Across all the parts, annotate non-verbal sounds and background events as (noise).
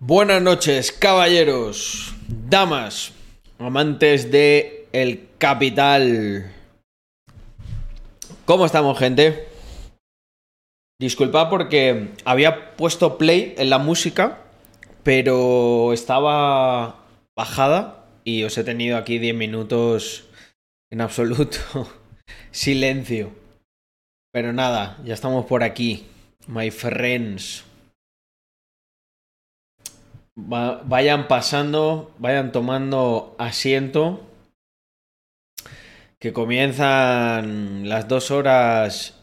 Buenas noches, caballeros, damas, amantes de el capital. ¿Cómo estamos, gente? Disculpad porque había puesto play en la música, pero estaba bajada y os he tenido aquí 10 minutos en absoluto (laughs) silencio. Pero nada, ya estamos por aquí, my friends. Va- vayan pasando, vayan tomando asiento. Que comienzan las dos horas.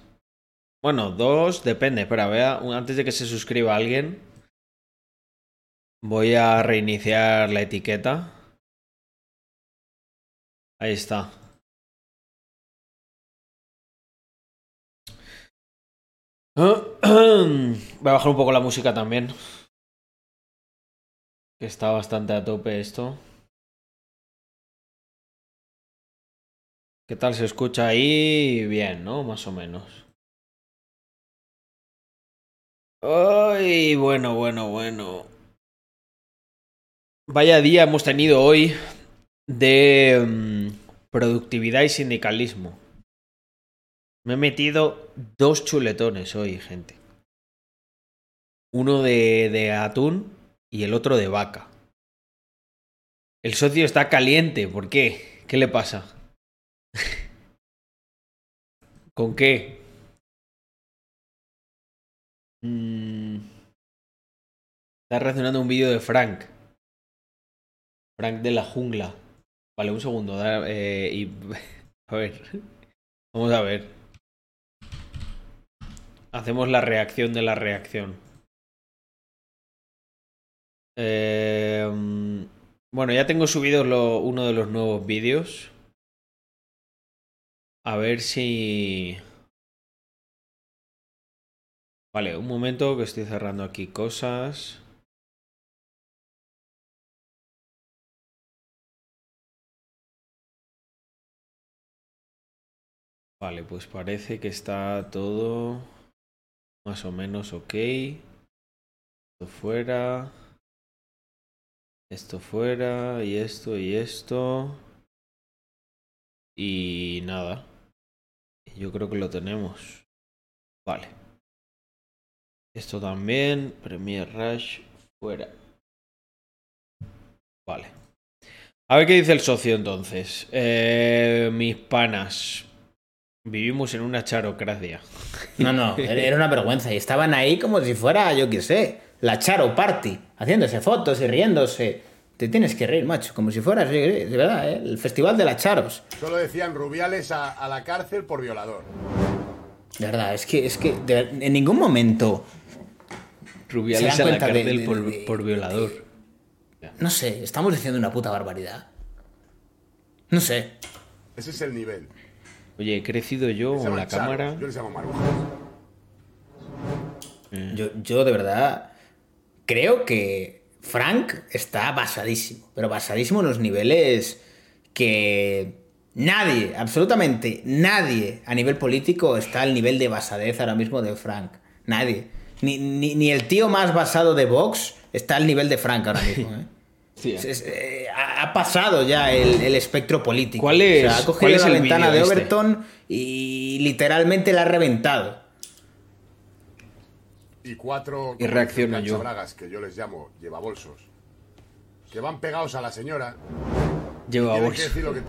Bueno, dos, depende. Espera, vea, antes de que se suscriba alguien, voy a reiniciar la etiqueta. Ahí está. (clears throat) Voy a bajar un poco la música también. Está bastante a tope esto. ¿Qué tal se escucha ahí? Bien, ¿no? Más o menos. Ay, bueno, bueno, bueno. Vaya día hemos tenido hoy de mm, productividad y sindicalismo. Me he metido dos chuletones hoy, gente. Uno de, de atún y el otro de vaca. El socio está caliente, ¿por qué? ¿Qué le pasa? (laughs) ¿Con qué? Mm. Está reaccionando un vídeo de Frank. Frank de la jungla. Vale, un segundo. eh, y... (laughs) A ver. Vamos a ver. Hacemos la reacción de la reacción. Eh, bueno, ya tengo subido uno de los nuevos vídeos. A ver si... Vale, un momento que estoy cerrando aquí cosas. Vale, pues parece que está todo más o menos ok. Esto fuera. Esto fuera. Y esto y esto. Y nada. Yo creo que lo tenemos. Vale. Esto también. Premier Rush. Fuera. Vale. A ver qué dice el socio entonces. Eh, mis panas. Vivimos en una charocracia. No, no, era una vergüenza. Y estaban ahí como si fuera, yo qué sé, la Charo Party, haciéndose fotos y riéndose. Te tienes que reír, macho, como si fueras, de verdad, ¿eh? el festival de las Charos. Solo decían Rubiales a, a la cárcel por violador. De verdad, es que, es que de- en ningún momento, Rubiales Se a dan la de- cárcel de- por, de- por violador. no sé, estamos diciendo una puta barbaridad. No sé. Ese es el nivel. Oye, he crecido yo llaman la charos, cámara. Yo les llamo marujas. Yo, yo de verdad creo que Frank está basadísimo, pero basadísimo en los niveles que nadie, absolutamente nadie a nivel político está al nivel de basadez ahora mismo de Frank. Nadie. Ni, ni- ni el tío más basado de Vox está al nivel de Frank ahora mismo. ¿eh? (laughs) Es- es- eh, ha pasado ya el, el espectro político. ¿Cuál es- O sea, ha cogido la ventana de este? Overton y literalmente la ha reventado. Y cuatro Y reacciono yo. bragas que yo les llamo llevabolsos. Que van pegados a la señora. Lleva Tienen que.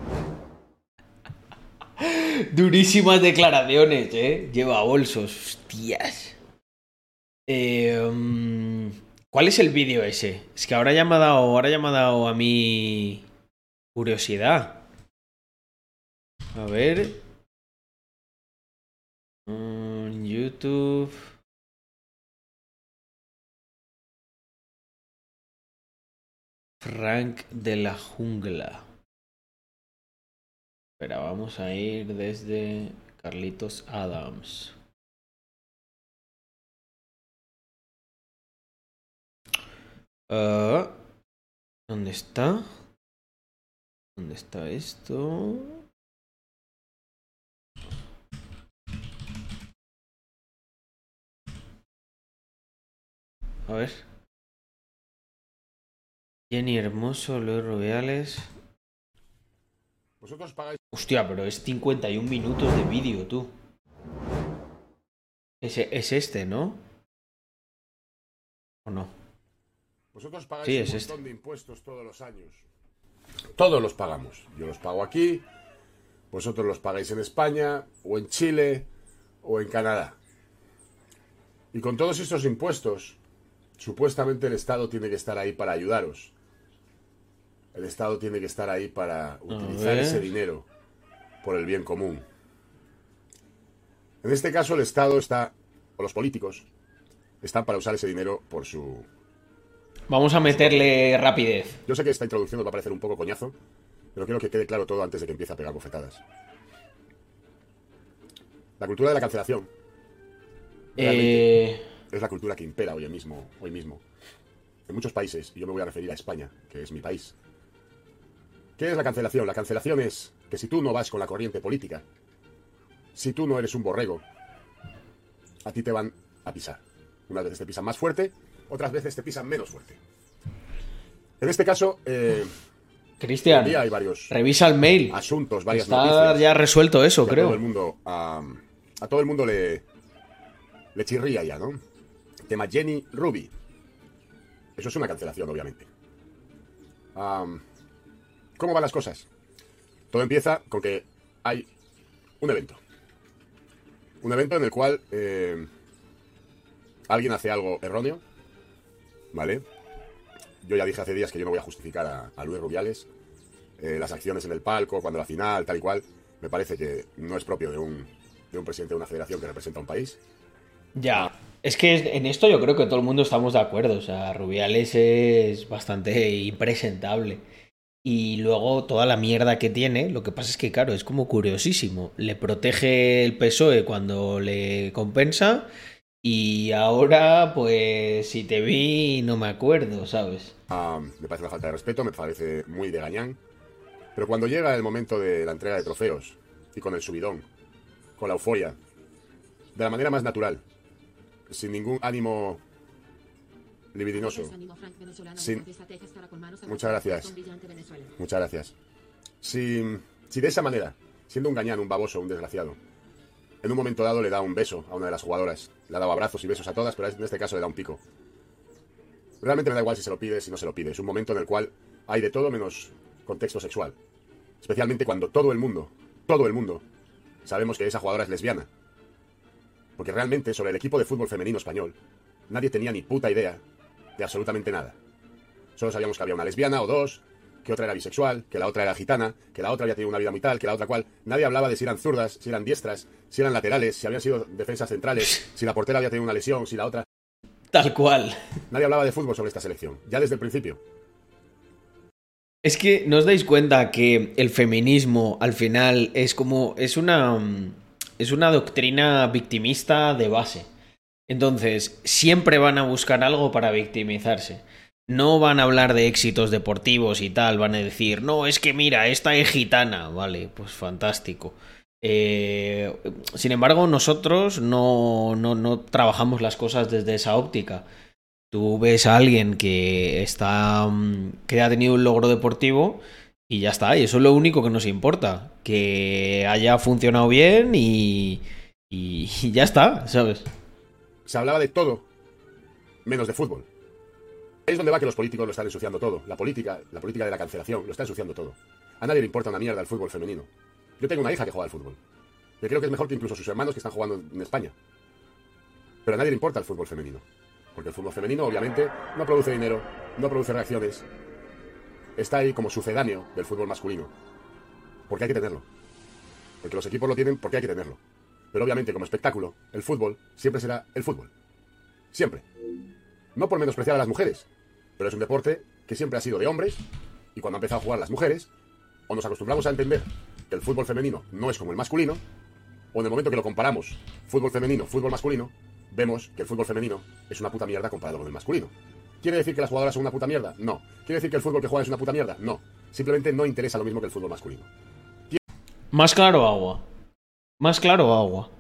(laughs) Durísimas declaraciones, ¿eh? Lleva bolsos. Hostias. Eh, ¿Cuál es el vídeo ese? Es que ahora ya me ha dado, ahora ya me ha dado a mí curiosidad. A ver. Mm, YouTube. Frank de la jungla. Espera, vamos a ir desde Carlitos Adams. Ah, ¿Dónde está? ¿Dónde está esto? A ver. Jenny Hermoso, Luis Rubiales. Vosotros pagáis Hostia, pero es 51 minutos de vídeo, tú. Ese, es este, ¿no? ¿O no? Vosotros pagáis Sí, un es montón este. de impuestos todos los años. Todos los pagamos. Yo los pago aquí, vosotros los pagáis en España, o en Chile, o en Canadá. Y con todos estos impuestos, supuestamente el Estado tiene que estar ahí para ayudaros. El Estado tiene que estar ahí para utilizar ese dinero por el bien común. En este caso, el Estado está, o los políticos, están para usar ese dinero por su Vamos a meterle rapidez. yo sé que esta introducción os va a parecer un poco coñazo, pero quiero que quede claro todo antes de que empiece a pegar bofetadas. La cultura de la cancelación Eh, es la cultura que impera hoy mismo, hoy mismo. En muchos países, y yo me voy a referir a España, que es mi país. ¿Qué es la cancelación? La cancelación es que si tú no vas con la corriente política, si tú no eres un borrego, a ti te van a pisar. Unas veces te pisan más fuerte, otras veces te pisan menos fuerte. En este caso, eh, Cristian, hay varios revisa el mail. asuntos, varias Está noticias. ya resuelto eso, que a todo el creo. mundo, a, a todo el mundo le, le chirría ya, ¿no? Tema Jenny Ruby. Eso es una cancelación, obviamente. Am, ¿Cómo van las cosas? Todo empieza con que hay un evento. Un evento en el cual eh, alguien hace algo erróneo, ¿vale? Yo ya dije hace días que yo no voy a justificar a, Luis Rubiales. Eh, las acciones en el palco, cuando la final, tal y cual, me parece que no es propio de un, de un presidente de una federación que representa a un país. Ya. Es que en esto yo creo que todo el mundo estamos de acuerdo. O sea, Rubiales es bastante impresentable. Y luego toda la mierda que tiene, lo que pasa es que, claro, es como curiosísimo. Le protege el PSOE cuando le compensa. Y ahora, pues, si te vi, no me acuerdo, ¿sabes? Ah, me parece una falta de respeto, me parece muy de gañán. Pero cuando llega el momento de la entrega de trofeos, y con el subidón, con la euforia, de la manera más natural, sin ningún ánimo libidinoso, Sin- Muchas gracias. Muchas gracias. Si, si de esa manera, siendo un gañán, un baboso, un desgraciado, en un momento dado le da un beso a una de las jugadoras, le ha dado abrazos y besos a todas, pero en este caso le da un pico. Realmente me da igual si se lo pide, si no se lo pide. Es un momento en el cual hay de todo menos contexto sexual. Especialmente cuando todo el mundo, todo el mundo, sabemos que esa jugadora es lesbiana. Porque realmente sobre el equipo de fútbol femenino español, nadie tenía ni puta idea de absolutamente nada. Solo sabíamos que había una lesbiana o dos, que otra era bisexual, que la otra era gitana, que la otra había tenido una vida muy tal, que la otra cual. Nadie hablaba de si eran zurdas, si eran diestras, si eran laterales, si habían sido defensas centrales, (laughs) si la portera había tenido una lesión, si la otra. Tal cual. Nadie hablaba de fútbol sobre esta selección, ya desde el principio. Es que no os dais cuenta que el feminismo al final es como. es una. mm, es una doctrina victimista de base. Entonces, siempre van a buscar algo para victimizarse. No van a hablar de éxitos deportivos y tal, van a decir, no, es que mira, esta es gitana. Vale, pues fantástico. Eh, sin embargo, nosotros no, no, no trabajamos las cosas desde esa óptica. Tú ves a alguien que está. mm, que ha tenido un logro deportivo y ya está. Y eso es lo único que nos importa. Que haya funcionado bien y. ya está, ¿sabes? Se hablaba de todo, menos de fútbol. Es donde va que los políticos lo están ensuciando todo. La política, la política de la cancelación, lo está ensuciando todo. A nadie le importa una mierda el fútbol femenino. Yo tengo una hija que juega al fútbol. Yo creo que es mejor que incluso sus hermanos que están jugando en España. Pero a nadie le importa el fútbol femenino. Porque el fútbol femenino, obviamente, no produce dinero, no produce reacciones. Está ahí como sucedáneo del fútbol masculino. Porque hay que tenerlo. Porque los equipos lo tienen porque hay que tenerlo. Pero obviamente, como espectáculo, el fútbol siempre será el fútbol. Siempre. No por menospreciar a las mujeres, pero es un deporte que siempre ha sido de hombres y cuando han empezado a jugar las mujeres, o nos acostumbramos a entender que el fútbol femenino no es como el masculino, o en el momento que lo comparamos, fútbol femenino, fútbol masculino, vemos que el fútbol femenino es una puta mierda comparado con el masculino. ¿Quiere decir que las jugadoras son una puta mierda? No. ¿Quiere decir que el fútbol que juegan es una puta mierda? No. Simplemente no interesa lo mismo que el fútbol masculino. Más claro agua. Más claro agua.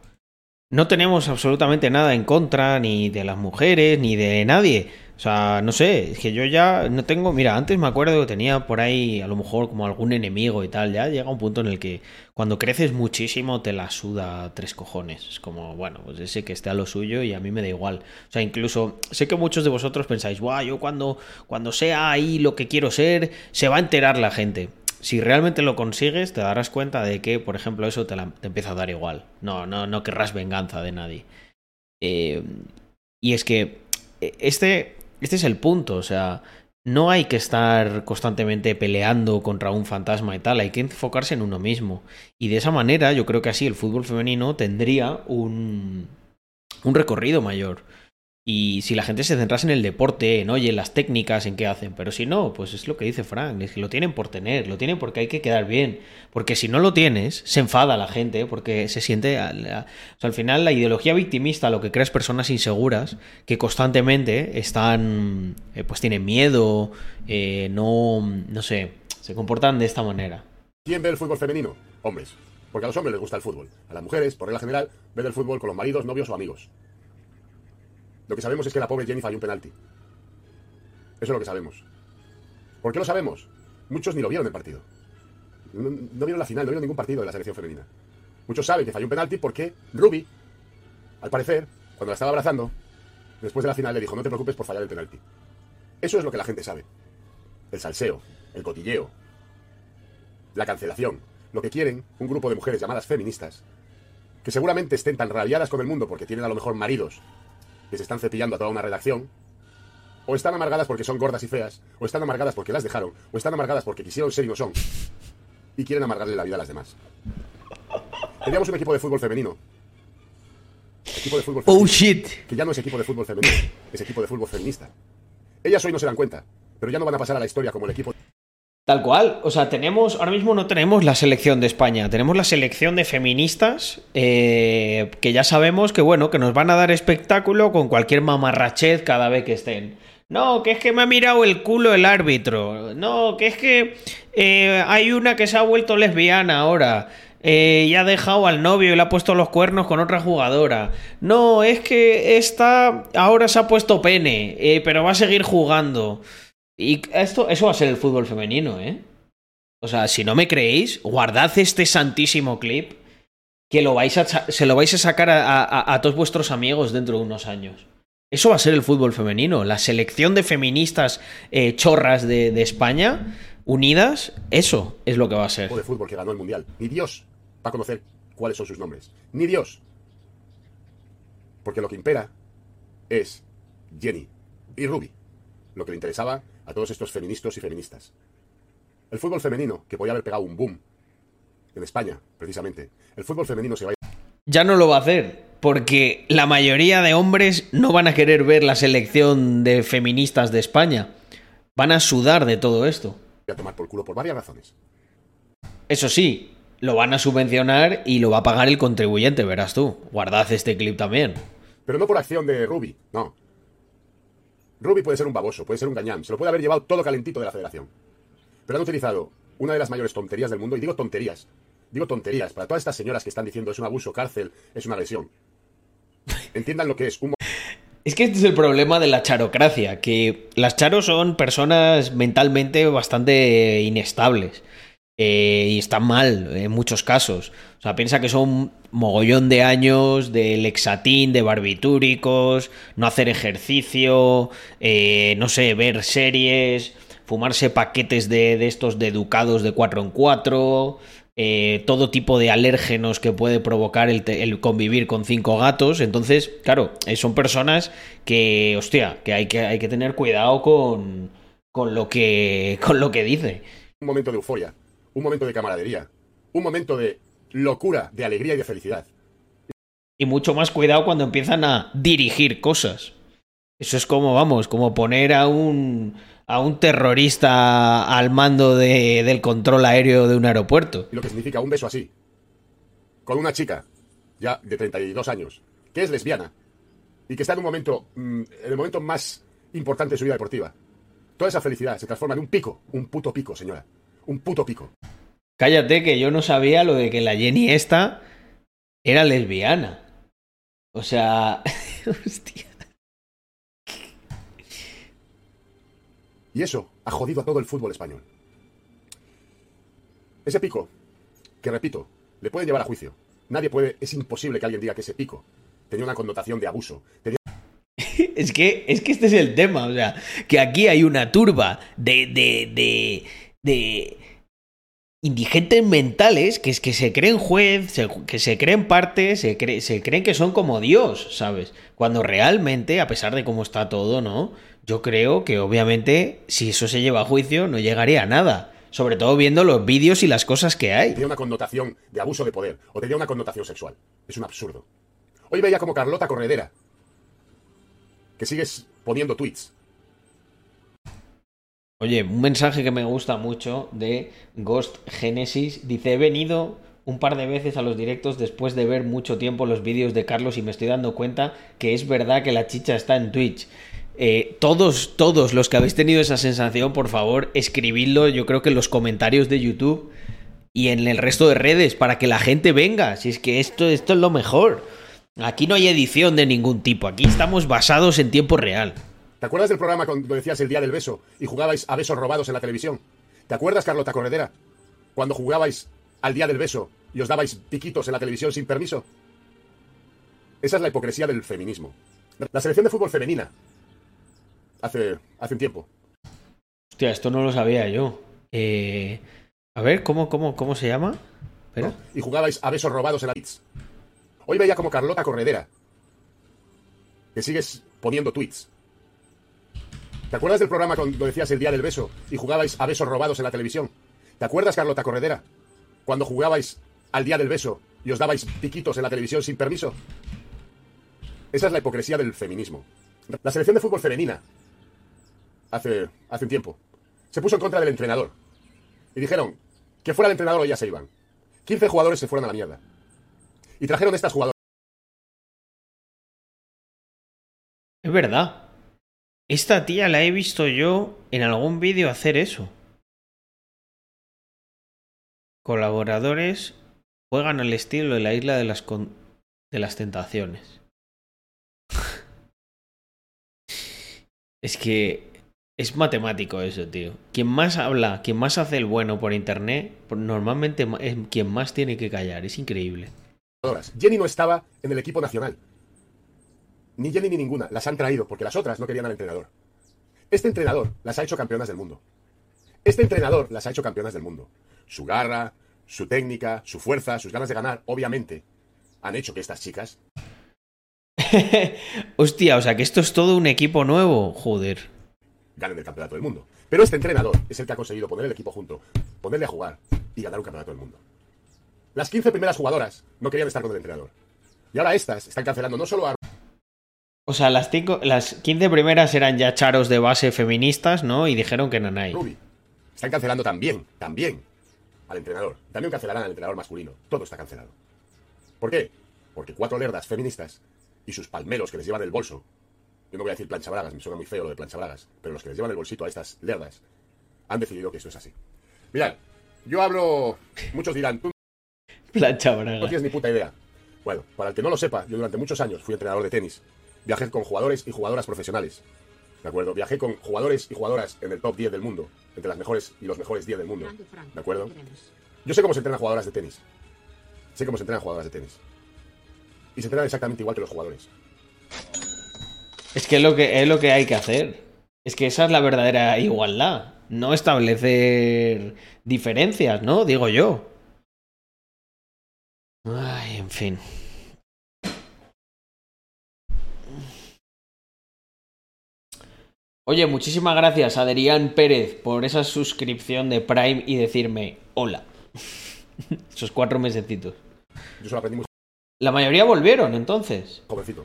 No tenemos absolutamente nada en contra ni de las mujeres ni de nadie. O sea, no sé, es que yo ya no tengo. Mira, antes me acuerdo que tenía por ahí a lo mejor como algún enemigo y tal. Ya llega un punto en el que cuando creces muchísimo te la suda tres cojones. Es como, bueno, pues ese que esté a lo suyo y a mí me da igual. O sea, incluso sé que muchos de vosotros pensáis, guau, yo cuando, cuando sea ahí lo que quiero ser, se va a enterar la gente. Si realmente lo consigues, te darás cuenta de que, por ejemplo, eso te, empieza a dar igual. No, no, no querrás venganza de nadie. Eh, y es que eh, este, este es el punto, o sea, no hay que estar constantemente peleando contra un fantasma y tal, hay que enfocarse en uno mismo. Y de esa manera yo creo que así el fútbol femenino tendría un, un recorrido mayor. Y si la gente se centrase en el deporte, en oye, en las técnicas, en qué hacen. Pero si no, pues es lo que dice Frank, es que lo tienen por tener, lo tienen porque hay que quedar bien. Porque si no lo tienes, se enfada la gente, porque se siente... a- o sea, al final la ideología victimista lo que crea es personas inseguras que constantemente están... eh, pues tienen miedo, eh, no... no sé, se comportan de esta manera. ¿Quién ve el fútbol femenino? Hombres. Porque a los hombres les gusta el fútbol. A las mujeres, por regla general, ven el fútbol con los maridos, novios o amigos. Lo que sabemos es que la pobre Jenny falló un penalti. Eso es lo que sabemos. ¿Por qué lo sabemos? Muchos ni lo vieron el partido. No, vieron la final, no vieron ningún partido de la selección femenina. Muchos saben que falló un penalti porque Ruby, al parecer, cuando la estaba abrazando, después de la final le dijo, no te preocupes por fallar el penalti. Eso es lo que la gente sabe. El salseo, el cotilleo, la cancelación. Lo que quieren un grupo de mujeres llamadas feministas, que seguramente estén tan rabiadas con el mundo porque tienen a lo mejor maridos que se están cepillando a toda una redacción, o están amargadas porque son gordas y feas, o están amargadas porque las dejaron, o están amargadas porque quisieron ser y no son, y quieren amargarle la vida a las demás. Teníamos un equipo de fútbol femenino. Equipo de fútbol femenino Oh shit. que ya no es equipo de fútbol femenino, es equipo de fútbol feminista. Ellas hoy no se dan cuenta, pero ya no van a pasar a la historia como el equipo Tal cual, o sea, tenemos, ahora mismo no tenemos la selección de España, tenemos la selección de feministas, eh, que ya sabemos que, bueno, que nos van a dar espectáculo con cualquier mamarrachez cada vez que estén. No, que es que me ha mirado el culo el árbitro. No, que es que eh, hay una que se ha vuelto lesbiana ahora. eh, y ha dejado al novio y le ha puesto los cuernos con otra jugadora. No, es que esta ahora se ha puesto pene, eh, pero va a seguir jugando. Y esto, eso va a ser el fútbol femenino, ¿eh? O sea, si no me creéis, guardad este santísimo clip que lo vais a, se lo vais a sacar a, todos vuestros amigos dentro de unos años. Eso va a ser el fútbol femenino. La selección de feministas eh, chorras de, de España unidas, eso es lo que va a ser. de fútbol que ganó el Mundial. Ni Dios va a conocer cuáles son sus nombres. Ni Dios. Porque lo que impera es Jenny y Ruby. Lo que le interesaba a todos estos feministas y feministas. El fútbol femenino, que podía haber pegado un boom en España, precisamente. El fútbol femenino se va a Ya no lo va a hacer, porque la mayoría de hombres no van a querer ver la selección de feministas de España. Van a sudar de todo esto. ir a tomar por culo por varias razones. Eso sí, lo van a subvencionar y lo va a pagar el contribuyente, verás tú. Guardad este clip también. Pero no por acción de Ruby, no. Ruby puede ser un baboso, puede ser un gañán, se lo puede haber llevado todo calentito de la federación. Pero han utilizado una de las mayores tonterías del mundo, y digo tonterías, digo tonterías, para todas estas señoras que están diciendo es un abuso, cárcel, es una agresión. Entiendan lo que es un (laughs) Es que este es el problema de la charocracia, que las charos son personas mentalmente bastante inestables. Eh, y están mal en muchos casos. O sea, piensa que son mogollón de años de lexatín, de barbitúricos, no hacer ejercicio, eh, no sé, ver series, fumarse paquetes de, de estos de educados de 4 en 4, eh, todo tipo de alérgenos que puede provocar el, el convivir con cinco gatos. Entonces, claro, eh, son personas que, hostia, que hay que, hay que tener cuidado con, con, lo que, (laughs) con lo que dice. un momento de euforia, un momento de camaradería, un momento de locura, de alegría y de felicidad. Y mucho más cuidado cuando empiezan a dirigir cosas. Eso es como, vamos, como poner a un, a un terrorista al mando de- del control aéreo de un aeropuerto. Y lo que significa un beso así, con una chica, ya de 32 años, que es lesbiana, y que está en un momento, mm, en el momento más importante de su vida deportiva. Toda esa felicidad se transforma en un pico, un puto pico, señora. Un puto pico. Cállate, que yo no sabía lo de que la Jenny esta era lesbiana. O sea, (laughs) hostia. Y eso ha jodido a todo el fútbol español. Ese pico, que repito, le pueden llevar a juicio. Nadie puede, es imposible que alguien diga que ese pico tenía una connotación de abuso. Tenía (laughs) Es que, es que este es el tema, o sea, que aquí hay una turba de, de, de, de indigentes mentales que es que se creen juez, que se creen parte, se, se creen que son como Dios, ¿sabes? Cuando realmente, a pesar de cómo está todo, ¿no? Yo creo que obviamente si eso se lleva a juicio no llegaría a nada. Sobre todo viendo los vídeos y las cosas que hay. tenía una connotación de abuso de poder o tenía una connotación sexual. Es un absurdo. Hoy veía como Carlota Corredera, que sigues poniendo tweets. Oye, un mensaje que me gusta mucho de Ghost Genesis. Dice, he venido un par de veces a los directos después de ver mucho tiempo los vídeos de Carlos y me estoy dando cuenta que es verdad que la chicha está en Twitch. Eh, todos, todos los que habéis tenido esa sensación, por favor, escribidlo yo creo que en los comentarios de YouTube y en el resto de redes para que la gente venga. Si es que esto, esto es lo mejor. Aquí no hay edición de ningún tipo, aquí estamos basados en tiempo real. ¿Te acuerdas del programa cuando decías el día del beso y jugabais a besos robados en la televisión? ¿Te acuerdas, Carlota Corredera, cuando jugabais al día del beso y os dabais piquitos en la televisión sin permiso? Esa es la hipocresía del feminismo. La selección de fútbol femenina, hace, hace un tiempo, Hostia, esto no lo sabía yo. Eh, a ver, ¿cómo, cómo, cómo se llama? Y jugabais a besos robados en la tweets. Hoy veía como Carlota Corredera, que sigues poniendo tweets. ¿Te acuerdas del programa cuando decías el día del beso y jugabais a besos robados en la televisión? ¿Te acuerdas, Carlota Corredera, cuando jugabais al día del beso y os dabais piquitos en la televisión sin permiso? Esa es la hipocresía del feminismo. La selección de fútbol femenina, hace, hace un tiempo, se puso en contra del entrenador. Y dijeron que fuera el entrenador o ya se iban. 15 jugadores se fueron a la mierda. Y trajeron estas jugadoras. Es verdad. Esta tía la he visto yo en algún vídeo hacer eso. Colaboradores juegan al estilo de la isla de las, de las tentaciones. (laughs) es que es matemático eso, tío. Quien más habla, quien más hace el bueno por internet, normalmente ma- es quien más tiene que callar. Es increíble. Jenny no estaba en el equipo nacional. Ni Jenny ni ninguna. Las han traído porque las otras no querían al entrenador. Este entrenador las ha hecho campeonas del mundo. Este entrenador las ha hecho campeonas del mundo. Su garra, su técnica, su fuerza, sus ganas de ganar, obviamente, han hecho que estas chicas (laughs) Hostia, o sea que esto es todo un equipo nuevo. Joder. ganen el campeonato del mundo. Pero este entrenador es el que ha conseguido poner el equipo junto, ponerle a jugar y ganar un campeonato del mundo. Las 15 primeras jugadoras no querían estar con el entrenador. Y ahora estas están cancelando no solo a O sea, las, cinco, las 15 primeras eran ya charos de base feministas, ¿no? Y dijeron que nanay. Ruby. Están cancelando también, también al entrenador. También cancelarán al entrenador masculino. Todo está cancelado. ¿Por qué? Porque cuatro lerdas feministas y sus palmeros que les llevan el bolso. Yo no voy a decir plancha bragas, me suena muy feo lo de plancha bragas, pero los que les llevan el bolsito a estas lerdas han decidido que eso es así. Mirad, yo hablo, muchos dirán, tú Plancha no tienes ni puta idea. Bueno, para el que no lo sepa, yo durante muchos años fui entrenador de tenis. Viajé con jugadores y jugadoras profesionales. ¿De acuerdo? Viajé con jugadores y jugadoras en el top 10 del mundo, entre las mejores y los mejores 10 del mundo. ¿De acuerdo? Yo sé cómo se entrenan jugadoras de tenis. Sé cómo se entrenan jugadoras de tenis. Y se entrenan exactamente igual que los jugadores. Es que es lo que es lo que hay que hacer. Es que esa es la verdadera igualdad. No establecer diferencias, ¿no? Digo yo. Ay, en fin. Oye, muchísimas gracias, Adrián Pérez, por esa suscripción de Prime y decirme hola. (laughs) Esos cuatro mesecitos. Yo solo aprendí muy La mayoría volvieron, entonces. jovencito.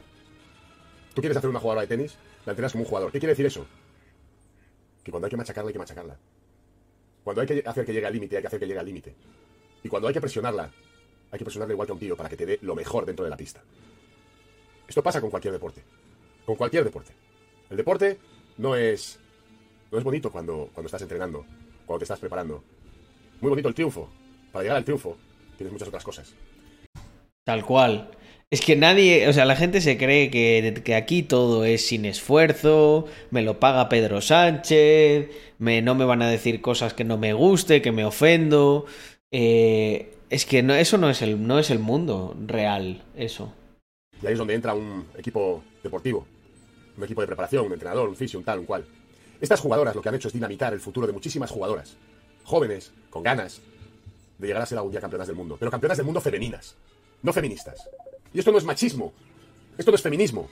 Tú quieres hacer una jugadora de tenis, la entrenas como un jugador. ¿Qué quiere decir eso? Que cuando hay que machacarla, hay que machacarla. Cuando hay que hacer que llegue al límite, hay que hacer que llegue al límite. Y cuando hay que presionarla, hay que presionarla igual que a un tío para que te dé lo mejor dentro de la pista. Esto pasa con cualquier deporte. Con cualquier deporte. El deporte no es. No es bonito cuando, cuando estás entrenando, cuando te estás preparando. Muy bonito el triunfo. Para llegar al triunfo, tienes muchas otras cosas. Tal cual. Es que nadie, o sea, la gente se cree que, que aquí todo es sin esfuerzo, me lo paga Pedro Sánchez, me, no me van a decir cosas que no me guste, que me ofendo. Eh, es que no, eso no es, el, no es el mundo real, eso. Y ahí es donde entra un equipo deportivo, un equipo de preparación, un entrenador, un fisio, un tal, un cual. Estas jugadoras lo que han hecho es dinamitar el futuro de muchísimas jugadoras, jóvenes, con ganas de llegar a ser algún día campeonas del mundo, pero campeonas del mundo femeninas, no feministas. Y esto no es machismo, esto no es feminismo,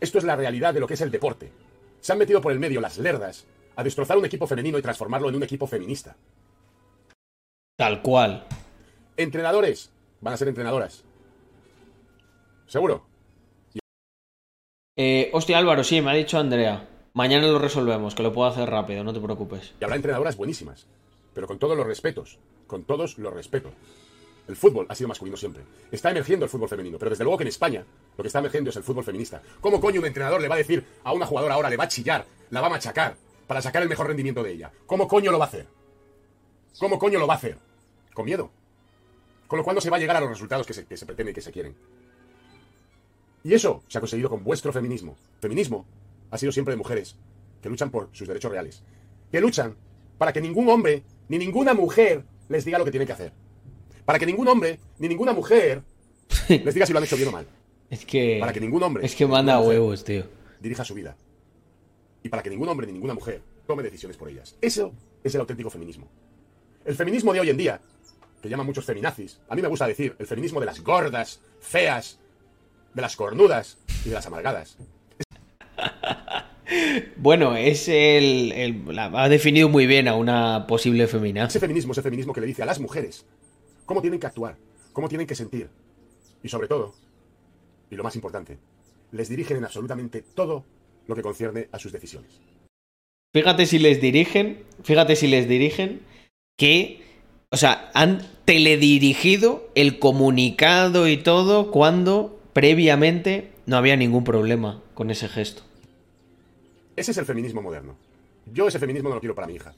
esto es la realidad de lo que es el deporte. Se han metido por el medio las lerdas a destrozar un equipo femenino y transformarlo en un equipo feminista. Tal cual. Entrenadores van a ser entrenadoras. ¿Seguro? Eh, hostia, Álvaro, sí, me ha dicho Andrea. Mañana lo resolvemos, que lo puedo hacer rápido, no te preocupes. Y habrá entrenadoras buenísimas, pero con todos los respetos, con todos los respetos. El fútbol ha sido masculino siempre. Está emergiendo el fútbol femenino, pero desde luego que en España lo que está emergiendo es el fútbol feminista. ¿Cómo coño un entrenador le va a decir a una jugadora ahora, le va a chillar, la va a machacar para sacar el mejor rendimiento de ella? ¿Cómo coño lo va a hacer? ¿Cómo coño lo va a hacer? Con miedo. Con lo cual no se va a llegar a los resultados que se, que se pretenden y que se quieren. Y eso se ha conseguido con vuestro feminismo. Feminismo ha sido siempre de mujeres que luchan por sus derechos reales. Que luchan para que ningún hombre ni ninguna mujer les diga lo que tienen que hacer. Para que ningún hombre ni ninguna mujer (laughs) les diga si lo han hecho bien o mal. Es que. Para que ningún hombre. Es que manda huevos, tío. Dirija su vida. Y para que ningún hombre ni ninguna mujer tome decisiones por ellas. Eso es el auténtico feminismo. El feminismo de hoy en día, que llaman muchos feminazis, a mí me gusta decir el feminismo de las gordas, feas, de las cornudas y de las amargadas. (laughs) Bueno, es el, el- la- ha definido muy bien a una posible femina. Ese feminismo es el feminismo que le dice a las mujeres cómo tienen que actuar, cómo tienen que sentir. Y sobre todo, y lo más importante, les dirigen en absolutamente todo lo que concierne a sus decisiones. Fíjate si les dirigen, fíjate si les dirigen que, o sea, han teledirigido el comunicado y todo cuando previamente no había ningún problema con ese gesto. Ese es el feminismo moderno. Yo ese feminismo no lo quiero para mi hija.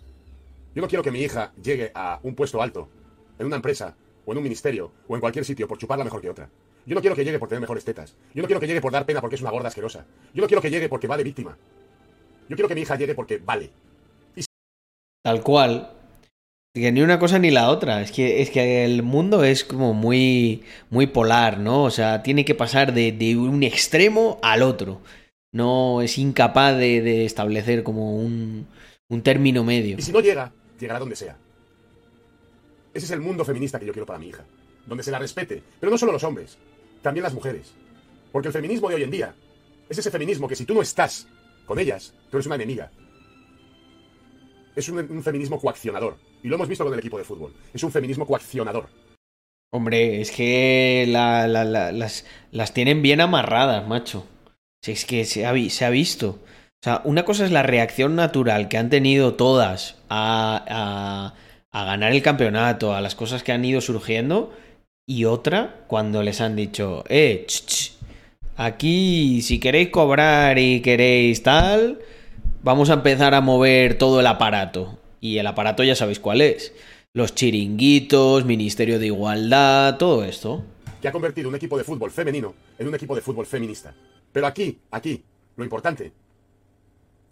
Yo no quiero que mi hija llegue a un puesto alto, en una empresa, o en un ministerio, o en cualquier sitio, por chuparla mejor que otra. Yo no quiero que llegue por tener mejores tetas. Yo no quiero que llegue por dar pena porque es una gorda asquerosa. Yo no quiero que llegue porque va de víctima. Yo quiero que mi hija llegue porque vale. Tal cual. Ni una cosa ni la otra. Es que, es que el mundo es como muy, muy polar, ¿no? O sea, tiene que pasar de, de un extremo al otro. No es incapaz de, de establecer como un, un término medio. Y si no llega, llegará donde sea. Ese es el mundo feminista que yo quiero para mi hija. Donde se la respete. Pero no solo los hombres, también las mujeres. Porque el feminismo de hoy en día es ese feminismo que si tú no estás con ellas, tú eres una enemiga. Es un feminismo coaccionador. Y lo hemos visto con el equipo de fútbol. Es un feminismo coaccionador. Hombre, es que la- la- la- las, tienen bien amarradas, macho. Si es que se ha, visto. O sea, una cosa es la reacción natural que han tenido todas a, a- a ganar el campeonato, a las cosas que han ido surgiendo, y otra cuando les han dicho, eh, ch, ch, aquí si queréis cobrar y queréis tal, vamos a empezar a mover todo el aparato. Y el aparato ya sabéis cuál es. Los chiringuitos, Ministerio de Igualdad, todo esto. Que ha convertido un equipo de fútbol femenino en un equipo de fútbol feminista. Pero aquí, aquí, lo importante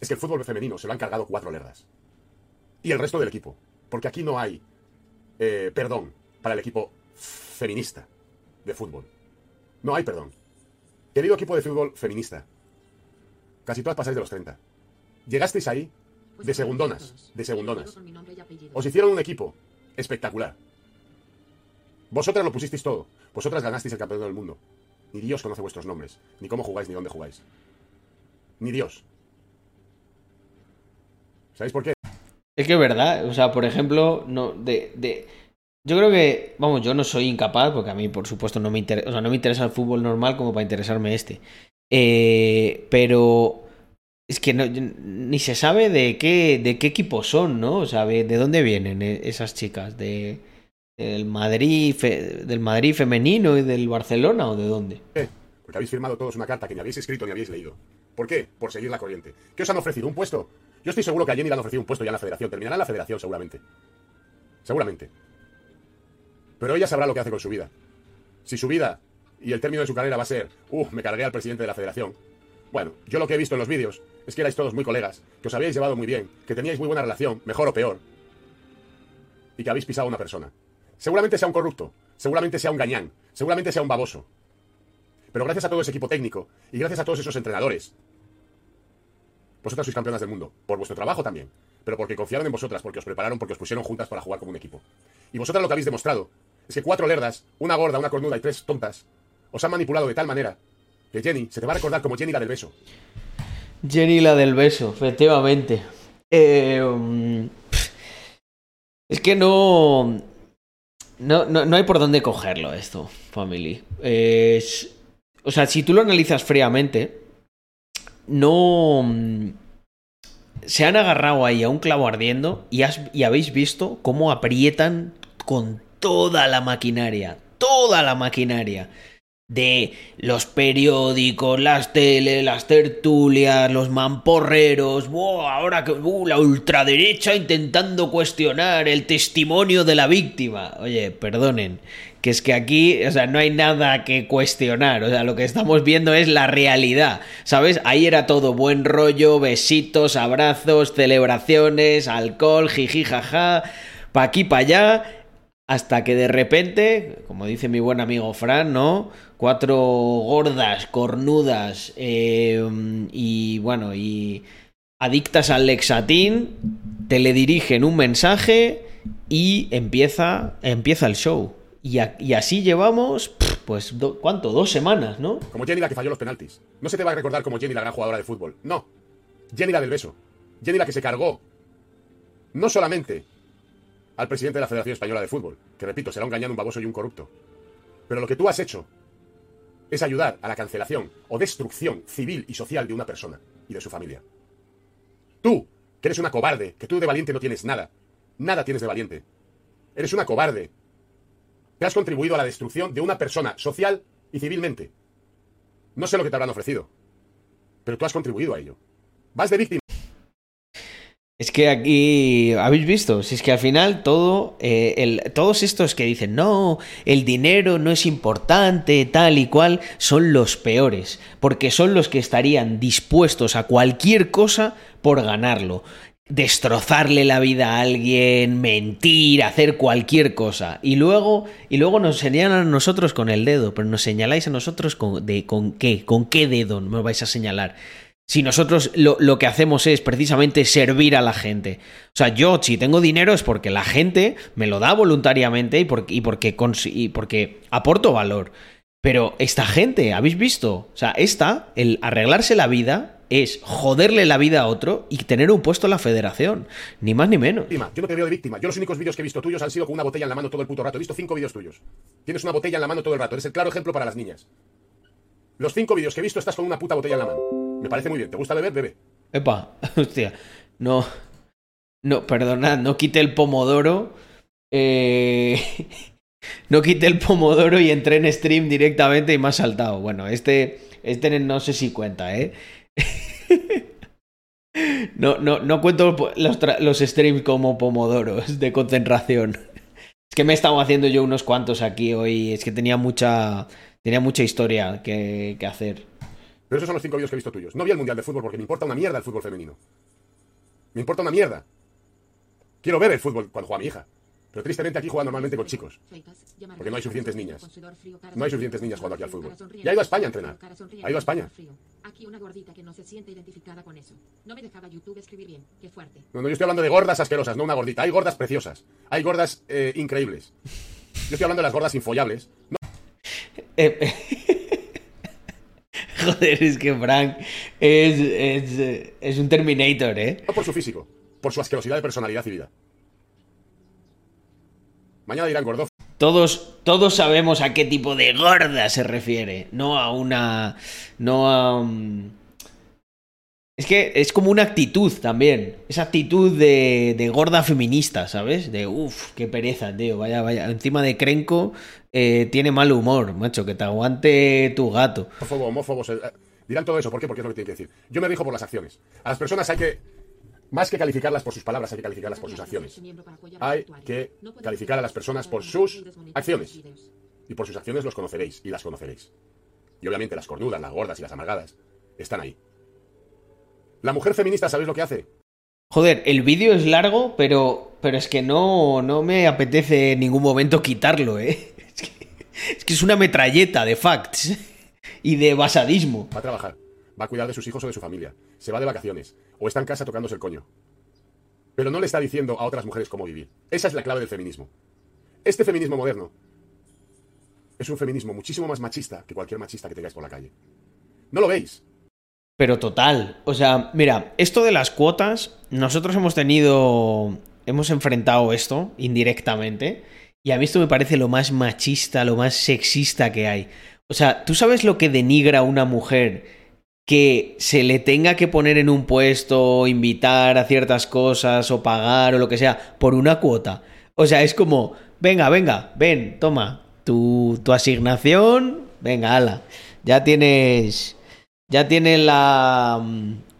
es que el fútbol femenino se lo han cargado cuatro lerdas. Y el resto del equipo. Porque aquí no hay eh, perdón para el equipo feminista de fútbol. No hay perdón. Querido equipo de fútbol feminista, casi todas pasáis de los 30. Llegasteis ahí de segundonas, de segundonas. Os hicieron un equipo espectacular. Vosotras lo pusisteis todo. Vosotras ganasteis el campeonato del mundo. Ni Dios conoce vuestros nombres, ni cómo jugáis, ni dónde jugáis. Ni Dios. ¿Sabéis por qué? Es que es verdad, o sea, por ejemplo, no, de, de, yo creo que, vamos, yo no soy incapaz, porque a mí, por supuesto, no me interesa, o sea, no me interesa el fútbol normal como para interesarme este. Eh, pero es que no, ni se sabe de qué, equipo son, ¿no? O sea, de, de dónde vienen eh, esas chicas, de del Madrid, del Madrid femenino y del Barcelona o de dónde. Porque habéis firmado todos una carta que ni habéis escrito ni habéis leído. ¿Por qué? Por seguir la corriente. ¿Qué os han ofrecido? ¿Un puesto? Yo estoy seguro que a Jenny le han ofrecido un puesto ya en la federación. Terminará en la federación seguramente. Seguramente. Pero ella sabrá lo que hace con su vida. Si su vida y el término de su carrera va a ser, uh, me cargué al presidente de la federación. Bueno, yo lo que he visto en los vídeos es que erais todos muy colegas, que os habíais llevado muy bien, que teníais muy buena relación, mejor o peor, y que habéis pisado a una persona. Seguramente sea un corrupto, seguramente sea un gañán, seguramente sea un baboso. Pero gracias a todo ese equipo técnico y gracias a todos esos entrenadores, vosotras sois campeonas del mundo, por vuestro trabajo también, pero porque confiaron en vosotras, porque os prepararon, porque os pusieron juntas para jugar como un equipo. Y vosotras lo que habéis demostrado es que cuatro lerdas, una gorda, una cornuda y tres tontas, os han manipulado de tal manera que Jenny se te va a recordar como Jenny la del beso. Jenny la del beso, efectivamente. Eh, um, es que no, no, no, no hay por dónde cogerlo esto, family. Es, o sea, si tú lo analizas fríamente, no... mm, Se han agarrado ahí a un clavo ardiendo y, has- y habéis visto cómo aprietan con toda la maquinaria, toda la maquinaria de los periódicos, las tele, las tertulias, los mamporreros, ¡buah! ahora que ¡uh! la ultraderecha intentando cuestionar el testimonio de la víctima. Oye, perdonen, que es que aquí, o sea, no hay nada que cuestionar, o sea, lo que estamos viendo es la realidad, ¿sabes? Ahí era todo buen rollo, besitos, abrazos, celebraciones, alcohol, jiji, jaja, pa' aquí, pa' allá, hasta que de repente, como dice mi buen amigo Fran, ¿no? Cuatro gordas, cornudas eh, y bueno, y adictas al lexatín, te le dirigen un mensaje y empieza, empieza el show. Y, así llevamos, pues, ¿cuánto? Dos semanas, ¿no? Como Jenny la que falló los penaltis. No se te va a recordar como Jenny la gran jugadora de fútbol. No. Jenny la del beso. Jenny la que se cargó. No solamente al presidente de la Federación Española de Fútbol, que repito, será un gañán, un baboso y un corrupto. Pero lo que tú has hecho es ayudar a la cancelación o destrucción civil y social de una persona y de su familia. Tú, que eres una cobarde, que tú de valiente no tienes nada. Nada tienes de valiente. Eres una cobarde. Te has contribuido a la destrucción de una persona social y civilmente. No sé lo que te habrán ofrecido, pero tú has contribuido a ello. Vas de víctima. Es que aquí, ¿habéis visto? Si es que al final todo, eh, todos estos que dicen, no, el dinero no es importante, tal y cual, son los peores, porque son los que estarían dispuestos a cualquier cosa por ganarlo. Destrozarle la vida a alguien, mentir, hacer cualquier cosa. Y luego, y luego nos señalan a nosotros con el dedo, pero nos señaláis a nosotros con, de, con qué, con qué dedo nos vais a señalar. Si nosotros lo, lo que hacemos es precisamente servir a la gente. O sea, yo si tengo dinero es porque la gente me lo da voluntariamente y porque, y porque, y porque aporto valor. Pero esta gente, ¿habéis visto? O sea, esta, el arreglarse la vida es joderle la vida a otro y tener un puesto en la federación. Ni más ni menos. Yo no te veo de víctima. Yo los únicos vídeos que he visto tuyos han sido con una botella en la mano todo el puto rato. He visto cinco vídeos tuyos. Tienes una botella en la mano todo el rato. Eres el claro ejemplo para las niñas. Los cinco vídeos que he visto estás con una puta botella en la mano. Me parece muy bien. ¿Te gusta beber? Bebe. Epa, (laughs) hostia. No. No, perdonad, no quite el pomodoro. Eh, (laughs) no quite el pomodoro y entré en stream directamente y me ha saltado. Bueno, este, este no sé si cuenta, ¿eh? (laughs) No, no, no cuento los, streams como pomodoros de concentración. Es que me he estado haciendo yo unos cuantos aquí hoy. Es que tenía mucha, tenía mucha historia que hacer. Pero esos son los cinco vídeos que he visto tuyos. No vi el Mundial de Fútbol porque me importa una mierda el fútbol femenino. Me importa una mierda. Quiero ver el fútbol cuando juega mi hija. Pero tristemente aquí juega normalmente con chicos. Porque no hay suficientes niñas. No hay suficientes niñas jugando aquí al fútbol. Ya ha ido a España a entrenar. Ha ido a España. Aquí una gordita que no se siente identificada con eso. No me dejaba YouTube escribir bien. Qué fuerte. No, no, yo estoy hablando de gordas asquerosas, no una gordita. Hay gordas preciosas. Hay gordas eh, increíbles. Yo estoy hablando de las gordas infollables. No, Eh, Joder, es que Frank es, es, es un Terminator, ¿eh? no por su físico, por su asquerosidad de personalidad y vida. Mañana dirán gordo. Todos, todos sabemos a qué tipo de gorda se refiere, no a una... no a... un- Es que es como una actitud también, esa actitud de, de gorda feminista, ¿sabes? De, uff, qué pereza, tío, vaya, vaya, encima de Crenco eh, tiene mal humor, macho, que te aguante tu gato. Homófobo, homófobos. eh, eh, dirán todo eso. ¿Por qué? Porque es lo que tienen que decir. Yo me rijo por las acciones. A las personas hay que. Más que calificarlas por sus palabras, hay que calificarlas por sus acciones. Hay que calificar a las personas por sus acciones. Y por sus acciones los conoceréis y las conoceréis. Y obviamente las cornudas, las gordas y las amargadas están ahí. La mujer feminista, ¿sabéis lo que hace? Joder, el vídeo es largo, pero, pero es que no, no me apetece en ningún momento quitarlo, ¿eh? Es que, es una metralleta de facts y de basadismo. Va a trabajar, va a cuidar de sus hijos o de su familia, se va de vacaciones, o está en casa tocándose el coño. Pero no le está diciendo a otras mujeres cómo vivir. Esa es la clave del feminismo. Este feminismo moderno es un feminismo muchísimo más machista que cualquier machista que tengáis por la calle. ¿No lo veis? Pero total, o sea, mira, esto de las cuotas, nosotros hemos tenido, hemos enfrentado esto indirectamente, y a mí esto me parece lo más machista, lo más sexista que hay. O sea, ¿tú sabes lo que denigra a una mujer que se le tenga que poner en un puesto, invitar a ciertas cosas o pagar o lo que sea por una cuota? O sea, es como, venga, venga, ven, toma, tu, tu asignación, venga, ala, ya tienes ya tienes la,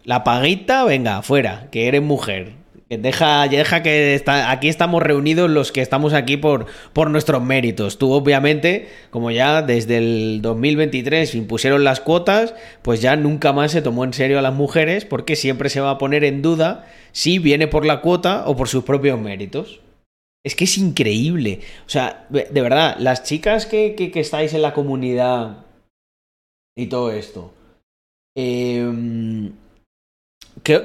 la paguita, venga, fuera, que eres mujer. Deja, deja que está, aquí estamos reunidos los que estamos aquí por, por nuestros méritos. Tú, obviamente, como ya desde el 2023 impusieron las cuotas, pues ya nunca más se tomó en serio a las mujeres porque siempre se va a poner en duda si viene por la cuota o por sus propios méritos. Es que es increíble. O sea, de de verdad, las chicas que, que, que estáis en la comunidad y todo esto. Eh,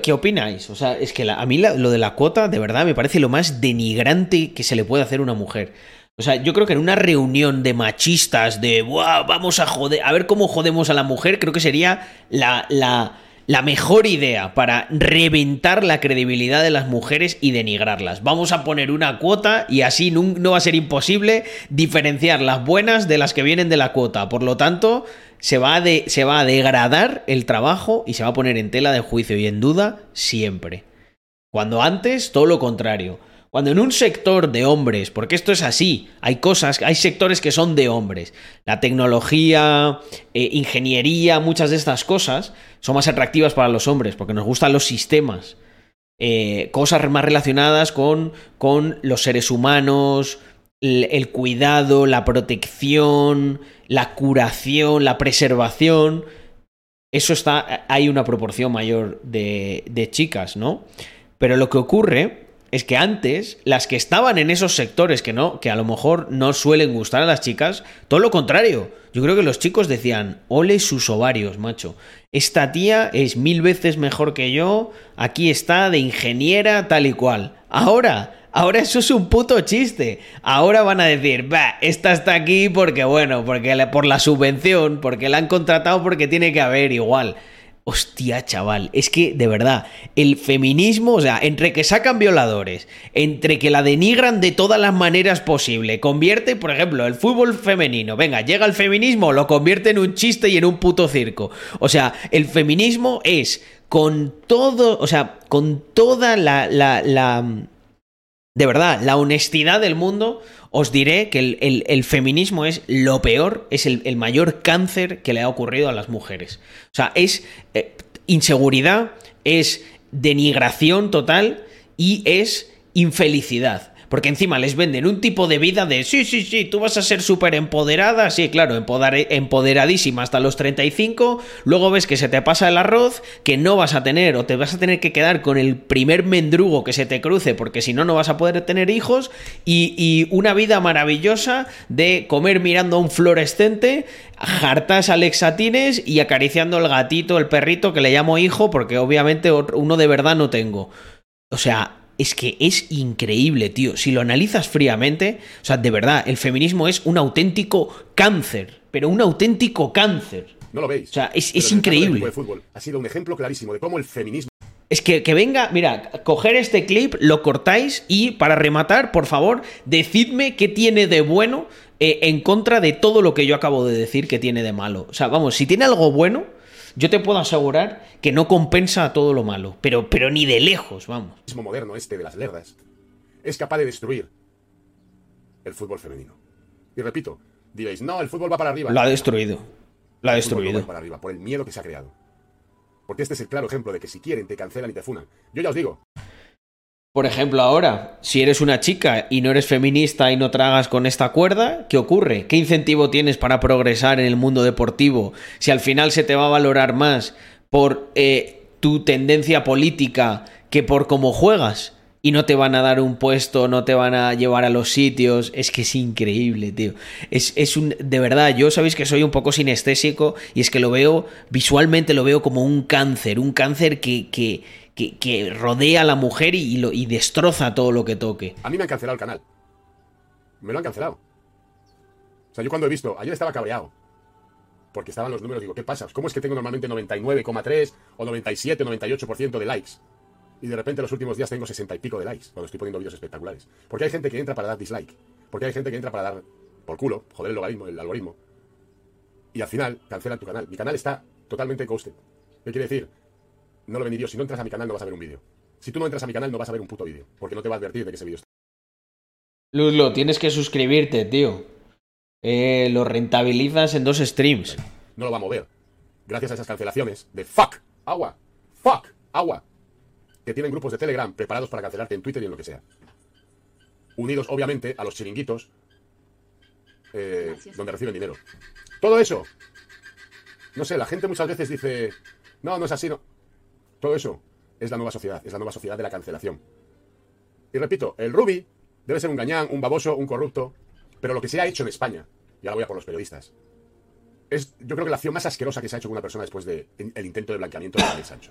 ¿qué, opináis? O sea, es que la- a mí lo de la cuota, de verdad, me parece lo más denigrante que se le puede hacer a una mujer. O sea, yo creo que en una reunión de machistas, de "Buah, vamos a joder, a ver cómo jodemos a la mujer, creo que sería la, la, la mejor idea para reventar la credibilidad de las mujeres y denigrarlas. Vamos a poner una cuota y así no va a ser imposible diferenciar las buenas de las que vienen de la cuota. Por lo tanto, se va a degradar el trabajo y se va a poner en tela de juicio y en duda siempre. Cuando antes, todo lo contrario. Cuando en un sector de hombres, porque esto es así, hay cosas, hay sectores que son de hombres. La tecnología, eh, ingeniería, muchas de estas cosas son más atractivas para los hombres, porque nos gustan los sistemas. Eh, cosas más relacionadas con, con los seres humanos, el, el cuidado, la protección, la curación, la preservación. Eso está. Hay una proporción mayor de, de chicas, ¿no? Pero lo que ocurre es que antes, las que estaban en esos sectores que no, que a lo mejor no suelen gustar a las chicas, todo lo contrario. Yo creo que los chicos decían, ole sus ovarios, macho. Esta tía es mil veces mejor que yo, aquí está de ingeniera tal y cual. Ahora, ahora eso es un puto chiste. Ahora van a decir, va, esta está aquí porque bueno, porque por la subvención, porque la han contratado porque tiene que haber igual. Hostia, chaval, es que de verdad, el feminismo, o sea, entre que sacan violadores, entre que la denigran de todas las maneras posibles, convierte, por ejemplo, el fútbol femenino, venga, llega el feminismo, lo convierte en un chiste y en un puto circo. O sea, el feminismo es con todo, o sea, con toda la, la, la de verdad, la honestidad del mundo, os diré que el, feminismo es lo peor, es el, el mayor cáncer que le ha ocurrido a las mujeres. O sea, es eh, inseguridad, es denigración total y es infelicidad. Porque encima les venden un tipo de vida de sí, sí, sí, tú vas a ser súper empoderada, sí, claro, empoderadísima hasta los 35, luego ves que se te pasa el arroz, que no vas a tener o te vas a tener que quedar con el primer mendrugo que se te cruce, porque si no, no vas a poder tener hijos, y, y una vida maravillosa de comer mirando a un fluorescente, jartas alexatines y acariciando el gatito, el perrito que le llamo hijo, porque obviamente uno de verdad no tengo. O sea, es que es increíble, tío. Si lo analizas fríamente, o sea, de verdad, el feminismo es un auténtico cáncer, pero un auténtico cáncer. ¿No lo veis? O sea, es- el increíble. equipo de fútbol ha sido un ejemplo clarísimo de cómo el feminismo Es que, que venga, mira, coger este clip, lo cortáis y para rematar, por favor, decidme qué tiene de bueno eh, en contra de todo lo que yo acabo de decir que tiene de malo. O sea, vamos, si tiene algo bueno, yo te puedo asegurar que no compensa todo lo malo, pero, pero ni de lejos, vamos. moderno este de las lerdas es capaz de destruir el fútbol femenino. Y repito, diréis, no, el fútbol va para arriba. Lo ha destruido. Lo ha El no va destruido. para arriba, por el miedo que se ha creado. Porque este es el claro ejemplo de que si quieren te cancelan y te funan. Yo ya os digo, Por ejemplo, ahora, si eres una chica y no eres feminista y no tragas con esta cuerda, ¿qué ocurre? ¿Qué incentivo tienes para progresar en el mundo deportivo si al final se te va a valorar más por eh, tu tendencia política que por cómo juegas? Y no te van a dar un puesto, no te van a llevar a los sitios. Es que es increíble, tío. Es, es un. De verdad, yo sabéis que soy un poco sinestésico y es que lo veo, visualmente lo veo como un cáncer. Un cáncer que, que, que, rodea a la mujer y, lo, y destroza todo lo que toque. A mí me han cancelado el canal. Me lo han cancelado. O sea, yo cuando he visto, ayer estaba cabreado. Porque estaban los números, digo, ¿qué pasa? ¿Cómo es que tengo normalmente 99,3 o 97, 98% de likes? Y de repente los últimos días tengo 60 y pico de likes cuando estoy poniendo vídeos espectaculares. Porque hay gente que entra para dar dislike. Porque hay gente que entra para dar por culo, joder el logaritmo, el algoritmo. Y al final cancelan tu canal. Mi canal está totalmente ghosted. ¿Qué quiere decir? No lo ven ni Dios. Si no entras a mi canal no vas a ver un vídeo. Si tú no entras a mi canal no vas a ver un puto vídeo. Porque no te va a advertir de que ese vídeo está. Luzlo, tienes que suscribirte, tío. Eh, lo rentabilizas en dos streams. No lo va a mover. Gracias a esas cancelaciones de fuck, agua, fuck, agua. Que tienen grupos de Telegram preparados para cancelarte en Twitter y en lo que sea. Unidos, obviamente, a los chiringuitos eh, donde reciben dinero. Todo eso. No sé, la gente muchas veces dice, no, no es así, no. Todo eso es la nueva sociedad, es la nueva sociedad de la cancelación. Y repito, el Ruby debe ser un gañán, un baboso, un corrupto, pero lo que se ha hecho en España, y ahora voy a por los periodistas, es yo creo que la acción más asquerosa que se ha hecho con una persona después del intento de blanqueamiento de Daniel Sancho.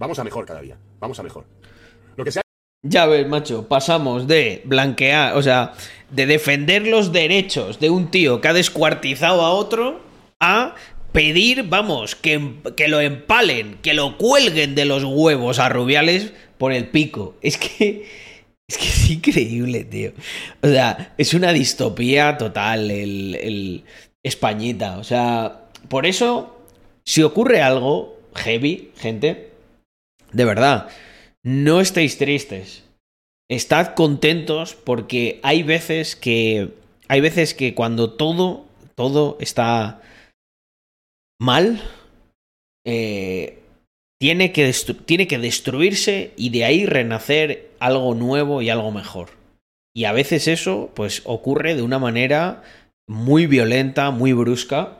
Vamos a mejor cada día, vamos a mejor. Lo que se Ya ves, macho, pasamos de blanquear, o sea, de defender los derechos de un tío que ha descuartizado a otro a pedir, vamos, que, que lo empalen, que lo cuelguen de los huevos a Rubiales por el pico. Es que. Es que es increíble, tío. O sea, es una distopía total el, el Españita. O sea, por eso, si ocurre algo heavy, gente, de verdad, no estéis tristes. Estad contentos porque hay veces que. Hay veces que cuando todo. Todo está mal. eh, tiene, que tiene que destruirse y de ahí renacer algo nuevo y algo mejor. Y a veces eso, pues, ocurre de una manera muy violenta, muy brusca,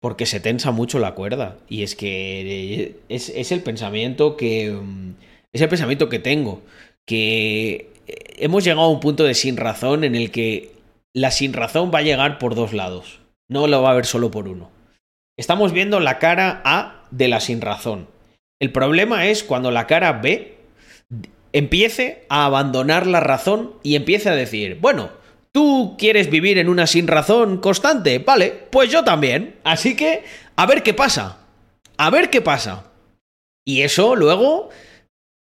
porque se tensa mucho la cuerda. Y es que eh, es, es el pensamiento que. mm, Es el pensamiento que tengo. Que eh, hemos llegado a un punto de sin razón en el que la sin razón va a llegar por dos lados. No lo va a haber solo por uno. Estamos viendo la cara A de la sin razón. El problema es cuando la cara B empiece a abandonar la razón y empiece a decir, bueno, tú quieres vivir en una sin razón constante, vale, pues yo también. Así que, a ver qué pasa. A ver qué pasa. Y eso luego,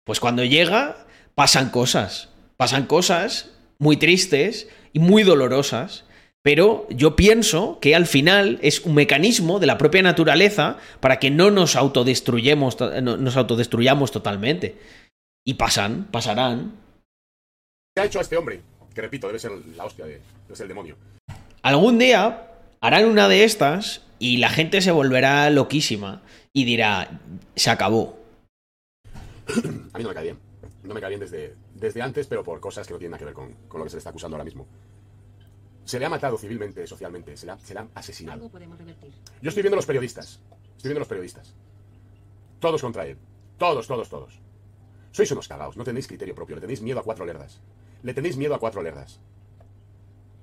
pues cuando llega, pasan cosas. Pasan cosas muy tristes y muy dolorosas. Pero yo pienso que al final es un mecanismo de la propia naturaleza para que no nos autodestruyamos, to- no- nos autodestruyamos totalmente. Y pasan, pasarán. ha hecho a este hombre, que repito, debe ser la hostia, de, debe ser el demonio. Algún día harán una de estas y la gente se volverá loquísima y dirá, se acabó. A mí no me cae bien. No me cae bien desde, desde antes, pero por cosas que no tienen nada que ver con, con lo que se le está acusando ahora mismo. Se le ha matado civilmente, socialmente, se le ha, se le ha asesinado. Algo podemos revertir. Yo estoy viendo los periodistas. Estoy viendo los periodistas. Todos contra él. Todos, todos, todos. Sois unos cagaos, no tenéis criterio propio, le tenéis miedo a cuatro lerdas. Le tenéis miedo a cuatro lerdas.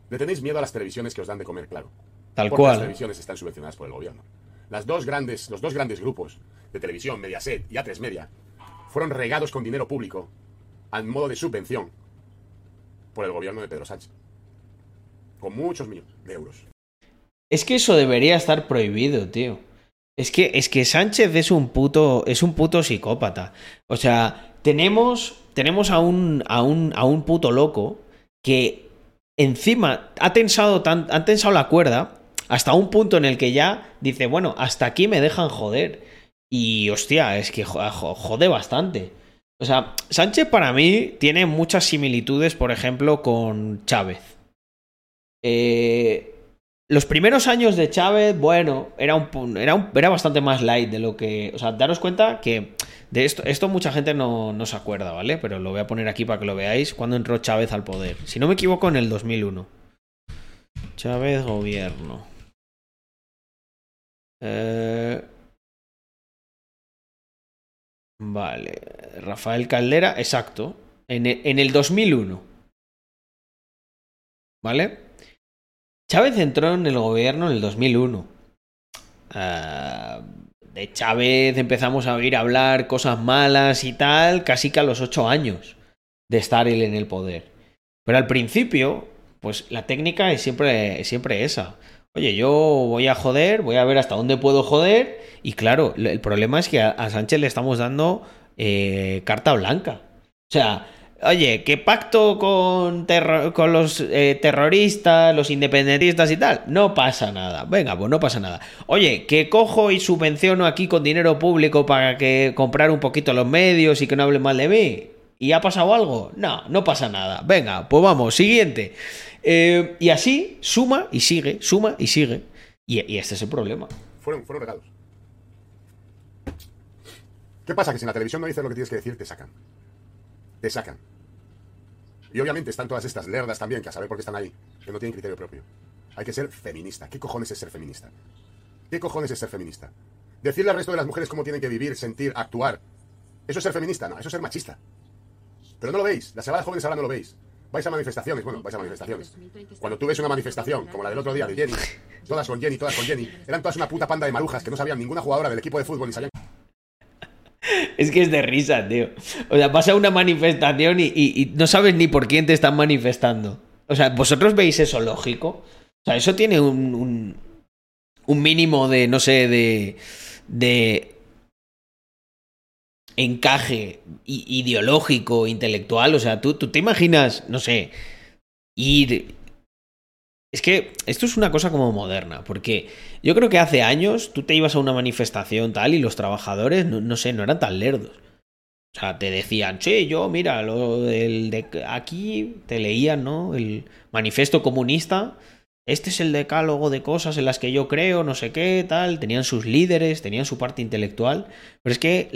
Le tenéis miedo a las televisiones que os dan de comer, claro. Tal Porque las cual. televisiones están subvencionadas por el gobierno. Las dos grandes, los dos grandes grupos de televisión, Mediaset y A3 Media, fueron regados con dinero público al modo de subvención por el gobierno de Pedro Sánchez. Con muchos millones de euros. Es que eso debería estar prohibido, tío. Es que, es que Sánchez es un puto. es un puto psicópata. O sea, tenemos. Tenemos a un. a un. a un puto loco que encima ha tensado tan. ha tensado la cuerda hasta un punto en el que ya dice, bueno, hasta aquí me dejan joder. Y hostia, es que jo- jo- jode bastante. O sea, Sánchez para mí tiene muchas similitudes, por ejemplo, con Chávez. Eh, los primeros años de Chávez, bueno, era, un, era, era bastante más light de lo que... O sea, daros cuenta que de esto, esto mucha gente no, no, se acuerda, ¿vale? Pero lo voy a poner aquí para que lo veáis. Cuando entró Chávez al poder. Si no me equivoco, en el 2001. Chávez, gobierno. Eh... Vale. Rafael Caldera, exacto. En el, en el 2001. ¿Vale? Chávez entró en el gobierno en el 2001. Uh, de Chávez empezamos a oír hablar cosas malas y tal, casi que a los ocho años de estar él en el poder. Pero al principio, pues la técnica es siempre, es siempre esa. Oye, yo voy a joder, voy a ver hasta dónde puedo joder. Y claro, el problema es que a, Sánchez le estamos dando eh, carta blanca. O sea, oye, ¿qué pacto con, con los eh, terroristas, los independentistas y tal? No pasa nada. Venga, pues no pasa nada. Oye, que cojo y subvenciono aquí con dinero público para que comprar un poquito los medios y que no hablen mal de mí. ¿Y ha pasado algo? No, no pasa nada. Venga, pues vamos, siguiente. Eh, y así suma y sigue, suma y sigue. Y, y este es el problema. Fueron, fueron regalos. ¿Qué pasa? Que si en la televisión no dices lo que tienes que decir, te sacan. Te sacan. Y obviamente están todas estas lerdas también, que a saber por qué están ahí, que no tienen criterio propio. Hay que ser feminista. ¿Qué cojones es ser feminista? ¿Qué cojones es ser feminista? Decirle al resto de las mujeres cómo tienen que vivir, sentir, actuar. ¿Eso es ser feminista? No, eso es ser machista. Pero no lo veis. La semana jóvenes ahora no lo veis. Vais a manifestaciones, bueno, vais a manifestaciones. Cuando tú ves una manifestación, como la del otro día de Jenny, todas con Jenny, todas con Jenny, eran todas una puta panda de marujas que no sabían ninguna jugadora del equipo de fútbol ni sabían (laughs) es que es de risa, tío. O sea, pasa una manifestación y, no sabes ni por quién te están manifestando. O sea, ¿vosotros veis eso lógico? O sea, eso tiene un, un, mínimo de, no sé, de, de encaje ideológico, intelectual. O sea, ¿tú, tú te imaginas, no sé, ir es que esto es una cosa como moderna, porque yo creo que hace años tú te ibas a una manifestación tal y los trabajadores, no, sé, no eran tan lerdos. O sea, te decían, che, yo, mira, lo del de aquí te leían, ¿no? El manifiesto comunista. Este es el decálogo de cosas en las que yo creo, no sé qué, tal. Tenían sus líderes, tenían su parte intelectual. Pero es que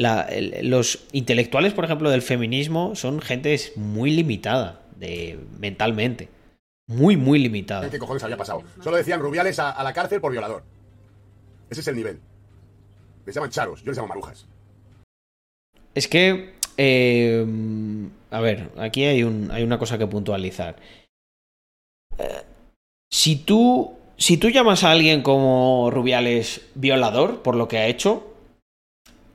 los intelectuales, por ejemplo, del feminismo son gente muy limitada de, mentalmente. Muy, muy limitado. ¿Qué cojones había pasado? Solo decían Rubiales a, la cárcel por violador. Ese es el nivel. Les llaman charos, yo les llamo marujas. Es que. Eh, a ver, aquí hay, un, hay una cosa que puntualizar. Eh, si tú. Si tú llamas a alguien como Rubiales violador por lo que ha hecho,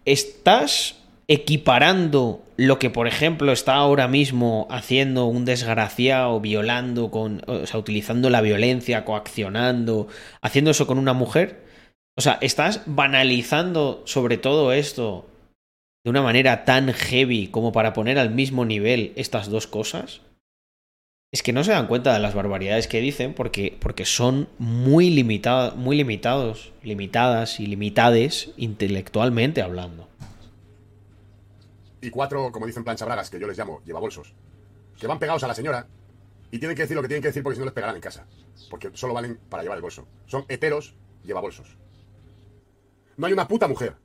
estás equiparando lo que, por ejemplo, está ahora mismo haciendo un desgraciado, violando, con, o sea, utilizando la violencia, coaccionando, haciendo eso con una mujer. O sea, estás banalizando sobre todo esto de una manera tan heavy como para poner al mismo nivel estas dos cosas. Es que no se dan cuenta de las barbaridades que dicen porque, porque son muy, limitados, muy limitados, limitadas y limitades intelectualmente hablando y cuatro, como dicen plancha bragas, que yo les llamo lleva bolsos, que van pegados a la señora y tienen que decir lo que tienen que decir porque si no les pegarán en casa. Porque solo valen para llevar el bolso. Son heteros, lleva bolsos. No hay una puta mujer,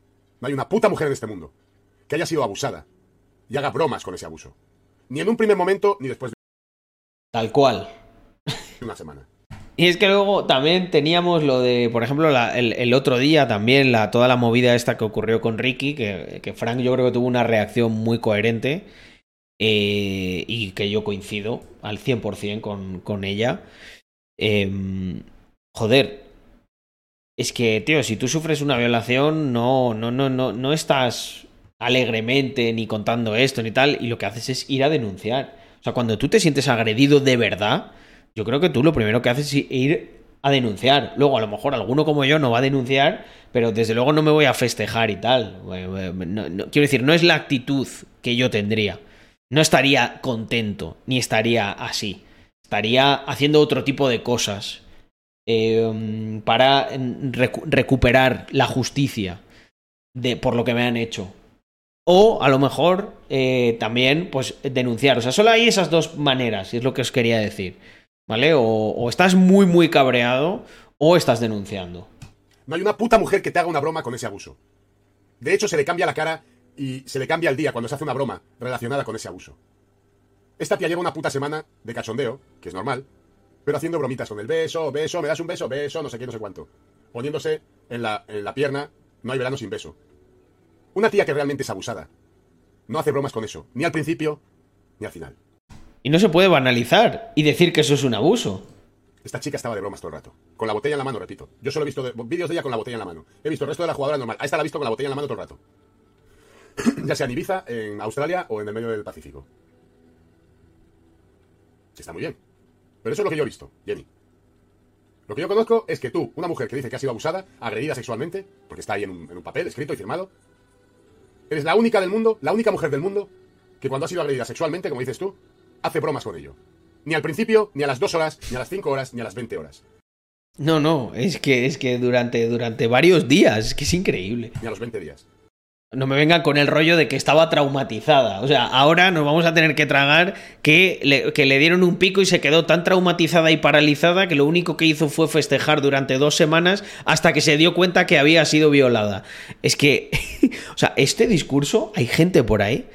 no hay una puta mujer en este mundo que haya sido abusada y haga bromas con ese abuso. Ni en un primer momento, ni después de... Tal cual. Una semana. Y es que luego también teníamos lo de, por ejemplo, el, otro día también, la, toda la movida esta que ocurrió con Ricky, que, Frank yo creo que tuvo una reacción muy coherente eh, y que yo coincido al 100% con, con ella. Em, joder, es que, tío, si tú sufres una violación, no, no, no, no, no estás alegremente ni contando esto ni tal, y lo que haces es ir a denunciar. O sea, cuando tú te sientes agredido de verdad, yo creo que tú lo primero que haces es ir a denunciar. Luego, a lo mejor alguno como yo no va a denunciar, pero desde luego no me voy a festejar y tal. quiero decir, no es la actitud que yo tendría. No estaría contento, ni estaría así. Estaría haciendo otro tipo de cosas em, para recuperar la justicia de, por lo que me han hecho. O a lo mejor eh, también, pues, denunciar. O sea, solo hay esas dos maneras, es lo que os quería decir. ¿Vale? O, estás muy, muy cabreado o estás denunciando. No hay una puta mujer que te haga una broma con ese abuso. De hecho, se le cambia la cara y se le cambia el día cuando se hace una broma relacionada con ese abuso. Esta tía lleva una puta semana de cachondeo, que es normal, pero haciendo bromitas con el beso, beso, me das un beso, beso, no sé qué, no sé cuánto. Poniéndose en la, en la pierna, no hay verano sin beso. Una tía que realmente es abusada. No hace bromas con eso, ni al principio, ni al final. Y no se puede banalizar y decir que eso es un abuso. Esta chica estaba de bromas todo el rato. Con la botella en la mano, repito. Yo solo he visto de- vídeos de ella con la botella en la mano. He visto el resto de la jugadora normal. A esta la he visto con la botella en la mano todo el rato. (clears throat) ya sea en Ibiza, en Australia o en el medio del Pacífico. Está muy bien. Pero eso es lo que yo he visto, Jenny. Lo que yo conozco es que tú, una mujer que dice que ha sido abusada, agredida sexualmente, porque está ahí en un, en un papel escrito y firmado, eres la única del mundo, la única mujer del mundo, que cuando ha sido agredida sexualmente, como dices tú, hace bromas con ello. Ni al principio, ni a las dos horas, ni a las cinco horas, ni a las 20 horas. No, no, es que, es que durante, durante varios días, es que es increíble. Ni a los 20 días. No me vengan con el rollo de que estaba traumatizada. O sea, ahora nos vamos a tener que tragar que le, que le dieron un pico y se quedó tan traumatizada y paralizada que lo único que hizo fue festejar durante dos semanas hasta que se dio cuenta que había sido violada. Es que, (laughs) o sea, este discurso, hay gente por ahí,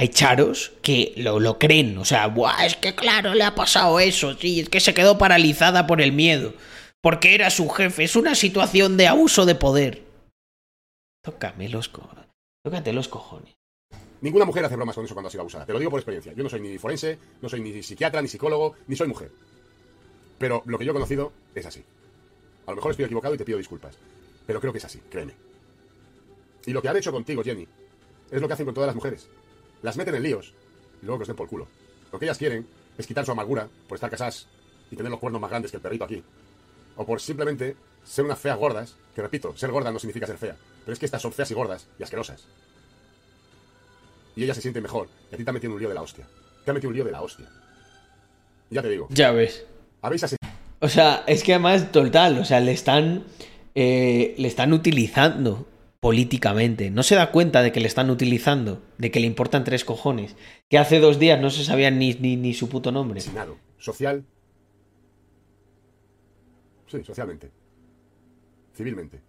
hay charos que lo, lo creen. O sea, "Buah, es que claro, le ha pasado eso, sí, es que se quedó paralizada por el miedo. Porque era su jefe, es una situación de abuso de poder. Tócame los cojones. Tócate los cojones. Ninguna mujer hace bromas con eso cuando ha sido abusada. Te lo digo por experiencia. Yo no soy ni forense, no soy ni psiquiatra, ni psicólogo, ni soy mujer. Pero lo que yo he conocido es así. A lo mejor estoy equivocado y te pido disculpas. Pero creo que es así, créeme. Y lo que han hecho contigo, Jenny, es lo que hacen con todas las mujeres. Las meten en líos y luego que os den por culo. Lo que ellas quieren es quitar su amargura por estar casadas y tener los cuernos más grandes que el perrito aquí. O por simplemente ser unas feas gordas, que repito, ser gorda no significa ser fea. Pero es que estas son feas y gordas y asquerosas. Y ella se siente mejor. Y a ti te ha metido un lío de la hostia. Te ha metido un lío de la hostia. Ya te digo, Ya ves. habéis O sea, es que además, total, o sea, le están. eh, le están utilizando políticamente. No se da cuenta de que le están utilizando, de que le importan tres cojones. Que hace dos días no se sabía ni, ni, su puto nombre. asesinado. Social. Sí, socialmente. Civilmente.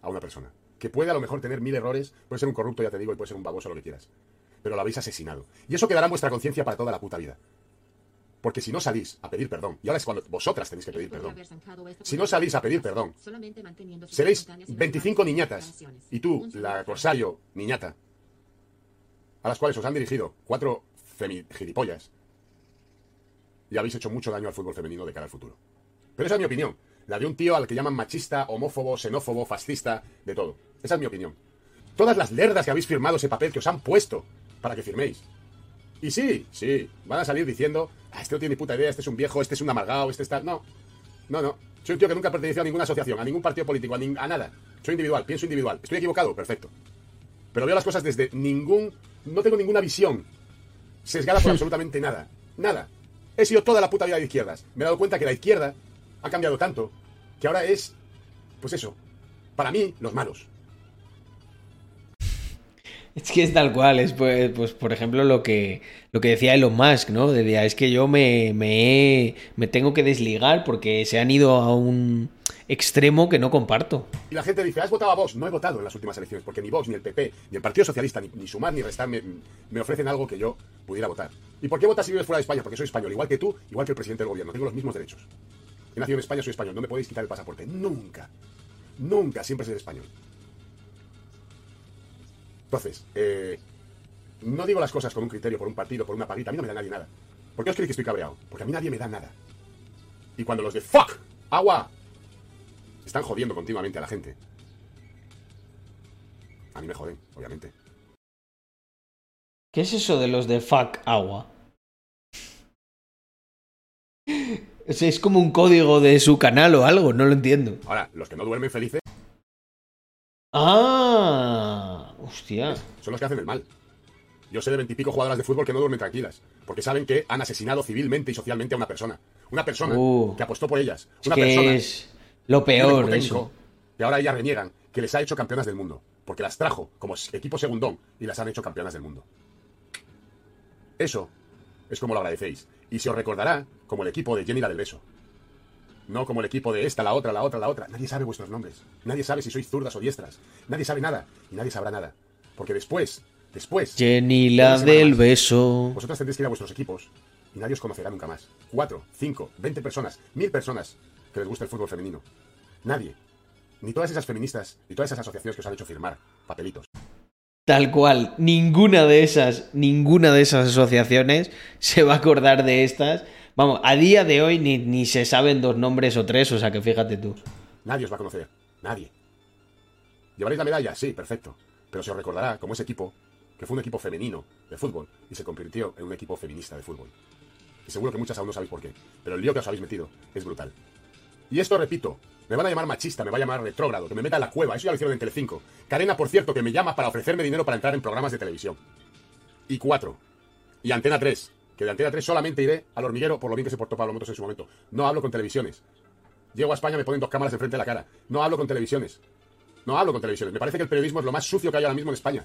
A una persona. Que puede a lo mejor tener mil errores, puede ser un corrupto, ya te digo, y puede ser un baboso, lo que quieras. Pero lo habéis asesinado. Y eso quedará en vuestra conciencia para toda la puta vida. Porque si no salís a pedir perdón, y ahora es cuando vosotras tenéis que pedir perdón. Si no salís a pedir perdón, seréis 25 niñatas y tú, la Corsario niñata, a las cuales os han dirigido cuatro gilipollas, y habéis hecho mucho daño al fútbol femenino de cara al futuro. Pero esa es mi opinión. La de un tío al que llaman machista, homófobo, xenófobo, fascista, de todo. Esa es mi opinión. Todas las lerdas que habéis firmado ese papel que os han puesto para que firméis. Y sí, sí, van a salir diciendo, ah, este no tiene ni puta idea, este es un viejo, este es un amargado, este está... No, no, no. Soy un tío que nunca ha pertenecido a ninguna asociación, a ningún partido político, a, nin- a nada. Soy individual, pienso individual. ¿Estoy equivocado? Perfecto. Pero veo las cosas desde ningún... No tengo ninguna visión sesgada por (laughs) absolutamente nada. Nada. He sido toda la puta vida de izquierdas. Me he dado cuenta que la izquierda ha cambiado tanto que ahora es, pues eso, para mí, los malos. Es que es tal cual, es pues, pues por ejemplo lo que, lo que decía Elon Musk, ¿no? Decía, es que yo me, me, me tengo que desligar porque se han ido a un extremo que no comparto. Y la gente dice, ¿has votado a Vox? No he votado en las últimas elecciones, porque ni Vox, ni el PP, ni el Partido Socialista, ni, ni sumar ni restar me, me ofrecen algo que yo pudiera votar. ¿Y por qué votas si vives fuera de España? Porque soy español, igual que tú, igual que el presidente del gobierno. Tengo los mismos derechos. He nacido en España, soy español. No me podéis quitar el pasaporte. Nunca. Nunca. Siempre seré español. Entonces, eh, no digo las cosas con un criterio, por un partido, por una paguita. A mí no me da nadie nada. ¿Por qué os creéis que estoy cabreado? Porque a mí nadie me da nada. Y cuando los de fuck, agua, están jodiendo continuamente a la gente. A mí me joden, obviamente. ¿Qué es eso de los de fuck agua? (laughs) Es como un código de su canal o algo, no lo entiendo. Ahora, los que no duermen felices Ah, hostia. son los que hacen el mal. Yo sé de veintipico jugadoras de fútbol que no duermen tranquilas, porque saben que han asesinado civilmente y socialmente a una persona. Una persona Uh. que apostó por ellas. Una que persona es lo peor técnico, eso. que ahora ellas reniegan, que les ha hecho campeonas del mundo, porque las trajo como equipo segundón y las han hecho campeonas del mundo. Eso es como lo agradecéis. Y se os recordará como el equipo de Jenny la del beso. No como el equipo de esta, la otra, la otra, la otra. Nadie sabe vuestros nombres. Nadie sabe si sois zurdas o diestras. Nadie sabe nada. Y nadie sabrá nada. Porque después, después. Jenny, la del más, beso. Vosotras tendréis que ir a vuestros equipos y nadie os conocerá nunca más. Cuatro, cinco, veinte personas, mil personas que les gusta el fútbol femenino. Nadie. Ni todas esas feministas, ni todas esas asociaciones que os han hecho firmar papelitos. Tal cual, ninguna de esas, ninguna de esas asociaciones se va a acordar de estas. Vamos, a día de hoy ni, ni se saben dos nombres o tres, o sea que fíjate tú. Nadie os va a conocer. Nadie. ¿Llevaréis la medalla? Sí, perfecto. Pero se os recordará como ese equipo, que fue un equipo femenino de fútbol y se convirtió en un equipo feminista de fútbol. Y seguro que muchas aún no sabéis por qué. Pero el lío que os habéis metido es brutal. Y esto repito, me van a llamar machista, me va a llamar retrógrado, que me meta en la cueva. Eso ya lo hicieron en Telecinco. Cadena, por cierto, que me llama para ofrecerme dinero para entrar en programas de televisión. Y cuatro. Y Antena 3. Que de Antena 3 solamente iré al hormiguero por lo bien que se portó Pablo Motos en su momento. No hablo con televisiones. Llego a España, me ponen dos cámaras enfrente de la cara. No hablo con televisiones. No hablo con televisiones. Me parece que el periodismo es lo más sucio que hay ahora mismo en España.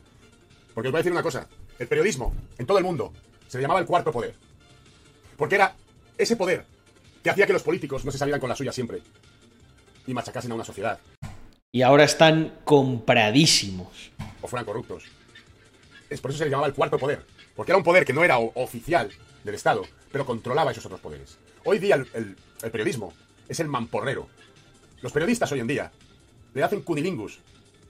Porque os voy a decir una cosa. El periodismo, en todo el mundo, se le llamaba el cuarto poder. Porque era ese poder que hacía que los políticos no se salieran con la suya siempre. Y machacasen a una sociedad. Y ahora están compradísimos. o fueran corruptos. Es por eso se le llamaba el cuarto poder. Porque era un poder que no era oficial del Estado, pero controlaba esos otros poderes. Hoy día el, el- el periodismo es el mamporrero. Los periodistas hoy en día le hacen cunilingus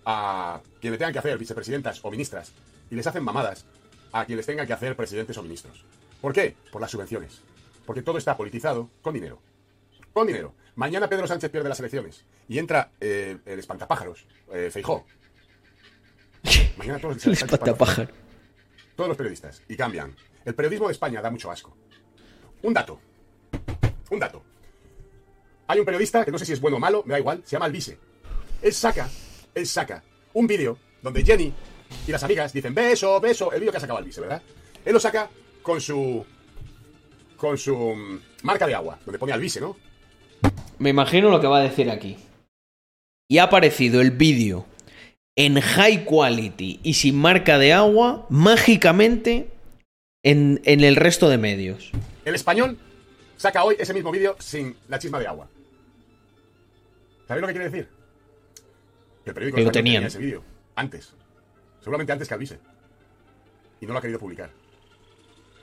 a quienes tengan que hacer vicepresidentas o ministras y les hacen mamadas a quienes tengan que hacer presidentes o ministros. ¿Por qué? Por las subvenciones. Porque todo está politizado con dinero. Con dinero. Mañana Pedro Sánchez pierde las elecciones y entra eh, el espantapájaros, eh, Feijó. (laughs) Mañana todos El espantapájaro. Todos los periodistas y cambian. El periodismo de España da mucho asco. Un dato. Un dato. Hay un periodista que no sé si es bueno o malo, me da igual, se llama Alvise. Él saca, él saca un vídeo donde Jenny y las amigas dicen beso, beso, el vídeo que ha sacado Alvise, ¿verdad? Él lo saca con su con su mm, marca de agua, donde pone Alvise, ¿no? Me imagino lo que va a decir aquí. Y ha aparecido el vídeo en high quality y sin marca de agua mágicamente en, en el resto de medios. El español saca hoy ese mismo vídeo sin la chisma de agua. ¿Sabéis lo que quiere decir? Que el periódico Que lo tenían. tenía ese vídeo antes. Seguramente antes que Alvise. Y no lo ha querido publicar.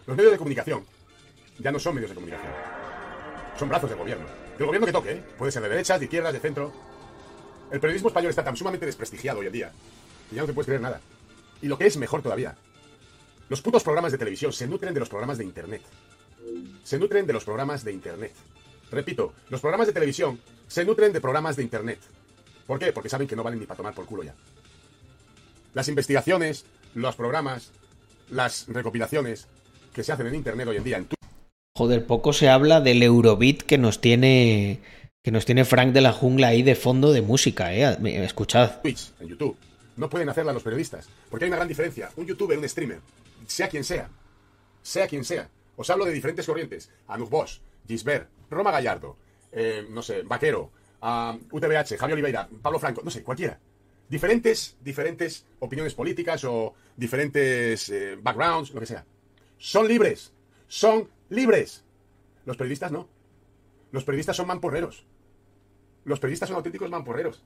Los medios de comunicación ya no son medios de comunicación. Son brazos del gobierno. Del gobierno que toque, ¿eh? Puede ser de derechas, de izquierdas, de centro. El periodismo español está tan sumamente desprestigiado hoy en día que ya no te puedes creer nada. Y lo que es mejor todavía, los putos programas de televisión se nutren de los programas de internet se nutren de los programas de Internet. Repito, los programas de televisión se nutren de programas de Internet. ¿Por qué? Porque saben que no valen ni para tomar por culo ya. Las investigaciones, los programas, las recopilaciones que se hacen en Internet hoy en día en Joder, poco se habla del Eurobeat que nos tiene que nos tiene Frank de la jungla ahí de fondo de música, eh. Escuchad. Twitch, en YouTube, no pueden hacerla los periodistas. Porque hay una gran diferencia. Un youtuber, un streamer, sea quien sea, sea quien sea. Os hablo de diferentes corrientes. Anuk Bosch, Gisbert, Roma Gallardo, eh, no sé, Vaquero, ah, UTBH, Javier Oliveira, Pablo Franco, no sé, cualquiera. Diferentes, diferentes opiniones políticas o diferentes eh, backgrounds, lo que sea. Son libres. Son libres. Los periodistas no. Los periodistas son mamporreros. Los periodistas son auténticos mamporreros.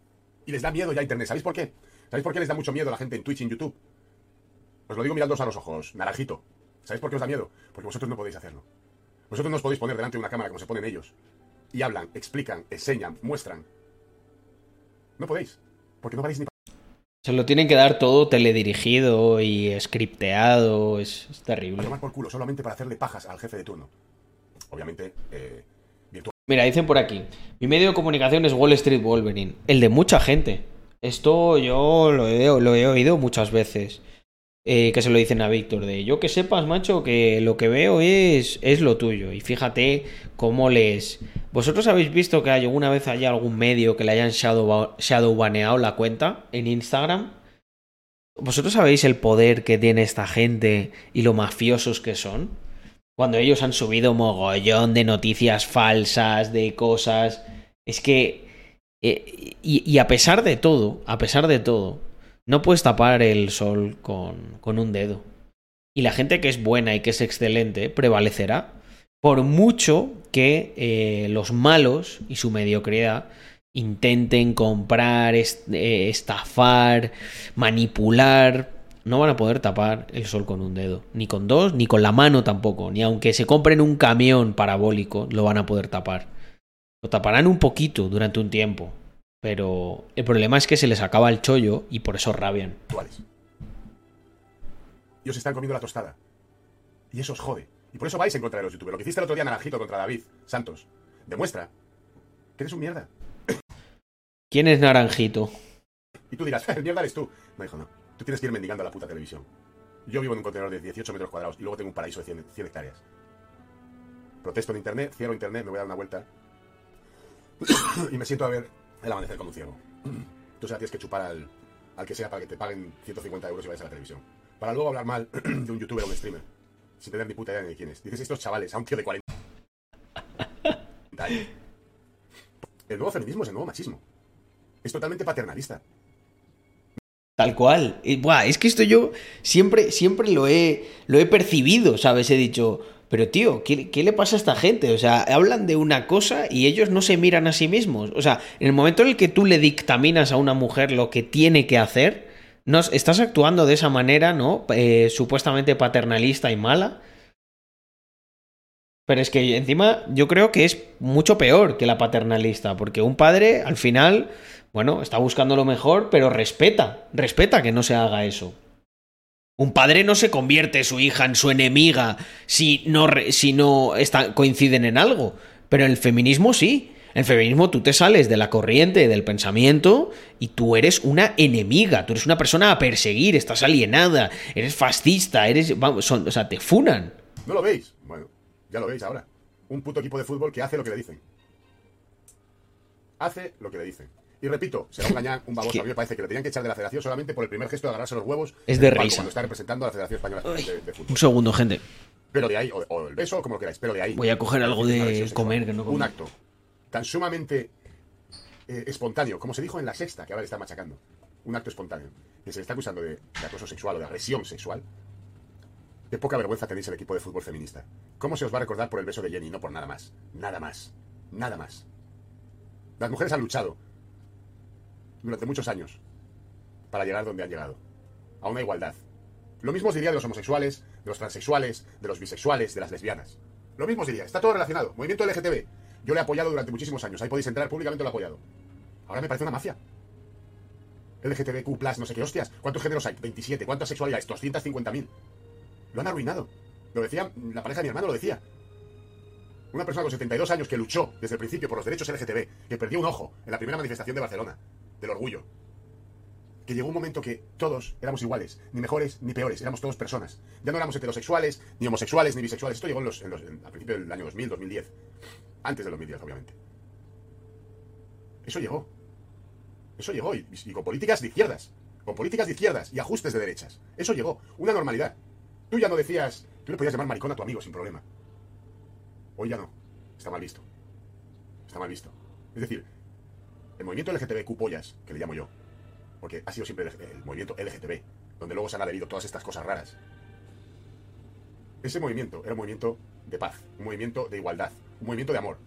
Y les da miedo ya Internet. ¿Sabéis por qué? ¿Sabéis por qué les da mucho miedo a la gente en Twitch y en YouTube? Os lo digo mirándoos a los ojos, naranjito. ¿Sabéis por qué os da miedo? Porque vosotros no podéis hacerlo. Vosotros no os podéis poner delante de una cámara como se ponen ellos. Y hablan, explican, enseñan, muestran. No podéis. Porque no valéis ni Se lo tienen que dar todo teledirigido y scripteado. Es, es para terrible. tomar por culo, solamente para hacerle pajas al jefe de turno. Obviamente, eh. Mira, dicen por aquí. Mi medio de comunicación es Wall Street Wolverine. El de mucha gente. Esto yo lo he, oído muchas veces. eh, que se lo dicen a Víctor. De yo que sepas, macho, que lo que veo es, es lo tuyo. Y fíjate cómo les. ¿Vosotros habéis visto que hay alguna vez haya algún medio que le hayan shadow, shadowbaneado la cuenta en Instagram? ¿Vosotros sabéis el poder que tiene esta gente y lo mafiosos que son? Cuando ellos han subido mogollón de noticias falsas, de cosas. Es que. eh, y, a pesar de todo, a pesar de todo, no puedes tapar el sol con, con un dedo. Y la gente que es buena y que es excelente prevalecerá. Por mucho que eh, los malos y su mediocridad intenten comprar, eh, estafar, manipular, no van a poder tapar el sol con un dedo. Ni con dos, ni con la mano tampoco. Ni aunque se compren un camión parabólico, lo van a poder tapar. Lo taparán un poquito durante un tiempo. Pero el problema es que se les acaba el chollo y por eso rabian. Y os están comiendo la tostada. Y eso os jode. Y por eso vais en contra de los youtubers. Lo que hiciste el otro día Naranjito contra David Santos demuestra que eres un mierda. ¿Quién es Naranjito? Y tú dirás, el mierda eres tú. No, hijo, no. Tú tienes que ir mendigando a la puta televisión. Yo vivo en un contenedor de 18 metros cuadrados y luego tengo un paraíso de 100, 100 hectáreas. Protesto en internet, cierro internet, me voy a dar una vuelta. (coughs) y me siento a ver el amanecer con un ciego. Tú se la tienes que chupar al, al que sea para que te paguen 150 euros y vayas a la televisión. Para luego hablar mal (coughs) de un youtuber o un streamer. Sin tener ni puta idea ni de quién es. Dices estos chavales, a un tío de 40 años. El nuevo feminismo es el nuevo machismo. Es totalmente paternalista. Tal cual. Y, buah, es que esto yo siempre, siempre lo he, lo he percibido, ¿sabes? He dicho, pero tío, ¿qué, le pasa a esta gente? O sea, hablan de una cosa y ellos no se miran a sí mismos. O sea, en el momento en el que tú le dictaminas a una mujer lo que tiene que hacer, no, estás actuando de esa manera, ¿no? Eh, supuestamente paternalista y mala. Pero es que encima yo creo que es mucho peor que la paternalista, porque un padre al final, bueno, está buscando lo mejor, pero respeta, respeta que no se haga eso. Un padre no se convierte su hija en su enemiga si no, si no está- coinciden en algo, pero el feminismo sí. En feminismo tú te sales de la corriente del pensamiento y tú eres una enemiga, tú eres una persona a perseguir, estás alienada, eres fascista, eres, o sea, te funan. ¿No lo veis? Bueno, ya lo veis ahora. Un puto equipo de fútbol que hace lo que le dicen. Hace lo que le dicen. Y repito, será un gañán, un baboso. que- A mí me parece que le tenían que echar de la federación solamente por el primer gesto de agarrarse los huevos. Es de risa. Cuando está representando a la Federación Española de, de Fútbol. Un segundo, gente. Pero de ahí, o, o el beso, como lo queráis, pero de ahí. Voy a coger algo de comer, que no como. Un acto tan sumamente eh, espontáneo, como se dijo en la sexta, que ahora le está machacando. Un acto espontáneo, que se le está acusando de, de acoso sexual o de agresión sexual. Qué poca vergüenza tenéis el equipo de fútbol feminista. ¿Cómo se os va a recordar por el beso de Jenny? No por nada más. Nada más. Nada más. Las mujeres han luchado durante muchos años para llegar donde han llegado. A una igualdad. Lo mismo os diría de los homosexuales, de los transexuales, de los bisexuales, de las lesbianas. Lo mismo diría. Está todo relacionado. Movimiento LGTB. Yo le he apoyado durante muchísimos años. Ahí podéis entrar, públicamente lo he apoyado. Ahora me parece una mafia. LGTBQ, no sé qué hostias. ¿Cuántos géneros hay? 27. ¿Cuántas sexualidades? 250.000. Lo han arruinado. Lo decía, la pareja de mi hermano lo decía. Una persona con 72 años que luchó desde el principio por los derechos LGTB, que perdió un ojo en la primera manifestación de Barcelona, del orgullo. Que llegó un momento que todos éramos iguales, ni mejores ni peores, éramos todos personas. Ya no éramos heterosexuales, ni homosexuales, ni bisexuales. Esto llegó en los, en los- en- a principios del año 2000, 2010. Antes del 2010, obviamente. Eso llegó. Eso llegó, y, y con políticas de izquierdas. Con políticas de izquierdas y ajustes de derechas. Eso llegó. Una normalidad. Tú ya no decías. Tú le podías llamar maricón a tu amigo sin problema. Hoy ya no. Está mal visto. Está mal visto. Es decir, el movimiento LGTBQ pollas, que le llamo yo, porque ha sido siempre el, el movimiento LGTB, donde luego se han adherido todas estas cosas raras. Ese movimiento era un movimiento de paz, un movimiento de igualdad, un movimiento de amor.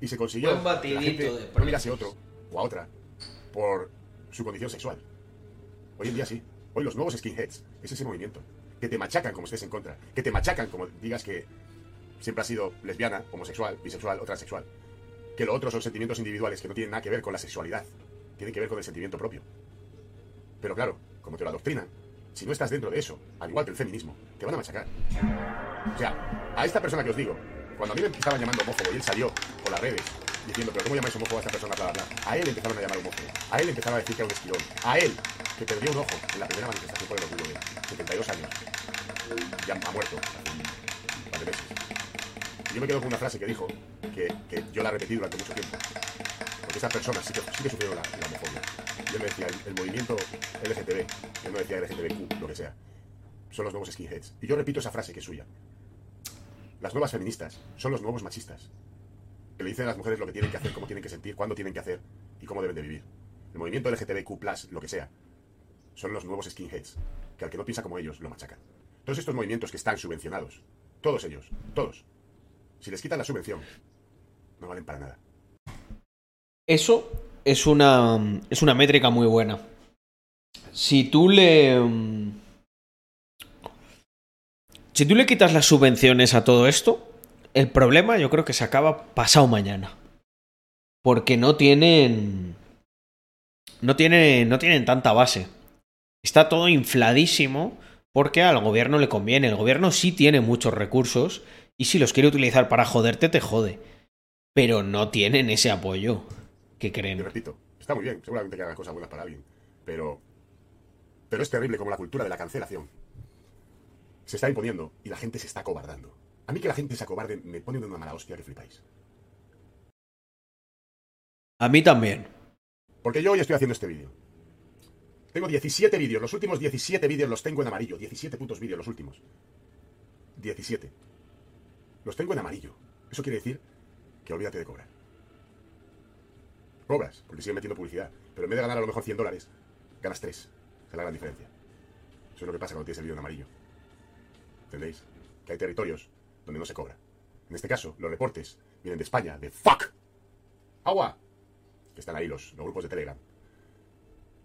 Y se consiguió Buen que la batidito gente de no mirase a otro o a otra por su condición sexual. Hoy en día sí. Hoy los nuevos skinheads es ese movimiento. Que te machacan como estés en contra. Que te machacan como digas que siempre has sido lesbiana, homosexual, bisexual o transexual. Que lo otro son sentimientos individuales que no tienen nada que ver con la sexualidad. Tienen que ver con el sentimiento propio. Pero claro, como te lo adoctrinan, si no estás dentro de eso, al igual que el feminismo, te van a machacar. O sea, a esta persona que os digo, cuando a mí me estaban llamando homófobo y él salió por las redes diciendo, pero ¿cómo llamáis homófobo a esta persona? Bla, bla, bla. A él empezaron a llamar homófobo. A él empezaron a decir que era un esquilón. A él, que perdió un ojo en la primera manifestación por el orgullo de 72 años. Ya ha muerto hace un par de meses. Yo me quedo con una frase que dijo, que, que yo la repetí durante mucho tiempo. Porque estas personas sí que, sí que sufrieron la, la homofobia. Yo me decía, el, el movimiento LGTB, yo no decía LGTBQ, lo que sea, son los nuevos skinheads. Y yo repito esa frase que es suya. Las nuevas feministas son los nuevos machistas. Que le dicen a las mujeres lo que tienen que hacer, cómo tienen que sentir, cuándo tienen que hacer y cómo deben de vivir. El movimiento LGTBQ, lo que sea, son los nuevos skinheads. Que al que no piensa como ellos, lo machacan. Todos estos movimientos que están subvencionados, todos ellos, todos, Si les quitan la subvención, no valen para nada. Eso es una, es una métrica muy buena. Si tú le... Si tú le quitas las subvenciones a todo esto, el problema yo creo que se acaba pasado mañana. Porque no tienen... No tienen, no tienen tanta base. Está todo infladísimo porque al gobierno le conviene. El gobierno sí tiene muchos recursos y si los quiere utilizar para joderte, te jode. Pero no tienen ese apoyo que creen. repito, está muy bien, seguramente que hagan cosas buenas para alguien, pero. Pero es terrible como la cultura de la cancelación se está imponiendo y la gente se está acobardando. A mí que la gente se acobarde me pone de una mala hostia que flipáis. A mí también. Porque yo hoy estoy haciendo este vídeo. Tengo 17 vídeos, los últimos 17 vídeos los tengo en amarillo. 17 putos vídeos, los últimos. 17. Los tengo en amarillo. Eso quiere decir que olvídate de cobrar. Cobras, porque siguen metiendo publicidad. Pero en vez de ganar a lo mejor 100 dólares, ganas 3. Esa es la gran diferencia. Eso es lo que pasa cuando tienes el vídeo en amarillo. ¿Entendéis? Que hay territorios donde no se cobra. En este caso, los reportes vienen de España, de fuck. Agua. Que están ahí los, los grupos de Telegram.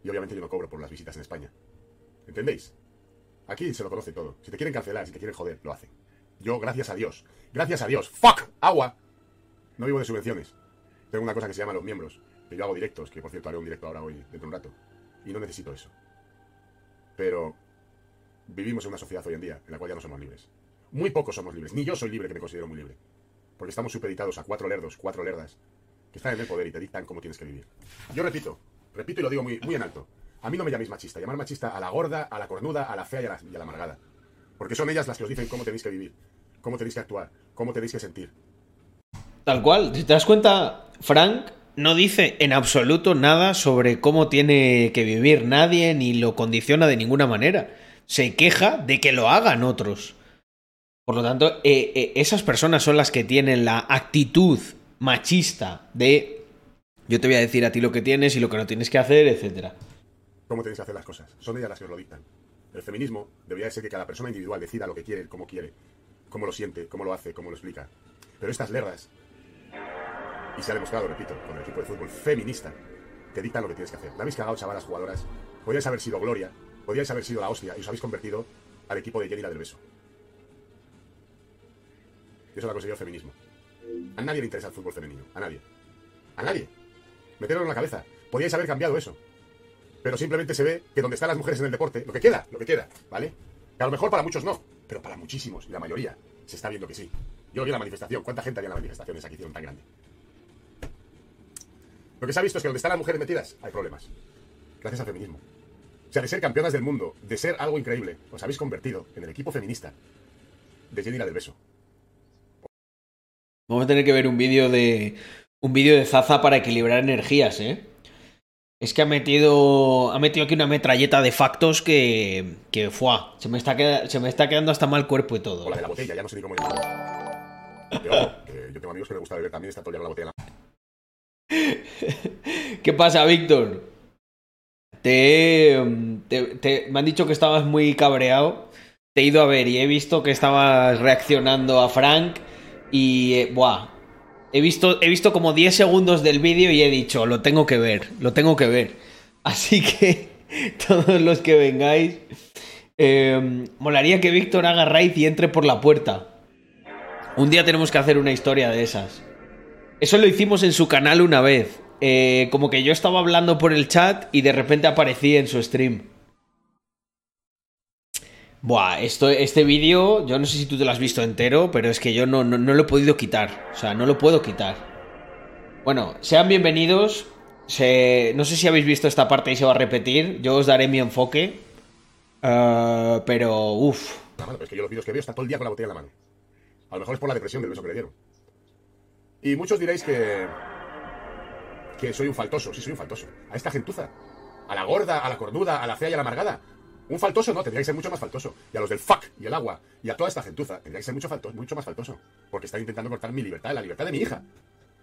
Y obviamente yo no cobro por las visitas en España. ¿Entendéis? Aquí se lo conoce todo. Si te quieren cancelar, si te quieren joder, lo hacen. Yo, gracias a Dios, gracias a Dios, fuck, agua. No vivo de subvenciones. Tengo una cosa que se llama los miembros, que yo hago directos, que por cierto haré un directo ahora hoy, dentro de un rato. Y no necesito eso. Pero vivimos en una sociedad hoy en día en la cual ya no somos libres. Muy pocos somos libres. Ni yo soy libre, que me considero muy libre. Porque estamos supeditados a cuatro lerdos, cuatro lerdas, que están en el poder y te dictan cómo tienes que vivir. Yo repito, repito y lo digo muy, muy en alto. A mí no me llaméis machista. Llamar machista a la gorda, a la cornuda, a la fea y a la, y a la amargada. Porque son ellas las que os dicen cómo tenéis que vivir, cómo tenéis que actuar, cómo tenéis que sentir. Tal cual. Si te das cuenta, Frank no dice en absoluto nada sobre cómo tiene que vivir nadie ni lo condiciona de ninguna manera. Se queja de que lo hagan otros. Por lo tanto, eh, eh, esas personas son las que tienen la actitud machista de yo te voy a decir a ti lo que tienes y lo que no tienes que hacer, etcétera. cómo tenéis que hacer las cosas. Son ellas las que os lo dictan. El feminismo debería de ser que cada persona individual decida lo que quiere, cómo quiere, cómo lo siente, cómo lo hace, cómo lo explica. Pero estas lerdas, y se ha demostrado, repito, con el equipo de fútbol feminista, te dictan lo que tienes que hacer. La habéis cagado, chavalas jugadoras. Podríais haber sido Gloria, podríais haber sido la hostia, y os habéis convertido al equipo de Jenny la del beso. Y eso lo ha conseguido el feminismo. A nadie le interesa el fútbol femenino. A nadie. A nadie. Meterlo en la cabeza. Podríais haber cambiado eso. Pero simplemente se ve que donde están las mujeres en el deporte, lo que queda, lo que queda, ¿vale? Que a lo mejor para muchos no, pero para muchísimos, y la mayoría, se está viendo que sí. Yo vi en la manifestación. ¿Cuánta gente había en la manifestación esa que hicieron tan grande? Lo que se ha visto es que donde están las mujeres metidas, hay problemas. Gracias al feminismo. O sea, de ser campeonas del mundo, de ser algo increíble, os habéis convertido en el equipo feminista de Jenny la del beso. Vamos a tener que ver un vídeo de. Un vídeo de Zaza para equilibrar energías, ¿eh? Es que ha metido. Ha metido aquí una metralleta de factos que. que fuá. Se me está, queda- se me está quedando hasta mal cuerpo y todo. O la de la botella, ya no sé ni cómo ojo, que yo tengo amigos que les gusta beber también, el día con la botella (laughs) ¿Qué pasa, Víctor? Te, te- te- me han dicho que estabas muy cabreado. Te he ido a ver y he visto que estabas reaccionando a Frank. Y. eh, buah. He visto, he visto como 10 segundos del vídeo y he dicho, lo tengo que ver, lo tengo que ver. (laughs) Así que (laughs) todos los que vengáis. eh, molaría que Víctor haga raid y entre por la puerta. Un día tenemos que hacer una historia de esas. Eso lo hicimos en su canal una vez. Eh, como que yo estaba hablando por el chat y de repente aparecí en su stream. Buah, esto, este vídeo, yo no sé si tú te lo has visto entero, pero es que yo no, no, no lo he podido quitar. O sea, no lo puedo quitar. Bueno, sean bienvenidos. No sé si habéis visto esta parte y se va a repetir. Yo os daré mi enfoque. Eh, pero, uff. es que yo los vídeos que veo está todo el día con la botella en la mano. A lo mejor es por la depresión del beso que le dieron. Y muchos diréis que. que soy un faltoso. Sí, soy un faltoso. A esta gentuza. A la gorda, a la cornuda, a la fea y a la amargada. Un faltoso no, tendría que ser mucho más faltoso. Y a los del fuck y el agua y a toda esta gentuza tendría que ser mucho, más faltoso. Porque están intentando cortar mi libertad, la libertad de mi hija.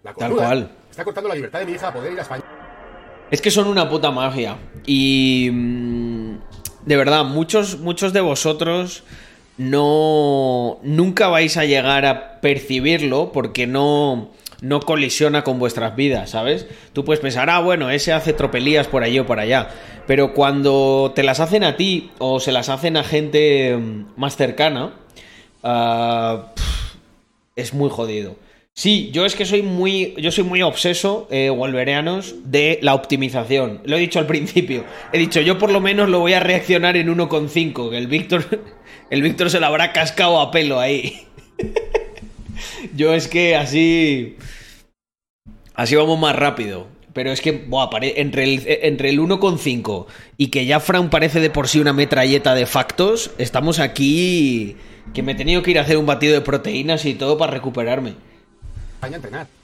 La Tal cual. Está cortando la libertad de mi hija a poder ir a España. Es que son una puta magia. Y. mm, De verdad, muchos, muchos de vosotros no nunca vais a llegar a percibirlo porque no no colisiona con vuestras vidas, ¿sabes? Tú puedes pensar, ah, bueno, ese hace tropelías por allí o por allá, pero cuando te las hacen a ti o se las hacen a gente mm, más cercana, ah, es muy jodido. Sí, yo es que soy muy. Yo soy muy obseso, eh, de la optimización. Lo he dicho al (laughs) principio. He dicho, yo por lo menos lo voy a reaccionar en 1,5. Que el Víctor. (laughs) El Víctor se lo habrá cascado a pelo ahí. (laughs) yo es que así. Así vamos más rápido. Pero es que, entre el, entre el 1,5 y que ya Fran parece de por sí una metralleta de factos, estamos aquí. Que me he tenido que ir a hacer un batido de proteínas y todo para recuperarme. España entrenar.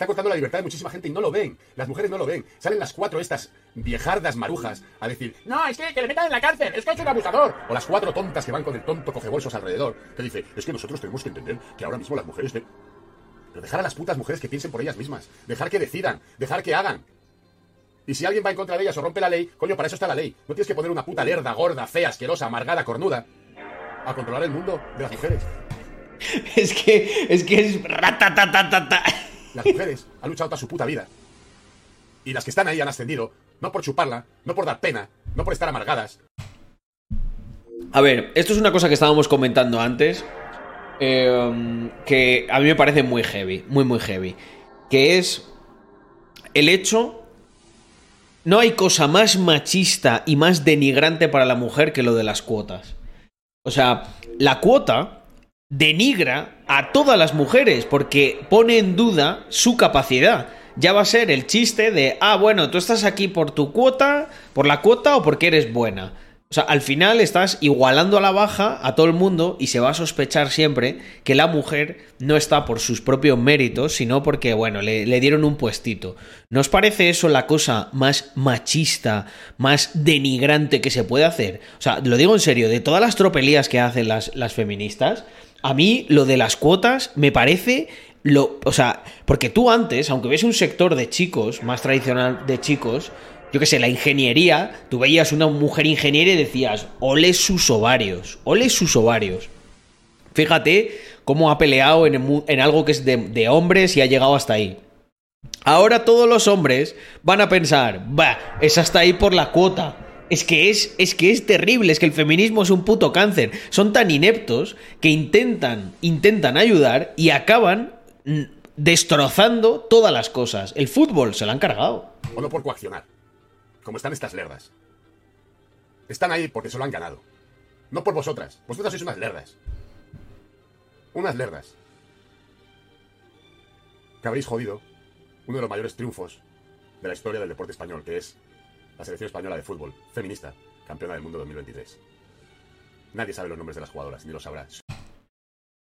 Está cortando la libertad de muchísima gente y no lo ven. Las mujeres no lo ven. Salen las cuatro estas viejardas marujas a decir, no, es que, que le metan en la cárcel, es que es un abusador. O las cuatro tontas que van con el tonto cogebolsos alrededor, que dice, es que nosotros tenemos que entender que ahora mismo las mujeres... de-". Pero dejar a las putas mujeres que piensen por ellas mismas. Dejar que decidan. Dejar que hagan. Y si alguien va en contra de ellas o rompe la ley, coño, para eso está la ley. No tienes que poner una puta lerda, gorda, fea, asquerosa, amargada, cornuda, a controlar el mundo de las mujeres. (laughs) Es que es que es ratatatatata. Las mujeres han luchado toda su puta vida. Y las que están ahí han ascendido, no por chuparla, no por dar pena, no por estar amargadas. A ver, esto es una cosa que estábamos comentando antes. eh, que a mí me parece muy heavy. Muy, muy heavy. Que es el hecho. No hay cosa más machista y más denigrante para la mujer que lo de las cuotas. O sea, la cuota denigra a todas las mujeres porque pone en duda su capacidad. Ya va a ser el chiste de, ah, bueno, tú estás aquí por tu cuota, por la cuota o porque eres buena. O sea, al final estás igualando a la baja a todo el mundo y se va a sospechar siempre que la mujer no está por sus propios méritos, sino porque, bueno, le, dieron un puestito. ¿No os parece eso la cosa más machista, más denigrante que se puede hacer? O sea, lo digo en serio, de todas las tropelías que hacen las feministas, a mí lo de las cuotas me parece lo, o sea, porque tú antes, aunque ves un sector de chicos, más tradicional de chicos, yo qué sé, la ingeniería, tú veías una mujer ingeniera y decías, ole sus ovarios, ole sus ovarios. Fíjate cómo ha peleado en, algo que es de, de hombres y ha llegado hasta ahí. Ahora todos los hombres van a pensar, va, es hasta ahí por la cuota. Es que es, es que es terrible, es que el feminismo es un puto cáncer. Son tan ineptos que intentan, intentan ayudar y acaban mm, destrozando todas las cosas. El fútbol se lo han cargado. O no por coaccionar. Como están estas lerdas. Están ahí porque se lo han ganado. No por vosotras. Vosotras sois unas lerdas. Unas lerdas. Que habréis jodido uno de los mayores triunfos de la historia del deporte español, que es la selección española de fútbol, feminista, campeona del mundo 2023. Nadie sabe los nombres de las jugadoras, ni lo sabrá.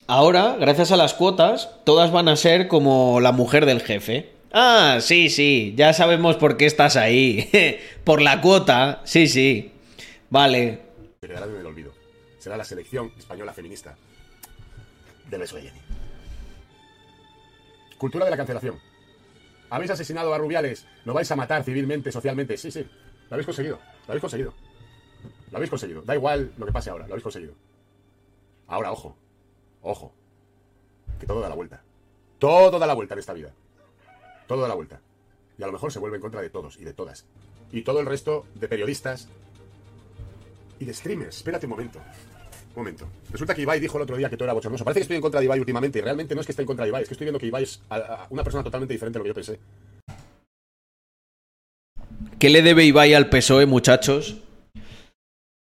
Ahora, gracias a las cuotas, todas van a ser como la mujer del jefe. Ah, sí, sí, ya sabemos por qué estás ahí. (laughs) por la cuota, sí, sí. Vale. Se quedará en el olvido. Será la selección española feminista del beso de Jenny. Cultura de la cancelación. ¿Habéis asesinado a Rubiales? ¿Lo vais a matar civilmente, socialmente? Sí, sí. Lo habéis conseguido. Lo habéis conseguido. Lo habéis conseguido. Da igual lo que pase ahora. Lo habéis conseguido. Ahora, ojo. Ojo. Que todo da la vuelta. Todo da la vuelta en esta vida. Todo da la vuelta. Y a lo mejor se vuelve en contra de todos y de todas. Y todo el resto de periodistas y de streamers. Espérate un momento. Un momento. Resulta que Ibai dijo el otro día que todo era bochornoso. Parece que estoy en contra de Ibai últimamente. Y realmente no es que esté en contra de Ibai. Es que estoy viendo que Ibai es una persona totalmente diferente a lo que yo pensé. ¿Qué le debe Ibai al PSOE, muchachos?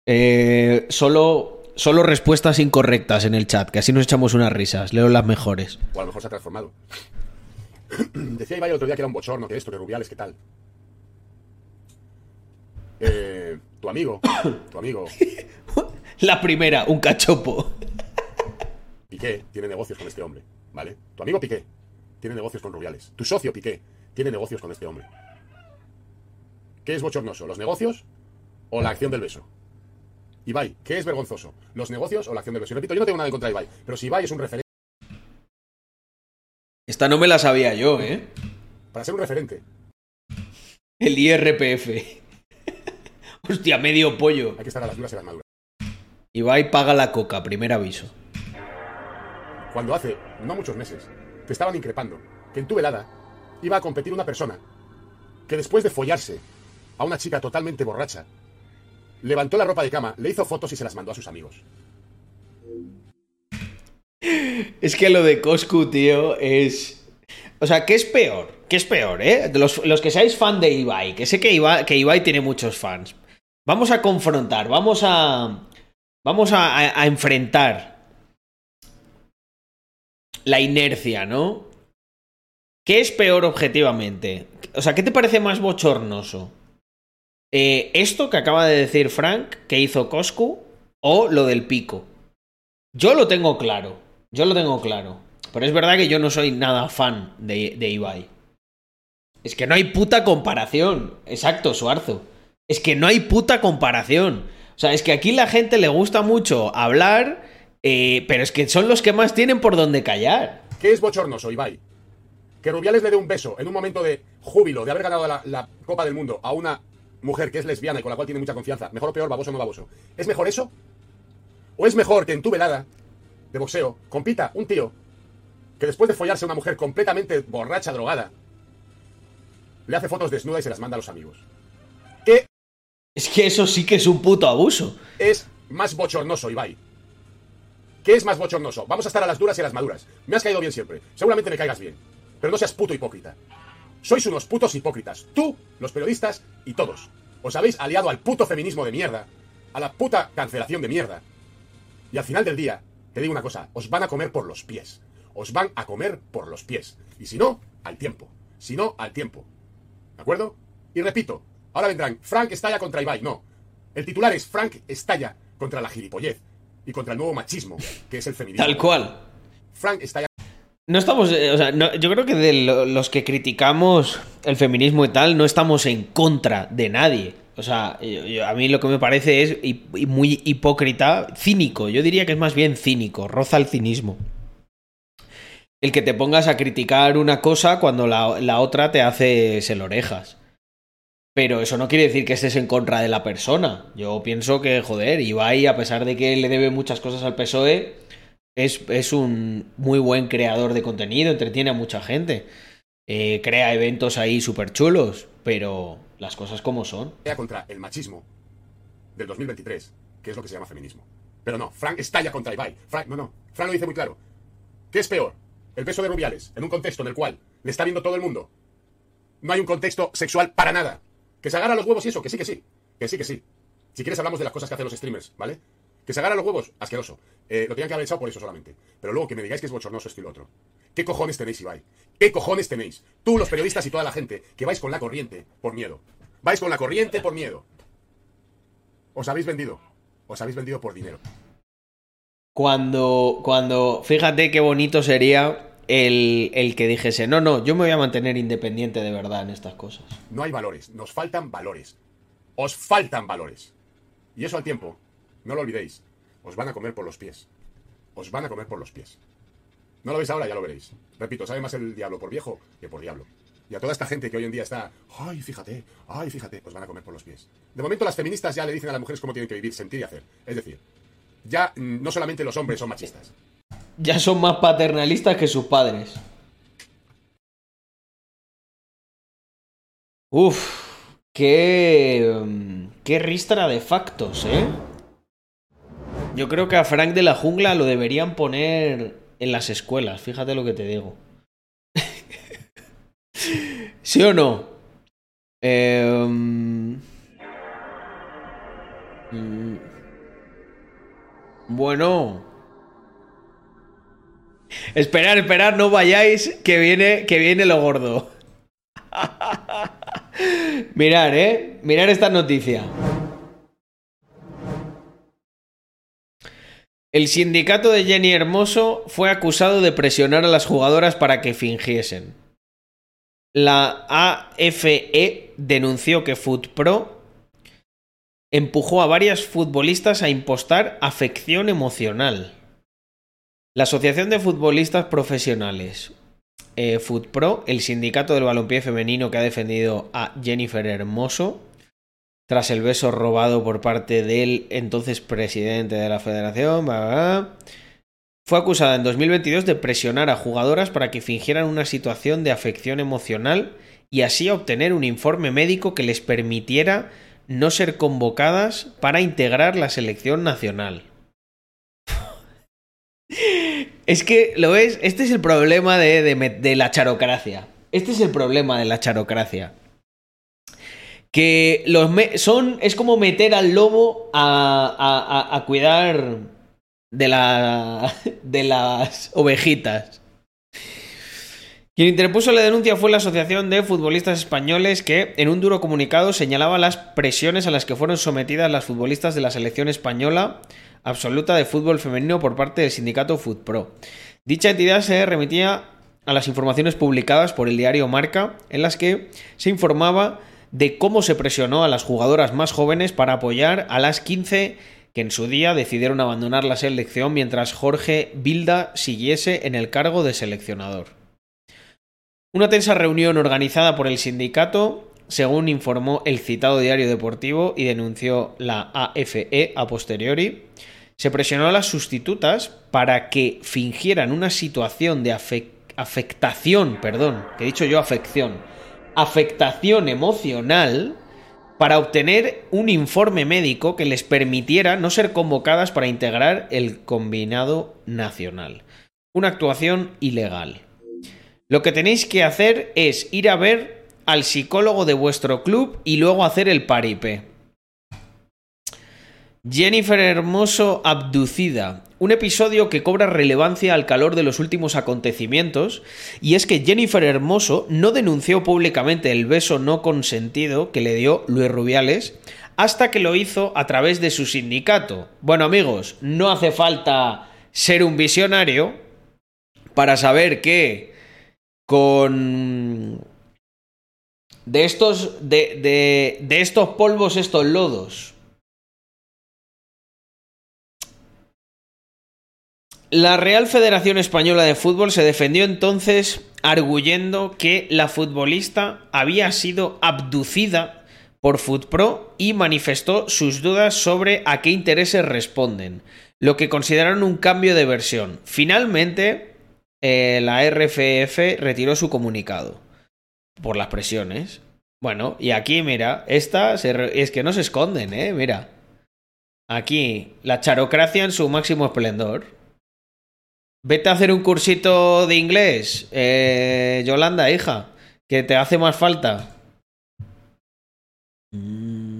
Eh, solo, solo respuestas incorrectas en el chat, que así nos echamos unas risas. Leo las mejores. O a lo mejor se ha transformado. (coughs) Decía Ibai el otro día que era un bochorno, que esto, que Rubiales, que tal. Eh, tu amigo, (coughs) tu amigo (coughs) La primera, un cachopo. Piqué tiene negocios con este hombre, ¿vale? Tu amigo Piqué tiene negocios con Rubiales. Tu socio Piqué tiene negocios con este hombre. ¿Qué es bochornoso? ¿Los negocios o la acción del beso? Ibai, ¿qué es vergonzoso? ¿Los negocios o la acción del beso? Y repito, yo no tengo nada en contra de Ibai, pero si Ibai es un referente, Esta no me la sabía yo, ¿eh? para ser un referente, El IRPF. (laughs) Hostia, medio pollo. hay que estar a las duras y a las maduras. Ibai paga la coca, primer aviso. Cuando hace no muchos meses te estaban increpando que en tu velada iba a competir una persona que después de follarse a una chica totalmente borracha, levantó la ropa de cama, le hizo fotos y se las mandó a sus amigos. Es que lo de Coscu, tío, es. O sea, ¿qué es peor? ¿Qué es peor, eh? Los, los que seáis fan de Ibai, que sé que Ibai, que Ibai tiene muchos fans. Vamos a confrontar, vamos a. Vamos a, enfrentar la inercia, ¿no? ¿Qué es peor objetivamente? O sea, ¿qué te parece más bochornoso? Eh, ¿Esto que acaba de decir Frank, que hizo Coscu, o lo del pico? Yo lo tengo claro. Yo lo tengo claro. Pero es verdad que yo no soy nada fan de, de Ibai. Es que no hay puta comparación. Exacto, Suarzo. Es que no hay puta comparación. O sea, es que aquí la gente le gusta mucho hablar, eh, pero es que son los que más tienen por donde callar. ¿Qué es bochornoso, Ibai? Que Rubiales le dé un beso en un momento de júbilo de haber ganado la, Copa del Mundo a una mujer que es lesbiana y con la cual tiene mucha confianza. ¿Mejor peor, baboso o no baboso? ¿Es mejor eso? ¿O es mejor que en tu velada de boxeo compita un tío que después de follarse a una mujer completamente borracha, drogada, le hace fotos desnuda y se las manda a los amigos? ¿Qué Es que eso sí que es un puto abuso. es más bochornoso, Ibai? ¿Qué es más bochornoso? Vamos a estar a las duras y a las maduras. Me has caído bien siempre. Seguramente me caigas bien. Pero no seas puto hipócrita. Sois unos putos hipócritas. Tú, los periodistas y todos. Os habéis aliado al puto feminismo de mierda. A la puta cancelación de mierda. Y al final del día, te digo una cosa. Os van a comer por los pies. Os van a comer por los pies. Y si no, al tiempo. Si no, al tiempo. ¿De acuerdo? Y repito, ahora vendrán, Frank estalla contra Ibai. No. El titular es Frank estalla contra la gilipollez y contra el nuevo machismo, que es el feminismo. Tal cual. Frank estalla No estamos, eh, o sea, no- yo creo que de lo- los que criticamos el feminismo y tal, no estamos en contra de nadie. O sea, yo- yo- a mí lo que me parece es hi- muy hipócrita, cínico. Yo diría que es más bien cínico, roza el cinismo. El que te pongas a criticar una cosa cuando la, la otra te hace el orejas. Pero eso no quiere decir que estés en contra de la persona. Yo pienso que, joder, Ibai, a pesar de que le debe muchas cosas al PSOE, es, es un muy buen creador de contenido, entretiene a mucha gente. Eh, crea eventos ahí súper chulos, pero las cosas como son. contra el machismo del 2023, que es lo que se llama feminismo. Pero no, Frank estalla contra Ibai. Frank, no, no. Frank lo dice muy claro. ¿Qué es peor? El beso de Rubiales, en un contexto en el cual le está viendo todo el mundo. No hay un contexto sexual para nada. Que se agarra los huevos y eso, que sí, que sí. Que sí, que sí. Si quieres hablamos de las cosas que hacen los streamers, ¿vale? Que se agarra los huevos, asqueroso. Eh, lo tenían que haber echado por eso solamente. Pero luego que me digáis que es bochornoso esto y lo otro. ¿Qué cojones tenéis, Ibai? ¿Qué cojones tenéis? Tú, los periodistas y toda la gente, que vais con la corriente por miedo. Vais con la corriente por miedo. Os habéis vendido. Os habéis vendido por dinero. Cuando, cuando, fíjate qué bonito sería el, el que dijese, no, no, yo me voy a mantener independiente de verdad en estas cosas. No hay valores. Nos faltan valores. Os faltan valores. Y eso al tiempo, no lo olvidéis, os van a comer por los pies. Os van a comer por los pies. No lo veis ahora, ya lo veréis. Repito, sabe más el diablo por viejo que por diablo. Y a toda esta gente que hoy en día está, ay, fíjate, ay, fíjate, os van a comer por los pies. De momento las feministas ya le dicen a las mujeres cómo tienen que vivir, sentir y hacer. Es decir, ya mm, no solamente los hombres son machistas. Ya son más paternalistas que sus padres. Uf, qué, mm, qué ristra de factos, ¿eh? Yo creo que a Frank de la jungla lo deberían poner en las escuelas, fíjate lo que te digo. (laughs) ¿Sí o no? Mm, mm, bueno. Esperar, esperar, no vayáis, que viene, que viene lo gordo. (laughs) Mirar, eh. Mirar esta noticia. El sindicato de Jenny Hermoso fue acusado de presionar a las jugadoras para que fingiesen. La AFE denunció que FootPro empujó a varias futbolistas a impostar afección emocional. La Asociación de Futbolistas Profesionales, eh, FootPro, el sindicato del balompié femenino que ha defendido a Jennifer Hermoso, tras el beso robado por parte del entonces presidente de la federación. Fue acusada en 2022 de presionar a jugadoras para que fingieran una situación de afección emocional y así obtener un informe médico que les permitiera no ser convocadas para integrar la selección nacional. Es que, ¿lo ves? Este es el problema de, de la charocracia. Este es el problema de la charocracia. Que los son. Es como meter al lobo a, a- a- a cuidar de, la, (laughs) de las ovejitas. Quien interpuso la denuncia fue la Asociación de Futbolistas Españoles que, en un duro comunicado, señalaba las presiones a las que fueron sometidas las futbolistas de la selección española absoluta de fútbol femenino por parte del sindicato FUTPRO. Dicha entidad se remitía a las informaciones publicadas por el diario Marca, en las que se informaba de cómo se presionó a las jugadoras más jóvenes para apoyar a las 15 que en su día decidieron abandonar la selección mientras Jorge Bilda siguiese en el cargo de seleccionador. Una tensa reunión organizada por el sindicato, según informó el citado diario deportivo y denunció la AFE a posteriori, se presionó a las sustitutas para que fingieran una situación de afec- afectación, perdón, que he dicho yo afección, afectación emocional para obtener un informe médico que les permitiera no ser convocadas para integrar el combinado nacional. Una actuación ilegal. Lo que tenéis que hacer es ir a ver al psicólogo de vuestro club y luego hacer el paripé. Jennifer Hermoso abducida. Un episodio que cobra relevancia al calor de los últimos acontecimientos, y es que Jennifer Hermoso no denunció públicamente el beso no consentido que le dio Luis Rubiales hasta que lo hizo a través de su sindicato. Bueno amigos, no hace falta ser un visionario para saber que con de estos de, de, de estos polvos, estos lodos, La Real Federación Española de Fútbol se defendió entonces arguyendo que la futbolista había sido abducida por FUTPRO y manifestó sus dudas sobre a qué intereses responden, lo que consideraron un cambio de versión. Finalmente, eh, la RFF retiró su comunicado por las presiones. Bueno, y aquí, mira, esta se es que no se esconden, ¿eh? Mira. Aquí, la charocracia en su máximo esplendor. Vete a hacer un cursito de inglés, eh, Yolanda, hija, que te hace más falta. Mm.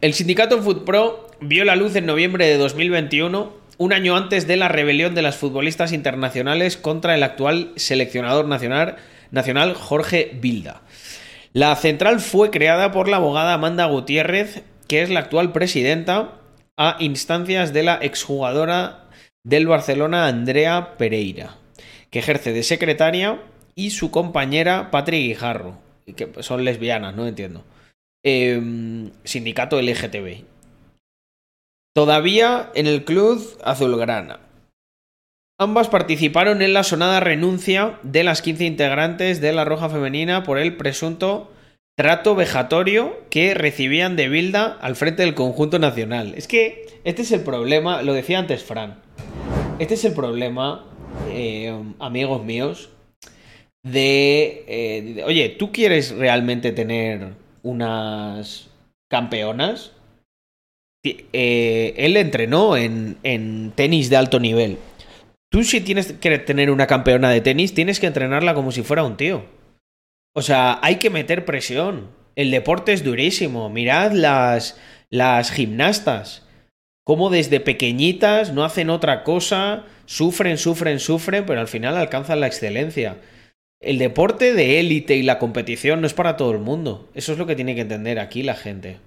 El sindicato FUTPRO vio la luz en noviembre de 2021, un año antes de la rebelión de las futbolistas internacionales contra el actual seleccionador nacional, nacional Jorge Bilda. La central fue creada por la abogada Amanda Gutiérrez, que es la actual presidenta, a instancias de la exjugadora del Barcelona Andrea Pereira, que ejerce de secretaria, y su compañera Patri Guijarro, que son lesbianas, no entiendo. Eh, sindicato LGTB. Todavía en el club azulgrana. Ambas participaron en la sonada renuncia de las 15 integrantes de la Roja Femenina por el presunto trato vejatorio que recibían de Bilda al frente del conjunto nacional. Es que este es el problema, lo decía antes Fran. Este es el problema, eh, amigos míos, eh, de- Oye, ¿tú quieres realmente tener unas campeonas? Eh, él entrenó en, en tenis de alto nivel. Tú si tienes que tener una campeona de tenis, tienes que entrenarla como si fuera un tío. O sea, hay que meter presión. El deporte es durísimo. Mirad las, las gimnastas. Cómo desde pequeñitas no hacen otra cosa, sufren, sufren, sufren, pero al final alcanzan la excelencia. El deporte de élite y la competición no es para todo el mundo. Eso es lo que tiene que entender aquí la gente.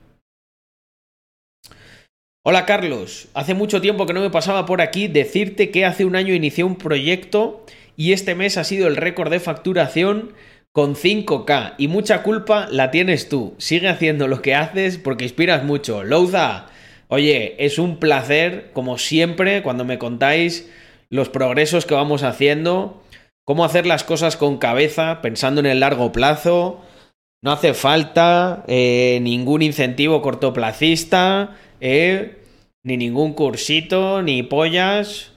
Hola Carlos, hace mucho tiempo que no me pasaba por aquí decirte que hace un año inicié un proyecto y este mes ha sido el récord de facturación con 5K y mucha culpa la tienes tú. Sigue haciendo lo que haces porque inspiras mucho. Louza, oye, es un placer como siempre cuando me contáis los progresos que vamos haciendo, cómo hacer las cosas con cabeza, pensando en el largo plazo. No hace falta eh, ningún incentivo cortoplacista, ni ningún cursito, ni pollas.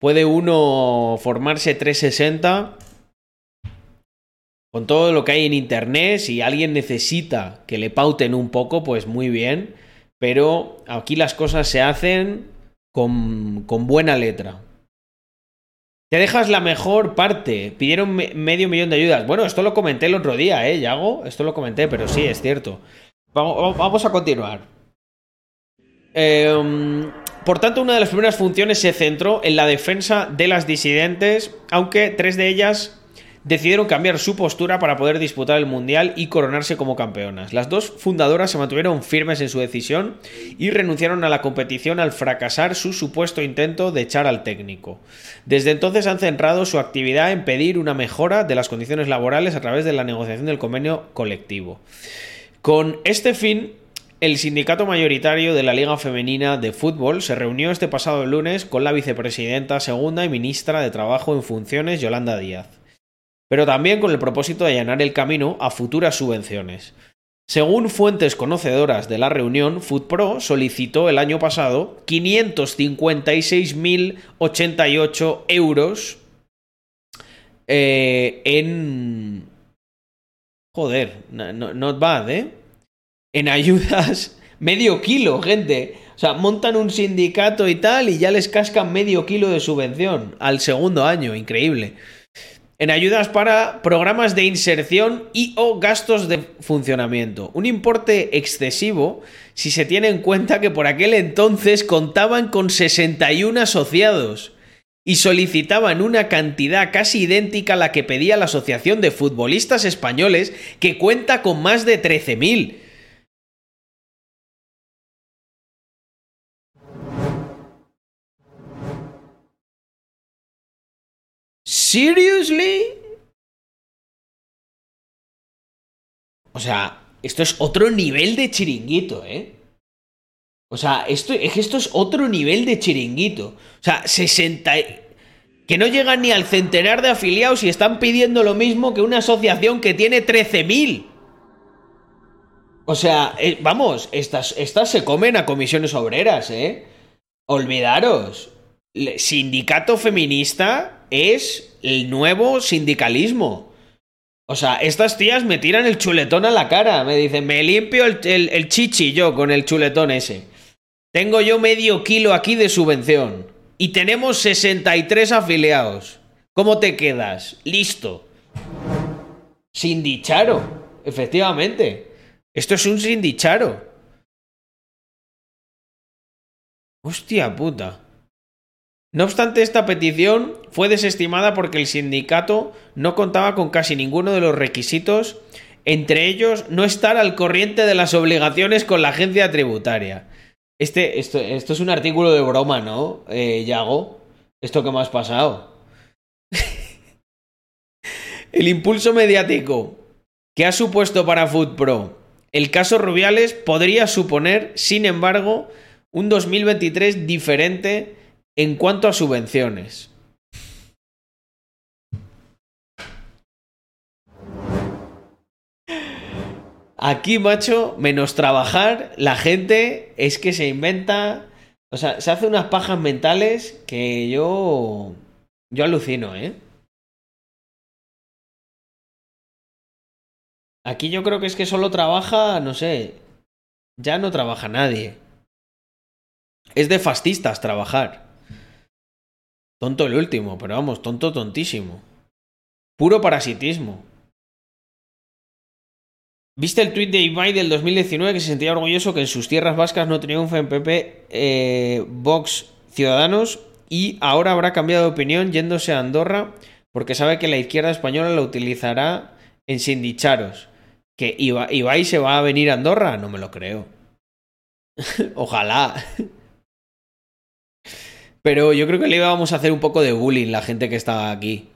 Puede uno formarse 360 con todo lo que hay en internet. Si alguien necesita que le pauten un poco, pues muy bien. Pero aquí las cosas se hacen con, con buena letra. Te dejas la mejor parte. Pidieron me- medio millón de ayudas. Bueno, esto lo comenté el otro día, ¿eh, Yago? Esto lo comenté, pero sí, es cierto. Vamos, vamos a continuar. Em, por tanto, una de las primeras funciones se centró en la defensa de las disidentes, aunque tres de ellas decidieron cambiar su postura para poder disputar el Mundial y coronarse como campeonas. Las dos fundadoras se mantuvieron firmes en su decisión y renunciaron a la competición al fracasar su supuesto intento de echar al técnico. Desde entonces han centrado su actividad en pedir una mejora de las condiciones laborales a través de la negociación del convenio colectivo. Con este fin, el sindicato mayoritario de la Liga Femenina de Fútbol se reunió este pasado lunes con la vicepresidenta segunda y ministra de Trabajo en funciones, Yolanda Díaz, pero también con el propósito de allanar el camino a futuras subvenciones. Según fuentes conocedoras de la reunión, FoodPro solicitó el año pasado 556.088 euros eh, en... Joder, no, no- not bad, ¿eh? En ayudas, (laughs) medio kilo, gente. O sea, montan un sindicato y tal y ya les cascan medio kilo de subvención al segundo año, increíble. En ayudas para programas de inserción y o gastos de funcionamiento. Un importe excesivo si se tiene en cuenta que por aquel entonces contaban con 61 asociados y solicitaban una cantidad casi idéntica a la que pedía la Asociación de Futbolistas Españoles, que cuenta con más de 13.000. ¿Seriously? O sea, esto es otro nivel de chiringuito, ¿eh? O sea, esto, es que esto es otro nivel de chiringuito. O sea, 60... y- Que no llegan ni al centenar de afiliados y están pidiendo lo mismo que una asociación que tiene 13.000. O sea, eh, vamos, estas, estas se comen a comisiones obreras, ¿eh? Olvidaros. Sindicato feminista es el nuevo sindicalismo. O sea, estas tías me tiran el chuletón a la cara. Me dicen, me limpio el, chichi yo con el chuletón ese. Tengo yo medio kilo aquí de subvención. Y tenemos 63 afiliados. ¿Cómo te quedas? Listo. Sindicharo. Efectivamente. Esto es un sindicharo. Hostia puta. No obstante, esta petición fue desestimada porque el sindicato no contaba con casi ninguno de los requisitos, entre ellos no estar al corriente de las obligaciones con la agencia tributaria. Este, esto, esto es un artículo de broma, ¿no, eh, Yago? ¿Esto que me has pasado? (laughs) el impulso mediático que ha supuesto para FoodPro el caso Rubiales podría suponer, sin embargo, un 2023 diferente en cuanto a subvenciones. Aquí, macho, menos trabajar, la gente es que se inventa. O sea, se hace unas pajas mentales que yo. Yo alucino, ¿eh? Aquí yo creo que es que solo trabaja, no sé. Ya no trabaja nadie. Es de fascistas trabajar. Tonto el último, pero vamos, tonto tontísimo. Puro parasitismo. ¿Viste el tuit de Ibai del 2019 que se sentía orgulloso que en sus tierras vascas no triunfa en PP eh, Vox Ciudadanos y ahora habrá cambiado de opinión yéndose a Andorra porque sabe que la izquierda española lo utilizará en sindicharos? ¿Que Iba- Ibai se va a venir a Andorra? No me lo creo. (laughs) Ojalá. Pero yo creo que le íbamos a hacer un poco de bullying la gente que estaba aquí.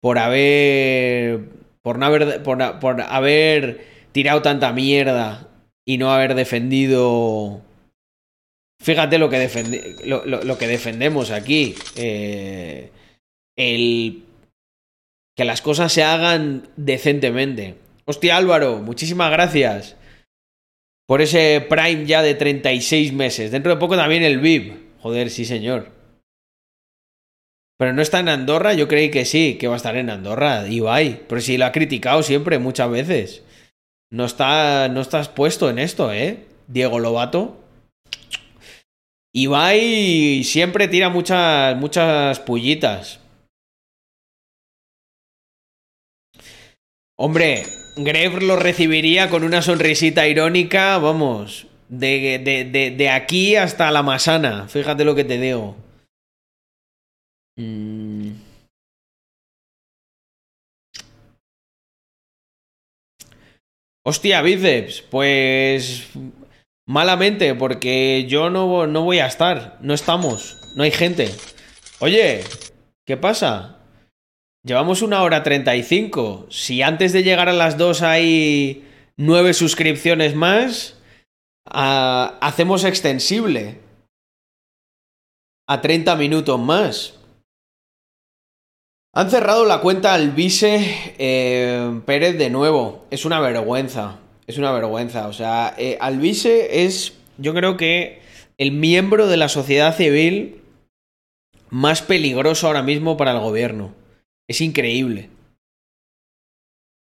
Por haber. Por no haber. Por, por haber tirado tanta mierda y no haber defendido. Fíjate lo que, defendi- lo, lo- que defendemos aquí. eh, el que las cosas se hagan decentemente. Hostia Álvaro, muchísimas gracias por ese Prime ya de 36 meses. Dentro de poco también el VIP. Joder, sí señor. Pero no está en Andorra, yo creí que sí, que va a estar en Andorra, Ibai. Pero sí lo ha criticado siempre, muchas veces. No, está, no estás puesto en esto, ¿eh? Diego Lobato. Ibai siempre tira muchas, muchas pullitas. Hombre, Greve lo recibiría con una sonrisita irónica, vamos, de aquí hasta la masana, fíjate lo que te digo. Mm. Hostia, bíceps, pues malamente, porque yo no, no voy a estar, no estamos, no hay gente. Oye, ¿qué pasa? Llevamos una hora 35. Si antes de llegar a las 2 hay nueve suscripciones más, ah, hacemos extensible a 30 minutos más. Han cerrado la cuenta al vice eh, Pérez de nuevo. Es una vergüenza. Es una vergüenza. O sea, eh, es, yo creo que, el miembro de la sociedad civil más peligroso ahora mismo para el gobierno. Es increíble.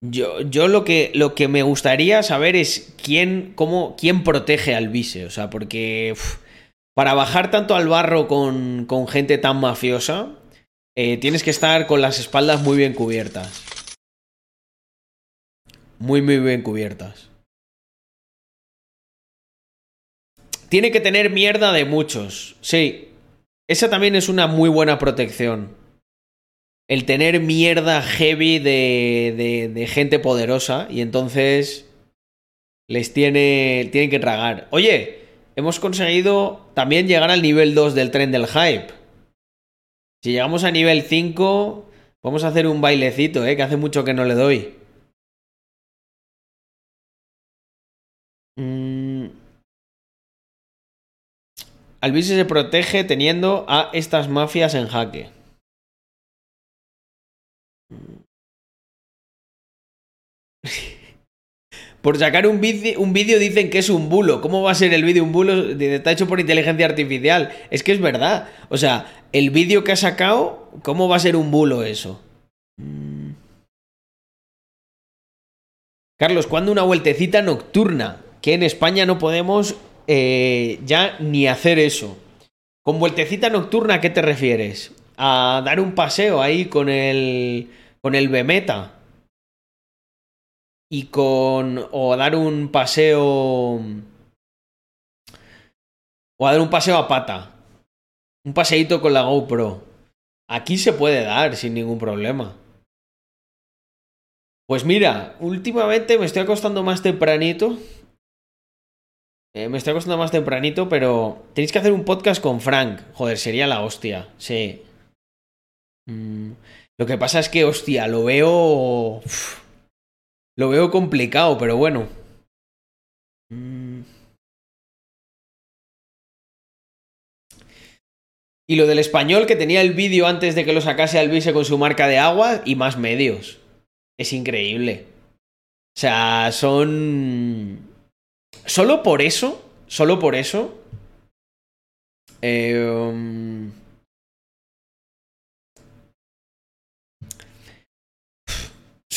Yo, yo lo, que, lo que me gustaría saber es quién, cómo, quién protege al vice. O sea, porque para bajar tanto al barro con, con gente tan mafiosa, eh, tienes que estar con las espaldas muy bien cubiertas. Muy, muy bien cubiertas. Tiene que tener mierda de muchos. Sí. Esa también es una muy buena protección. El tener mierda heavy de, de, gente poderosa y entonces les tiene, tienen que tragar. Oye, hemos conseguido también llegar al nivel 2 del tren del hype. Si llegamos a nivel 5, vamos a hacer un bailecito, ¿eh? que hace mucho que no le doy. Mm. Se protege teniendo a estas mafias en jaque. (laughs) Por sacar un vídeo un dicen que es un bulo. ¿Cómo va a ser el vídeo un bulo? Está hecho por inteligencia artificial. Es que es verdad. O sea, el vídeo que ha sacado, ¿cómo va a ser un bulo eso? Mm. Carlos, ¿cuándo una vueltecita nocturna? Que en España no podemos eh, ya ni hacer eso. ¿Con vueltecita nocturna a qué te refieres? ¿A dar un paseo ahí con el, con el Bemeta? y con. o dar un paseo. o a dar un paseo a pata. Un paseíto con la GoPro. Aquí se puede dar sin ningún problema. Pues mira, últimamente me estoy acostando más tempranito. Eh, me estoy acostando más tempranito, pero tenéis que hacer un podcast con Frank. Joder, sería la hostia. Sí. Mm. Lo que pasa es que, hostia, lo veo. Lo veo complicado, pero bueno. Mm. Y lo del español que tenía el vídeo antes de que lo sacase Alvise con su marca de agua y más medios. Es increíble. O sea, son... Solo por eso, solo por eso... Eh, um...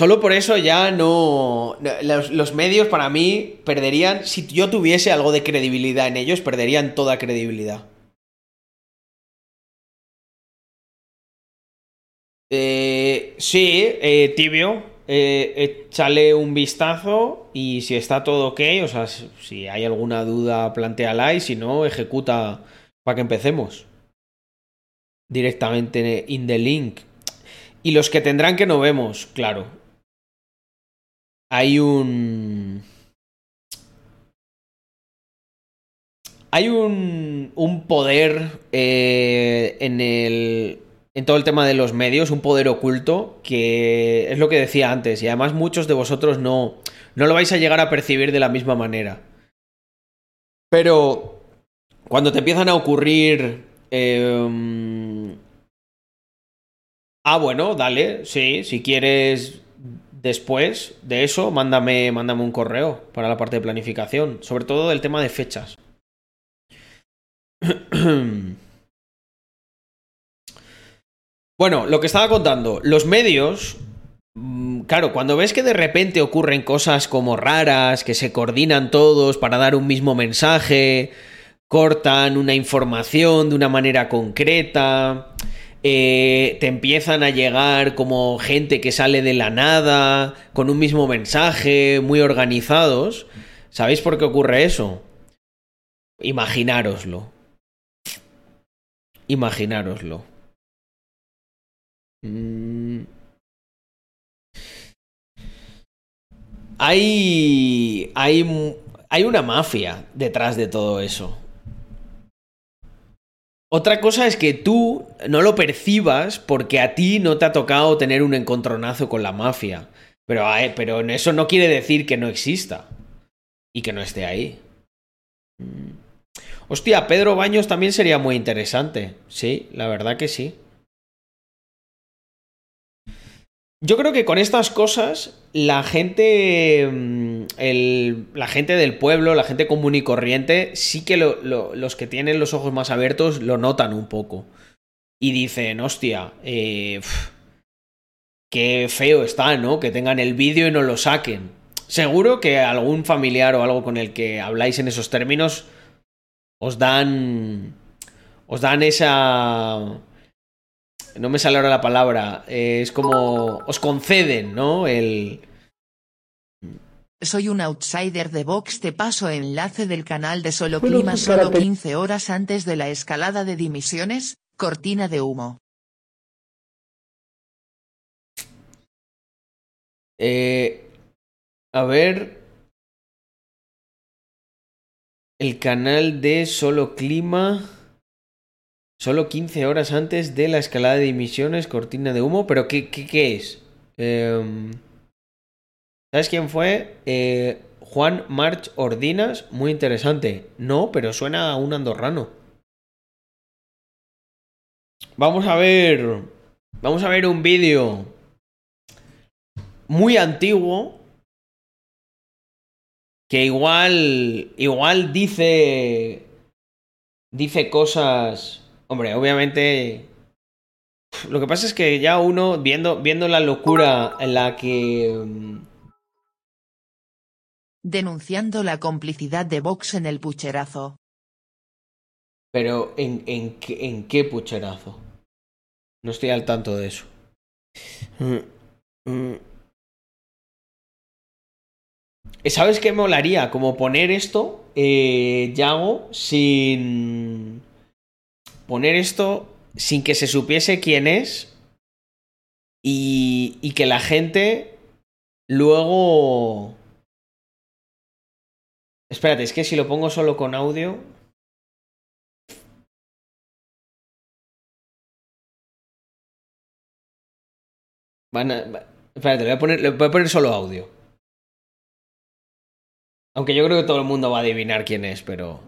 Solo por eso ya no... Los, medios para mí perderían... Si yo tuviese algo de credibilidad en ellos, perderían toda credibilidad. Eh, sí, eh, tibio. Eh, échale un vistazo y si está todo ok, o sea, si hay alguna duda, planteala y si no, ejecuta para que empecemos. Directamente in the link. Y los que tendrán que no vemos, claro. Hay un... Hay un, un poder eh, en el en todo el tema de los medios, un poder oculto que es lo que decía antes y además muchos de vosotros no, no lo vais a llegar a percibir de la misma manera. Pero cuando te empiezan a ocurrir eh, Ah, bueno, dale, sí, si quieres después de eso, mándame, mándame un correo para la parte de planificación, sobre todo del tema de fechas. (clears throat) Bueno, lo que estaba contando, los medios, mm, claro, cuando ves que de repente ocurren cosas como raras, que se coordinan todos para dar un mismo mensaje, cortan una información de una manera concreta, eh, te empiezan a llegar como gente que sale de la nada, con un mismo mensaje, muy organizados. ¿Sabéis por qué ocurre eso? Imaginároslo. Imaginároslo. Mm. Hay, hay, hay una mafia detrás de todo eso. Otra cosa es que tú no lo percibas porque a ti no te ha tocado tener un encontronazo con la mafia. Pero, pero eso no quiere decir que no exista. Y que no esté ahí. Mm. Hostia, Pedro Baños también sería muy interesante. Sí, la verdad que sí. Yo creo que con estas cosas la gente, mm, el, la gente del pueblo, la gente común y corriente, sí que lo, lo, los que tienen los ojos más abiertos lo notan un poco. Y dicen, hostia, eh, qué feo está, ¿no? Que tengan el vídeo y no lo saquen. Seguro que algún familiar o algo con el que habláis en esos términos os dan... Os dan esa no me sale ahora la palabra, eh, es como os conceden, ¿no? El... Soy un outsider de Vox, te paso enlace del canal de Solo Clima solo 15 horas antes de la escalada de dimisiones, cortina de humo. Eh, a ver. El canal de Solo Clima. Solo 15 horas antes de la escalada de emisiones, cortina de humo. ¿Pero qué, qué, qué es? Eh, ¿Sabes quién fue? Eh, Juan March Ordinas. Muy interesante. No, pero suena a un andorrano. Vamos a ver. Vamos a ver un vídeo muy antiguo. Que igual. Igual dice. Dice cosas Hombre, obviamente. Lo que pasa es que ya uno, viendo, viendo la locura en la que. mm, Denunciando la complicidad de Vox en el pucherazo. Pero, ¿en, en, qué, ¿en qué pucherazo? No estoy al tanto de eso. Mm, mm. ¿Sabes qué molaría? Como poner esto, eh, Yago, sin. Poner esto sin que se supiese quién es y, y que la gente luego... Espérate, es que si lo pongo solo con audio... Espérate, le voy, a poner, le voy a poner solo audio. Aunque yo creo que todo el mundo va a adivinar quién es, pero...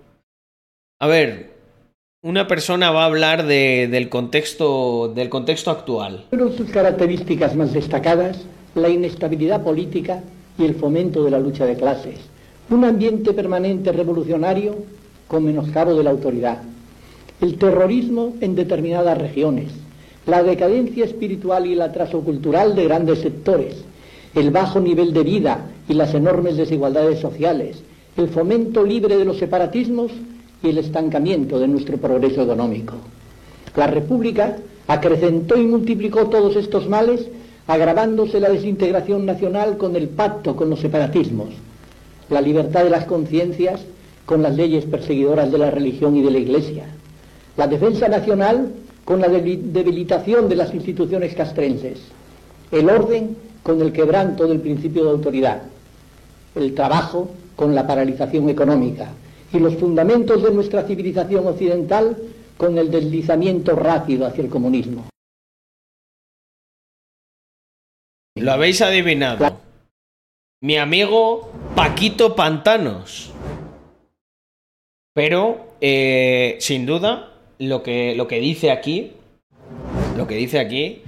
A ver, una persona va a hablar de- del, contexto, del contexto actual. Fueron sus características más destacadas la inestabilidad política y el fomento de la lucha de clases, un ambiente permanente revolucionario con menoscabo de la autoridad, el terrorismo en determinadas regiones, la decadencia espiritual y el atraso cultural de grandes sectores, el bajo nivel de vida y las enormes desigualdades sociales, el fomento libre de los separatismos y el estancamiento de nuestro progreso económico. La República acrecentó y multiplicó todos estos males, agravándose la desintegración nacional con el pacto con los separatismos, la libertad de las conciencias con las leyes perseguidoras de la religión y de la Iglesia, la defensa nacional con la debi- debilitación de las instituciones castrenses, el orden con el quebranto del principio de autoridad, el trabajo con la paralización económica y los fundamentos de nuestra civilización occidental con el deslizamiento rápido hacia el comunismo. Lo habéis adivinado. Mi amigo Paquito Pantanos. Pero, eh, sin duda, lo que, lo que dice aquí, lo que dice aquí,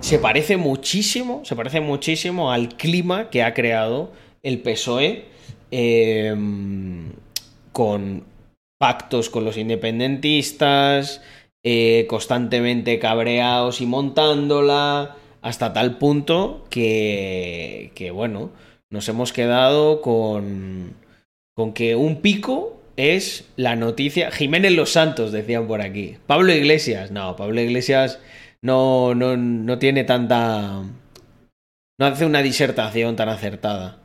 se parece muchísimo, se parece muchísimo al clima que ha creado el PSOE eh, con pactos con los independentistas, eh, constantemente cabreados y montándola, hasta tal punto que, que, bueno, nos hemos quedado con, con que un pico es la noticia. Jiménez Los Santos, decían por aquí. Pablo Iglesias, no, Pablo Iglesias no, no, no tiene tanta... No hace una disertación tan acertada.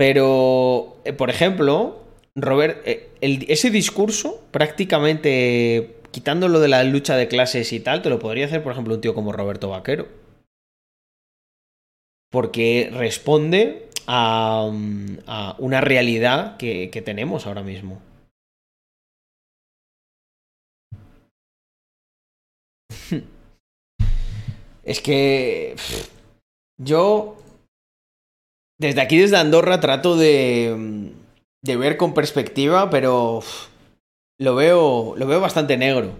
Pero, eh, por ejemplo, Robert, eh, ese discurso, prácticamente quitándolo de la lucha de clases y tal, te lo podría hacer, por ejemplo, un tío como Roberto Vaquero. Porque responde a, una realidad que, tenemos ahora mismo. (laughs) Es que yo desde aquí, desde Andorra, trato de, ver con perspectiva, pero lo veo, lo veo bastante negro.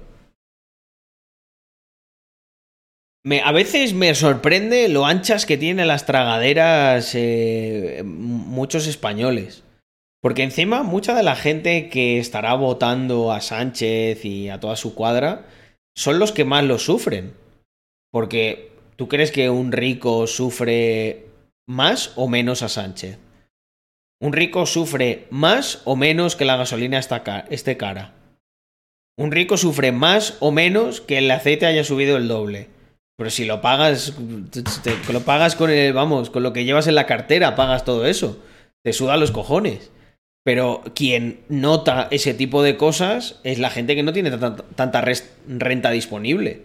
A veces me sorprende lo anchas que tienen las tragaderas eh, muchos españoles. Porque encima mucha de la gente que estará votando a Sánchez y a toda su cuadra son los que más lo sufren. Porque tú crees que un rico sufre más o menos a Sánchez. Un rico sufre más o menos que la gasolina esté cara. Un rico sufre más o menos que el aceite haya subido el doble. Pero si lo pagas, lo pagas con el, vamos, con lo que llevas en la cartera, pagas todo eso. Te suda los cojones. Pero quien nota ese tipo de cosas es la gente que no tiene tanta, renta disponible.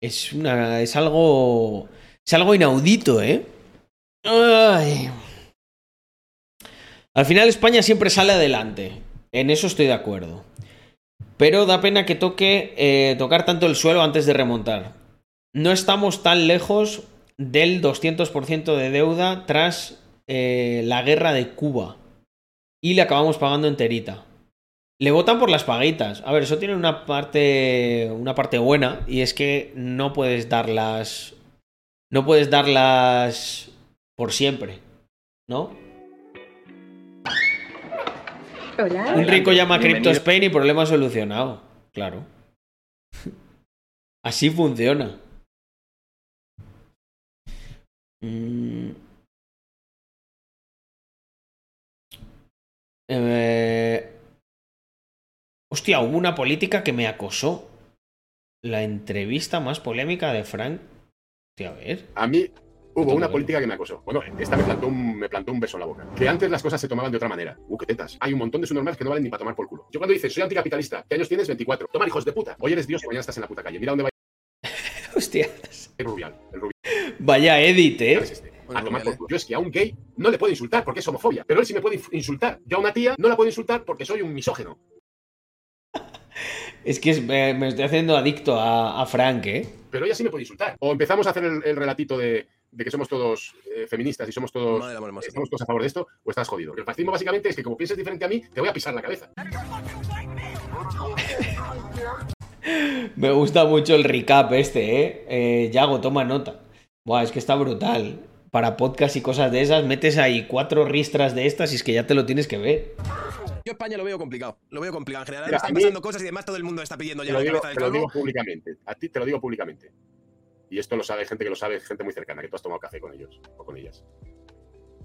Es una. es algo. Es algo inaudito, ¿eh? Al final España siempre sale adelante. En eso estoy de acuerdo. Pero da pena que toque eh, tocar tanto el suelo antes de remontar. No estamos tan lejos del 200% de deuda tras eh, la guerra de Cuba. Y le acabamos pagando enterita. Le votan por las paguitas. A ver, eso tiene una parte, una parte buena y es que no puedes darlas, no puedes darlas por siempre, ¿no? Hola. Un rico llama a Crypto. Spain y problema solucionado. Claro. (laughs) Así funciona. Mm. Eh, Hostia, hubo una política que me acosó. La entrevista más polémica de Frank. A ver. A mí hubo una política que me acosó. Bueno, esta me plantó, un, me plantó un beso en la boca. Que antes las cosas se tomaban de otra manera. Uh, qué tetas. Hay un montón de subnormales que no valen ni para tomar por culo. Yo cuando dices, soy anticapitalista, ¿qué años tienes? 24. Tomar hijos de puta. Hoy eres Dios y mañana estás en la puta calle. Mira dónde va (laughs) Hostias. el Rubial. El Rubial Vaya edit, ¿eh? es este. Bueno, A tomar por culo. Yo es que a un gay no le puedo insultar porque es homofobia. Pero él sí me puede insultar. Yo a una tía no la puedo insultar porque soy un misógeno. (laughs) Es que es- me, me estoy haciendo adicto a, a Frank, ¿eh? Pero ella sí me puede insultar. O empezamos a hacer el, el relatito de, de que somos todos eh, feministas y somos todos, Madre del amor hermoso. estamos todos a favor de esto, o estás jodido. El fascismo básicamente es que como pienses diferente a mí, te voy a pisar la cabeza. (laughs) Me gusta mucho el recap este, ¿eh? eh Yago, toma nota. Buah, es que está brutal. Para podcast y cosas de esas, metes ahí cuatro ristras de estas y es que ya te lo tienes que ver. Yo España lo veo complicado. Lo veo complicado. En general Mira, están mí- pasando cosas y demás todo el mundo está pidiendo ya la digo, cabeza del te lo digo públicamente. A ti te lo digo públicamente. Y esto lo sabe gente que lo sabe, gente muy cercana, que tú has tomado café con ellos o con ellas.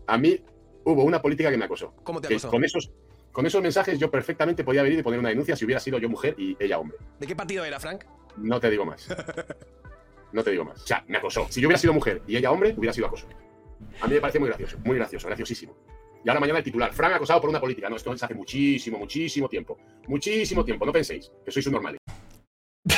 A mí hubo una política que me acosó. ¿Cómo te acosó? con esos, con esos mensajes yo perfectamente podía venir y poner una denuncia si hubiera sido yo mujer y ella hombre. ¿De qué partido era, Frank? No te digo más. No te digo más. O sea, me acosó. Si yo hubiera sido mujer y ella hombre, hubiera sido acoso. A mí me parece muy gracioso, muy gracioso, graciosísimo. Y ahora mañana el titular, Fran acosado por una política. No, esto es hace muchísimo, muchísimo tiempo. Muchísimo tiempo. No penséis que sois un normal. (laughs)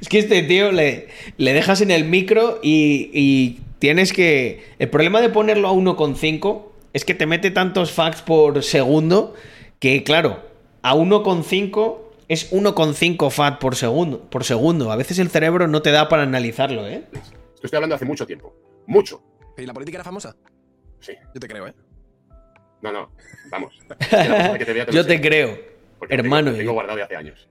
Es que este tío le, le dejas en el micro y, y tienes que... El problema de ponerlo a 1,5 es que te mete tantos facts por segundo que, claro, a 1,5 es 1,5 fat por segundo, por segundo. A veces el cerebro no te da para analizarlo, ¿eh? Esto estoy hablando hace mucho tiempo. Mucho. ¿Y la política era famosa? Sí. Yo te creo, ¿eh? No, no. Vamos. (laughs) Te vea te lo Yo te creo. Hermano, Lo tengo yo- guardado de hace años.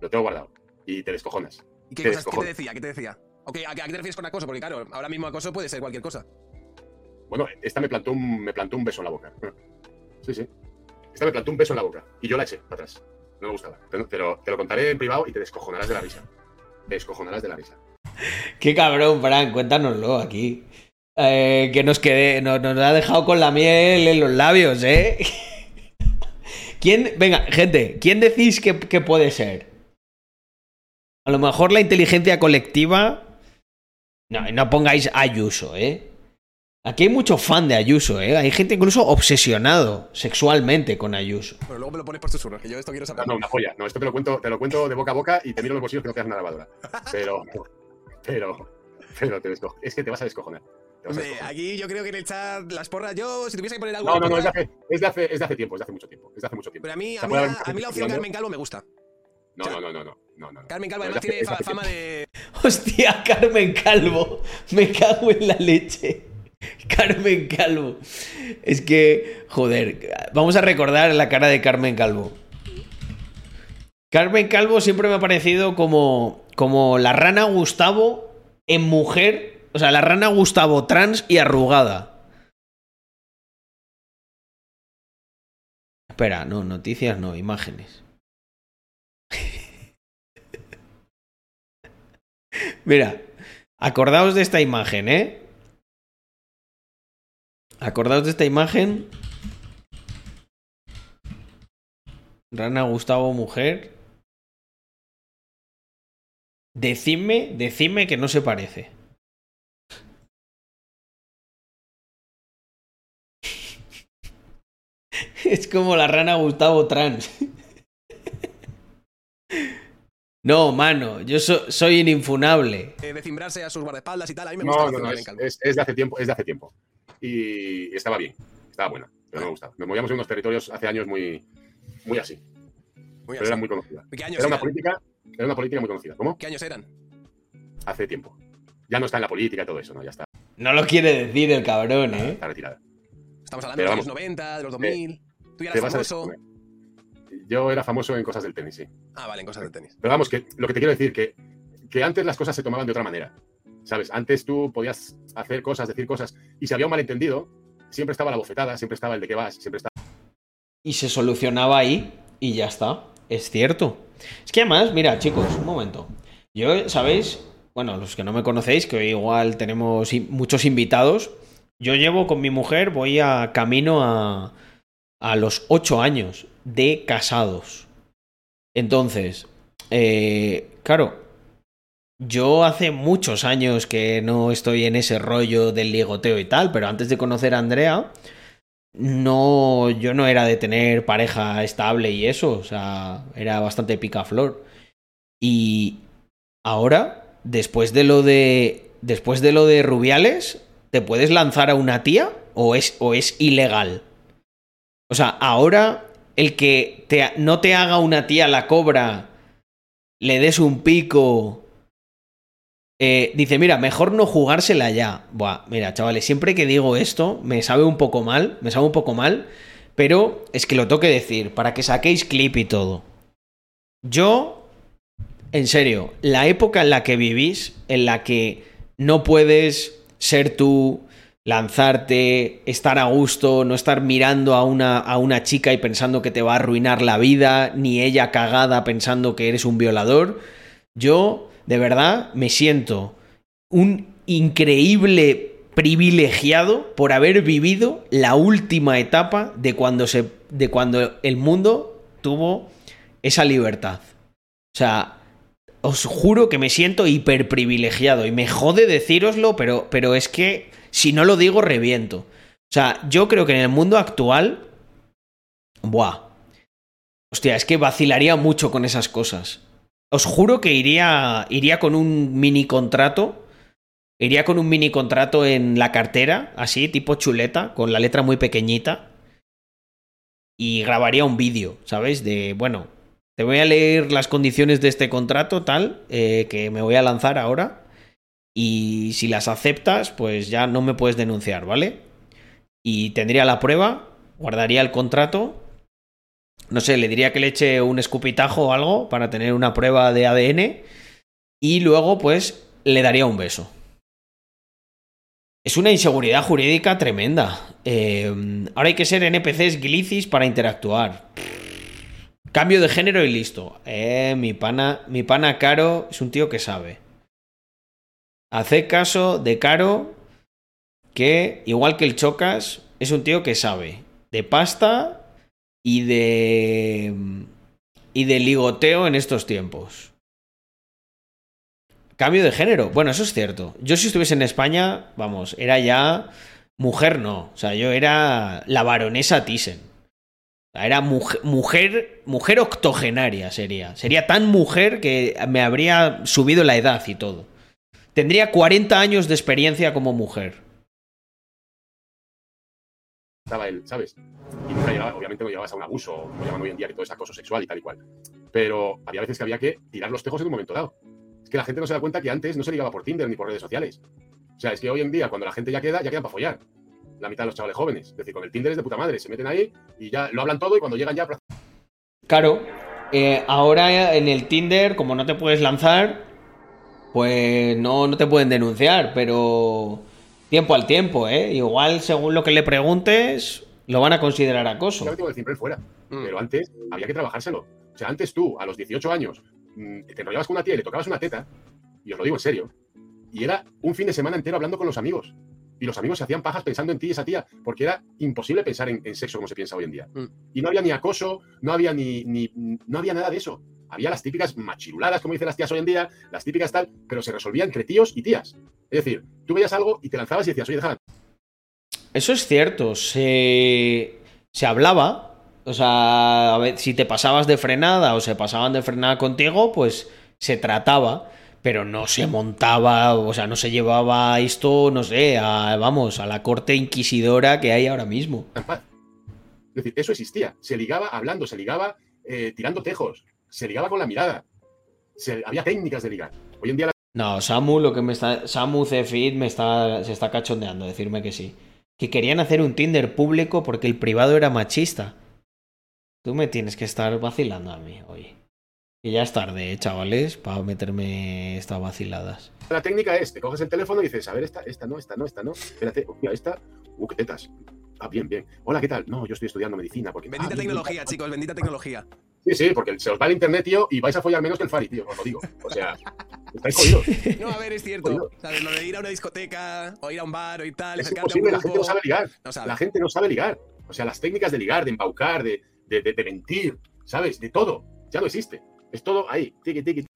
Lo tengo guardado. y te descojonas. ¿Y qué, Te cosas, qué te decía? ¿Qué te decía? Ok, ¿a, qué- a qué te refieres con acoso? Porque claro, ahora mismo acoso puede ser cualquier cosa. Bueno, esta me plantó un, me plantó un beso en la boca. Sí, sí. Esta me plantó un beso en la boca y yo la eché para atrás. No me gustaba. Pero te lo, te lo contaré en privado y te descojonarás de la risa. Te descojonarás de la risa. Qué cabrón, Fran, cuéntanoslo aquí. Eh, que nos quede, nos, nos ha dejado con la miel en los labios, ¿eh? (laughs) ¿Quién, venga, gente, ¿quién decís que, que puede ser? A lo mejor la inteligencia colectiva. No, no pongáis Ayuso, ¿eh? Aquí hay mucho fan de Ayuso, ¿eh? Hay gente incluso obsesionado sexualmente con Ayuso. Pero luego me lo pones por susurros, que yo esto quiero No, saber. no, una joya. No, esto te lo cuento, te lo cuento de boca a boca y te miro los bolsillos que no quedas una lavadora. Pero, pero, pero te desco- es que te vas a descojonar. Hombre, aquí yo creo que en el chat las porras, yo si tuviese que poner algo. No, no, no, es de, hace, es, de hace, es de hace tiempo, es de hace mucho tiempo. Es de hace mucho tiempo. Pero a mí, a mí, la, a mí la opción. Carmen Calvo me gusta. No, no, no, no, no, no, no. Carmen Calvo No, además tiene hace fama de. Hostia, Carmen Calvo. Me cago en la leche. Carmen Calvo. Es que, joder, vamos a recordar la cara de Carmen Calvo. Carmen Calvo siempre me ha parecido como, como la rana Gustavo en mujer. O sea, la rana Gustavo trans y arrugada. Espera, no, noticias no, imágenes. (laughs) Mira, acordaos de esta imagen, ¿eh? Acordaos de esta imagen. Rana Gustavo mujer. Decidme, decidme que no se parece. (laughs) Es como la rana Gustavo trans. No, mano, yo so- soy ininfunable. de cimbrarse a sus guardaespaldas y tal. A mí me No, gusta. no, no, es, es- es de hace tiempo, es de hace tiempo. Y estaba bien, estaba buena, pero no me gustaba. Nos movíamos en unos territorios hace años muy, muy así, Muy pero así. era muy conocida. ¿Qué años Era una eran? política, era una política muy conocida. ¿Cómo? ¿Qué años eran? Hace tiempo. Ya no está en la política y todo eso, ¿no? Ya está, No lo quiere decir el cabrón, ¿eh? está retirada. Estamos hablando Pero de los vamos. 90, de los 2000. Tú ya eras famoso. Yo era famoso en cosas del tenis, sí. Ah, vale, en cosas de tenis. Pero vamos, que lo que te quiero decir, que, que antes las cosas se tomaban de otra manera. ¿Sabes? Antes tú podías hacer cosas, decir cosas, y si había un malentendido, siempre estaba la bofetada, siempre estaba el de qué vas, siempre estaba. Y se solucionaba ahí y ya está. Es cierto. Es que además, mira, chicos, un momento. Yo, ¿sabéis? Bueno, los que no me conocéis, que hoy igual tenemos muchos invitados. Yo llevo con mi mujer, voy a camino a, a los ocho años de casados. Entonces, eh, claro, yo hace muchos años que no estoy en ese rollo del ligoteo y tal, pero antes de conocer a Andrea, no, yo no era de tener pareja estable y eso, o sea, era bastante picaflor. Y ahora, después de lo de, después de lo de Rubiales, ¿te puedes lanzar a una tía o es, o es ilegal? O sea, ahora el que no te haga una tía la cobra, le des un pico, eh, dice, mira, mejor no jugársela ya. Buah, mira, chavales, siempre que digo esto, me sabe un poco mal, me sabe un poco mal, pero es que lo tengo que decir, para que saquéis clip y todo. Yo, en serio, la época en la que vivís, en la que no puedes ser tú, lanzarte, estar a gusto, no estar mirando a una, a una chica y pensando que te va a arruinar la vida, ni ella cagada pensando que eres un violador, yo de verdad me siento un increíble privilegiado por haber vivido la última etapa de cuando se de cuando el mundo tuvo esa libertad. O sea, os juro que me siento hiper privilegiado y me jode decíroslo, pero pero es que si no lo digo reviento. O sea, yo creo que en el mundo actual buah. Hostia, es que vacilaría mucho con esas cosas. Os juro que iría, iría con un mini contrato. Iría con un mini contrato en la cartera, así, tipo chuleta, con la letra muy pequeñita. Y grabaría un vídeo, ¿sabes? De, bueno, te voy a leer las condiciones de este contrato, tal, eh, que me voy a lanzar ahora. Y si las aceptas, pues ya no me puedes denunciar, ¿vale? Y tendría la prueba, guardaría el contrato no sé, le diría que le eche un escupitajo o algo para tener una prueba de ADN y luego pues le daría un beso. Es una inseguridad jurídica tremenda. Eh, ahora hay que ser NPCs glicis para interactuar. Cambio de género y listo. Eh, mi pana, mi pana Caro es un tío que sabe. Hace caso de Caro, que igual que el Chocas, es un tío que sabe de pasta y de y de ligoteo en estos tiempos. Cambio de género. Bueno, eso es cierto. Yo si estuviese en España, vamos, era ya mujer no. O sea, yo era la baronesa Thyssen. Era mujer, mujer, mujer octogenaria sería. Sería tan mujer que me habría subido la edad y todo. Tendría 40 años de experiencia como mujer. estaba él, ¿sabes? Y nunca llegaba, obviamente no llegabas a un abuso, como llaman hoy en día, que todo es acoso sexual y tal y cual. Pero había veces que había que tirar los tejos en un momento dado. Es que la gente no se da cuenta que antes no se ligaba por Tinder ni por redes sociales. O sea, es que hoy en día, cuando la gente ya queda, ya quedan para follar. La mitad de los chavales jóvenes. Es decir, con el Tinder es de puta madre. Se meten ahí y ya lo hablan todo y cuando llegan ya Claro, eh, ahora en el Tinder, como no te puedes lanzar, pues no, no te pueden denunciar, pero tiempo al tiempo, ¿eh? Igual, según lo que le preguntes, lo van a considerar acoso. Siempre fuera. Pero antes había que trabajárselo. O sea, antes tú, a los 18 años, mm, te enrollabas con una tía y le tocabas una teta, y os lo digo en serio, y era un fin de semana entero hablando con los amigos. Y los amigos se hacían pajas pensando en ti y esa tía, porque era imposible pensar en, en sexo como se piensa hoy en día. Mm. Y no había ni acoso, no había ni, ni- no había nada de eso. Había las típicas machiruladas, como dicen las tías hoy en día, las típicas tal, pero se resolvían entre tíos y tías. Es decir, tú veías algo y te lanzabas y decías, oye, déjala. Eso es cierto, se, se hablaba. O sea, a ver, si te pasabas de frenada o se pasaban de frenada contigo, pues se trataba, pero no se montaba, o sea, no se llevaba esto, no sé, a, vamos, a la corte inquisidora que hay ahora mismo. Es decir, eso existía. Se ligaba hablando, se ligaba eh, tirando tejos, se ligaba con la mirada. Se- había técnicas de ligar. Hoy en día No, Samu, lo que me está. Samu Cefit me está. se está cachondeando, decirme que sí. Que querían hacer un Tinder público porque el privado era machista. Tú me tienes que estar vacilando a mí hoy. Y ya es tarde, ¿eh, chavales, para meterme estas vaciladas. la técnica es, te coges el teléfono y dices, a ver, esta, esta no, esta no, esta no. Espérate, hostia, esta, uh, qué tetas. Ah, bien, bien. Hola, ¿qué tal? No, yo estoy estudiando medicina. Porque, Bendita ah, bien. tecnología, chicos, bendita tecnología. Sí, sí, porque se os va el internet, tío, y vais a follar menos que el Fari, tío, os lo digo. O sea, estáis jodidos. No, a ver, es cierto. ¿Sabes? Lo de ir a una discoteca, o ir a un bar, o y tal, Es imposible, la gente no sabe ligar. No sabe. La gente no sabe ligar. O sea, las técnicas de ligar, de embaucar, de, de, de- de mentir, ¿sabes? De todo. Ya no existe. Es todo ahí. Tiki, tiki.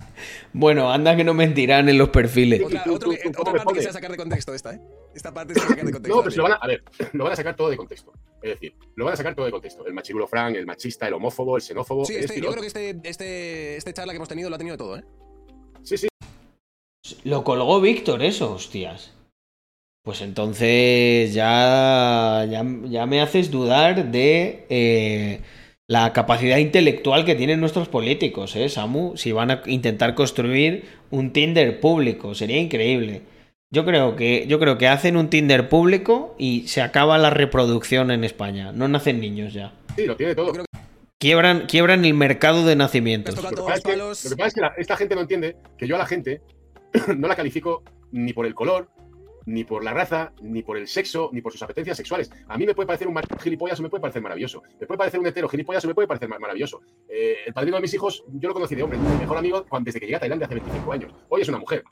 Bueno, anda que no mentirán en los perfiles. Otra, otro otra parte que se va a sacar de contexto esta, ¿eh? Esta parte se va a sacar de contexto. No, pero si lo van a, a ver, lo van a sacar todo de contexto. Es decir, lo van a sacar todo de contexto. El machirulo Frank, el machista, el homófobo, el xenófobo. Sí, el este, yo estilo. creo que este, este, este charla que hemos tenido lo ha tenido todo, ¿eh? Sí, sí. Lo colgó Víctor, eso, hostias. Pues entonces ya, ya, ya me haces dudar de eh, la capacidad intelectual que tienen nuestros políticos, ¿eh, Samu? Si van a intentar construir un Tinder público, sería increíble. Yo creo que, yo creo que hacen un Tinder público y se acaba la reproducción en España. No nacen niños ya. Sí, lo tiene todo. Quiebran, quiebran el mercado de nacimientos. Lo que es que, palos. lo que pasa es que la- esta gente no entiende que yo a la gente (clears throat) no la califico ni por el color, ni por la raza, ni por el sexo, ni por sus apetencias sexuales. A mí me puede parecer un macho gilipollas o me puede parecer maravilloso. Me puede parecer un hetero gilipollas o me puede parecer ma- maravilloso. Eh, el padrino de mis hijos, yo lo conocí de hombre, mi mejor amigo cuando- desde que llegué a Tailandia hace 25 años. Hoy es una mujer.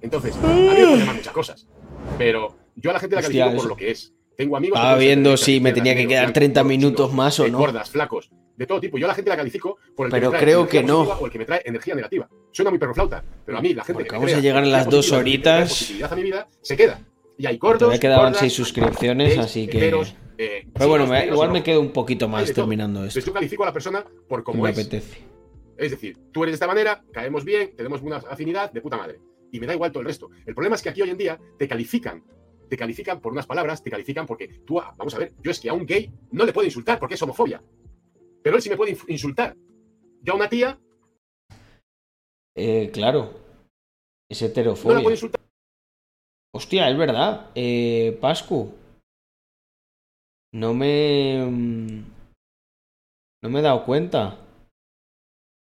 Entonces, a mí me llamar muchas cosas. Pero yo a la gente la Hostia, califico por lo que es. Tengo amigos. que Estaba viendo si me tenía que quedar blancos, 30 gordos, minutos más o no. Gordas, flacos, de todo tipo. Yo a la gente la califico por el Pero que me trae creo que no. O el que me trae energía negativa. Suena muy perroflauta, pero a mí la gente Porque que me vamos a llegar en las dos me horitas. a mi vida, se queda. Y hay gordos, Todavía quedaban gordas, seis suscripciones, gays, así que- heteros, eh, Pero bueno, me- igual y me no. quedo un poquito más terminando Entonces esto. yo califico a la persona por cómo me es. apetece. Es decir, tú eres de esta manera, caemos bien, tenemos una afinidad de puta madre. Y me da igual todo el resto. El problema es que aquí hoy en día te califican. Te califican por unas palabras, te califican porque tú, ah, vamos a ver, yo es que a un gay no le puedo insultar porque es homofobia. Pero él sí me puede insultar. Yo a una tía Eh, claro. Es no la puedo heterofobia. insultar. Hostia, es verdad. Eh, Pascu. No me. mm, No me he dado cuenta.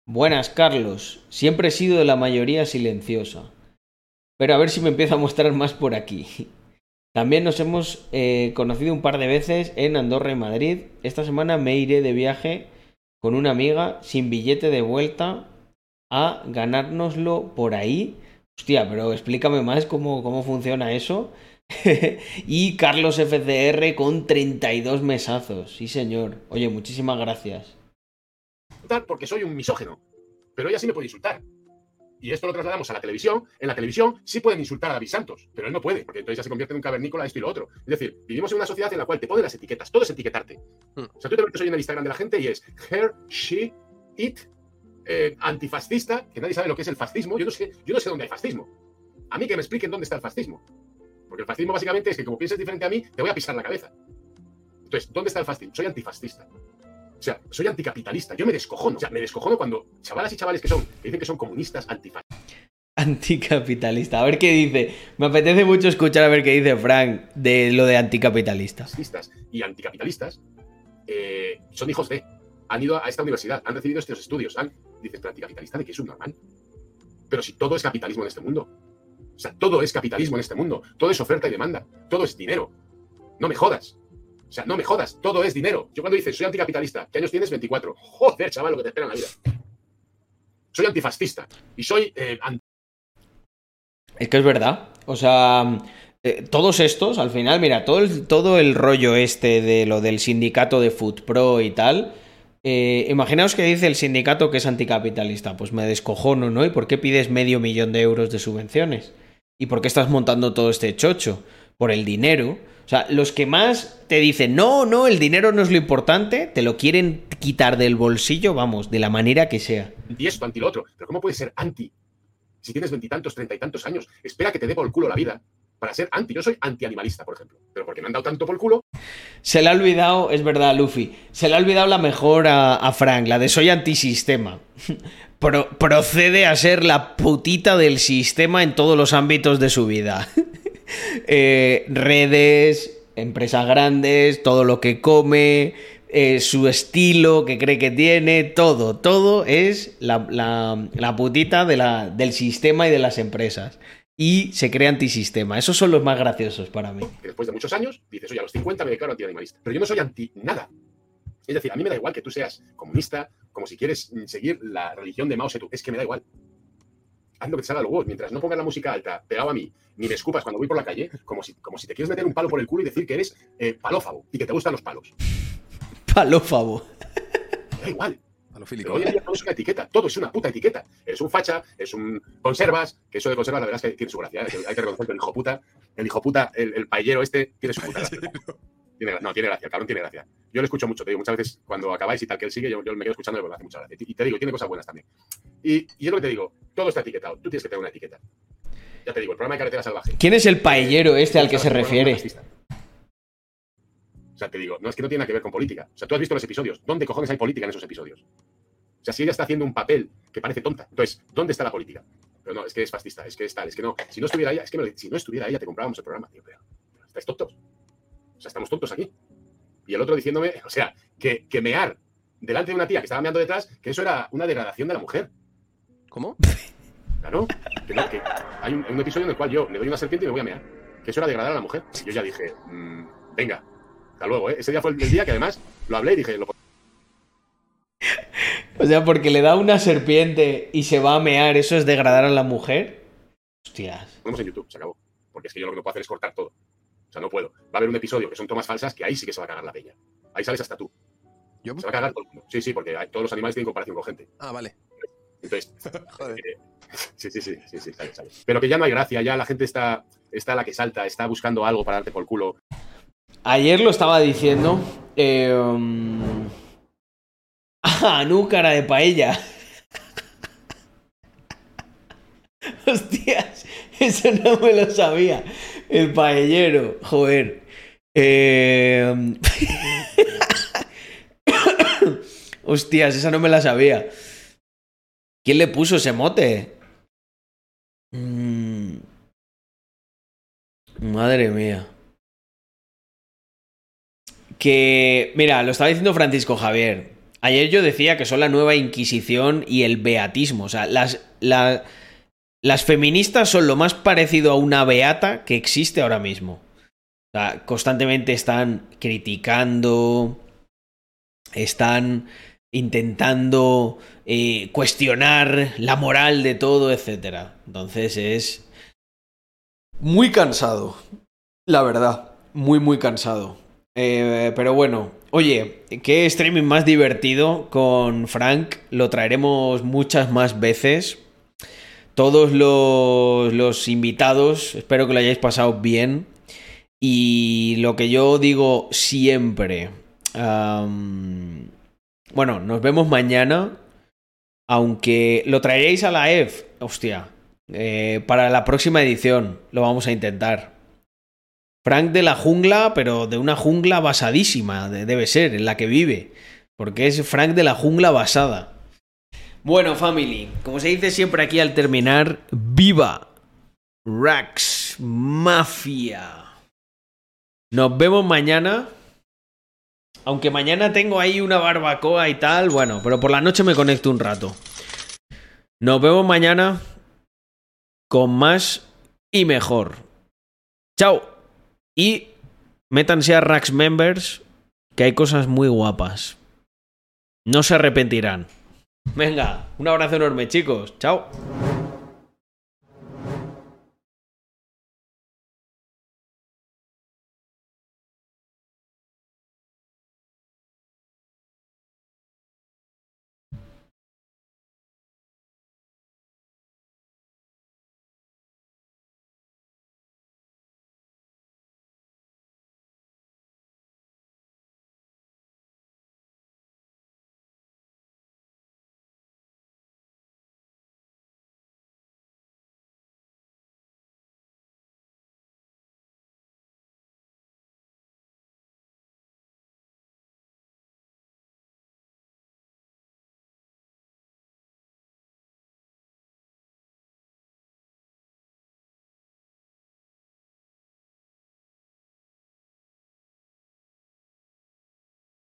Buenas, Carlos. Siempre he sido de la mayoría silenciosa. Pero a ver si me empiezo a mostrar más por aquí. También nos hemos eh, conocido un par de veces en Andorra y Madrid. Esta semana me iré de viaje con una amiga sin billete de vuelta a ganárnoslo por ahí. Hostia, pero explícame más cómo, cómo funciona eso. (laughs) y Carlos FCR con 32 mesazos. Sí, señor. Oye, muchísimas gracias. Porque soy un misógeno. Pero ella sí me puede insultar. Y esto lo trasladamos a la televisión. En la televisión sí pueden insultar a David Santos, pero él no puede, porque entonces ya se convierte en un cavernícola esto y lo otro. Es decir, vivimos en una sociedad en la cual te ponen las etiquetas, todo es etiquetarte. Hmm. O sea, tú te metes hoy en el Instagram de la gente y es her, she, it, eh, antifascista, que nadie sabe lo que es el fascismo. Yo no sé, yo no sé dónde hay fascismo. A mí que me expliquen dónde está el fascismo. Porque el fascismo básicamente es que como pienses diferente a mí, te voy a pisar la cabeza. Entonces, ¿dónde está el fascismo? Soy antifascista. O sea, soy anticapitalista. Yo me descojono. O sea, me descojono cuando chavalas y chavales que son, que dicen que son comunistas, antifascistas, Anticapitalista. A ver qué dice. Me apetece mucho escuchar a ver qué dice Frank de lo de anticapitalista. fascistas y anticapitalistas eh, son hijos de. Han ido a esta universidad, han recibido estos estudios. Han, dices, pero anticapitalista, ¿de qué es un normal? Pero si todo es capitalismo en este mundo. O sea, todo es capitalismo en este mundo. Todo es oferta y demanda. Todo es dinero. No me jodas. Sea, no me jodas. Todo es dinero. Yo cuando dices, soy anticapitalista, ¿qué años tienes? 24. Joder, chaval, lo que te espera en la vida. Soy antifascista. Y soy eh, Es que es verdad. O sea, eh, todos estos, al final, mira, todo el, todo el rollo este de lo del sindicato de Food Pro y tal. eh, imaginaos que dice el sindicato que es anticapitalista. Pues me descojono, ¿no? ¿Y por qué pides medio millón de euros de subvenciones? ¿Y por qué estás montando todo este chocho? Por el dinero. O sea, los que más te dicen, no, no, el dinero no es lo importante, te lo quieren quitar del bolsillo, vamos, de la manera que sea. anti esto, anti lo otro. Pero ¿cómo puedes ser anti? Si tienes veintitantos, treinta y tantos años, espera que te dé por el culo la vida para ser anti. Yo soy antianimalista, por ejemplo. Pero porque me han dado tanto por el culo, Se le ha olvidado, es verdad, Luffy, se le ha olvidado la mejor a, a Frank, la de soy antisistema. (laughs) Pro- procede a ser la putita del sistema en todos los ámbitos de su vida. (laughs) (laughs) Eh, redes, empresas grandes, todo lo que come, eh, su estilo que cree que tiene, todo, todo es la, la- putita del sistema y de las empresas. Y se crea antisistema. Esos son los más graciosos para mí. después de muchos años dices, oye, a los 50 me declaro antianimalista. Pero yo no soy anti nada. Es decir, a mí me da igual que tú seas comunista, como si quieres seguir la religión de Mao Zedong. Es que me da igual. Haz lo que te salga los huevos. Mientras no pongas la música alta, pegado a mí, ni me escupas cuando voy por la calle, como si, como si te quieres meter un palo por el culo y decir que eres eh, palófago y que te gustan los palos. Palófabo. Me da igual. Alofílico. Pero hoy en día todo es una etiqueta, todo es una puta etiqueta. Eres un facha, es un conservas, que eso de conservas la verdad es que tiene su gracia. ¿eh? Hay que reconocer que el hijo puta, el hijo puta, el, el paellero este, tiene su puta gracia. (laughs) Tiene no, tiene gracia, el cabrón tiene gracia. Yo le escucho mucho, te digo, muchas veces cuando acabáis y tal que él sigue, yo, yo me quedo escuchando me hace mucha gracia. Y te digo, tiene cosas buenas también. Y, y es lo que te digo, todo está etiquetado, tú tienes que tener una etiqueta. Ya te digo, el programa de Carretera Salvaje. ¿Quién es el paellero este al que se refiere? O sea, te digo, no es que no tiene nada que ver con política. O sea, tú has visto los episodios. ¿Dónde cojones hay política en esos episodios? O sea, si ella está haciendo un papel que parece tonta, entonces, ¿dónde está la política? Pero no, es que es fascista, es que es tal, es que no. Si no estuviera ella, es que me si no estuviera ella, te comprábamos el programa, tío. Pero estáis tontos. O sea, estamos tontos aquí. Y el otro diciéndome, o sea, que, que mear delante de una tía que estaba meando detrás, que eso era una degradación de la mujer. ¿Cómo? (laughs) Claro, que no, que hay un, un episodio en el cual yo le doy una serpiente y me voy a mear. Que eso era degradar a la mujer. Y yo ya dije, mm, venga, hasta luego, ¿eh? Ese día fue el, el día que además lo hablé y dije, lo (laughs) O sea, porque le da una serpiente y se va a mear, ¿eso es degradar a la mujer? Hostias. ponemos en YouTube, se acabó. Porque es que yo lo que no puedo hacer es cortar todo. O sea, no puedo. Va a haber un episodio que son tomas falsas que ahí sí que se va a cagar la peña. Ahí sales hasta tú. ¿Yo? Se va a cagar todo el mundo. Sí, sí, porque hay- todos los animales tienen comparación con gente. Ah, vale. Entonces, (laughs) Joder. eh, sí, sí, sí, sí, sí, sale, sale. Pero que ya no hay gracia, ya la gente está, está la que salta, está buscando algo para darte por el culo. Ayer lo estaba diciendo. Eh, um, Ah, cara de paella. (laughs) Hostias, eso no me lo sabía. El paellero, joder. Eh... (coughs) Hostias, esa no me la sabía. ¿Quién le puso ese mote? Mm. Madre mía. Que, mira, lo estaba diciendo Francisco Javier. Ayer yo decía que son la nueva Inquisición y el beatismo. O sea, las, la- las feministas son lo más parecido a una beata que existe ahora mismo. O sea, constantemente están criticando, están intentando eh, cuestionar la moral de todo, etc. Entonces es muy cansado, la verdad, muy, muy cansado. Eh, pero bueno, oye, qué streaming más divertido con Frank. Lo traeremos muchas más veces. Todos los, los invitados, espero que lo hayáis pasado bien. Y lo que yo digo siempre, bueno, nos vemos mañana. Aunque lo traeréis a la EF, hostia, eh, para la próxima edición lo vamos a intentar. Frank de la jungla, pero de una jungla basadísima, de- debe ser, en la que vive. Porque es Frank de la jungla basada. Bueno, family, como se dice siempre aquí al terminar, ¡viva! Rax Mafia. Nos vemos mañana. Aunque mañana tengo ahí una barbacoa y tal, bueno, pero por la noche me conecto un rato. Nos vemos mañana con más y mejor. Chao. Y métanse a Rax Members, que hay cosas muy guapas. No se arrepentirán. Venga, un abrazo enorme, chicos. Chao.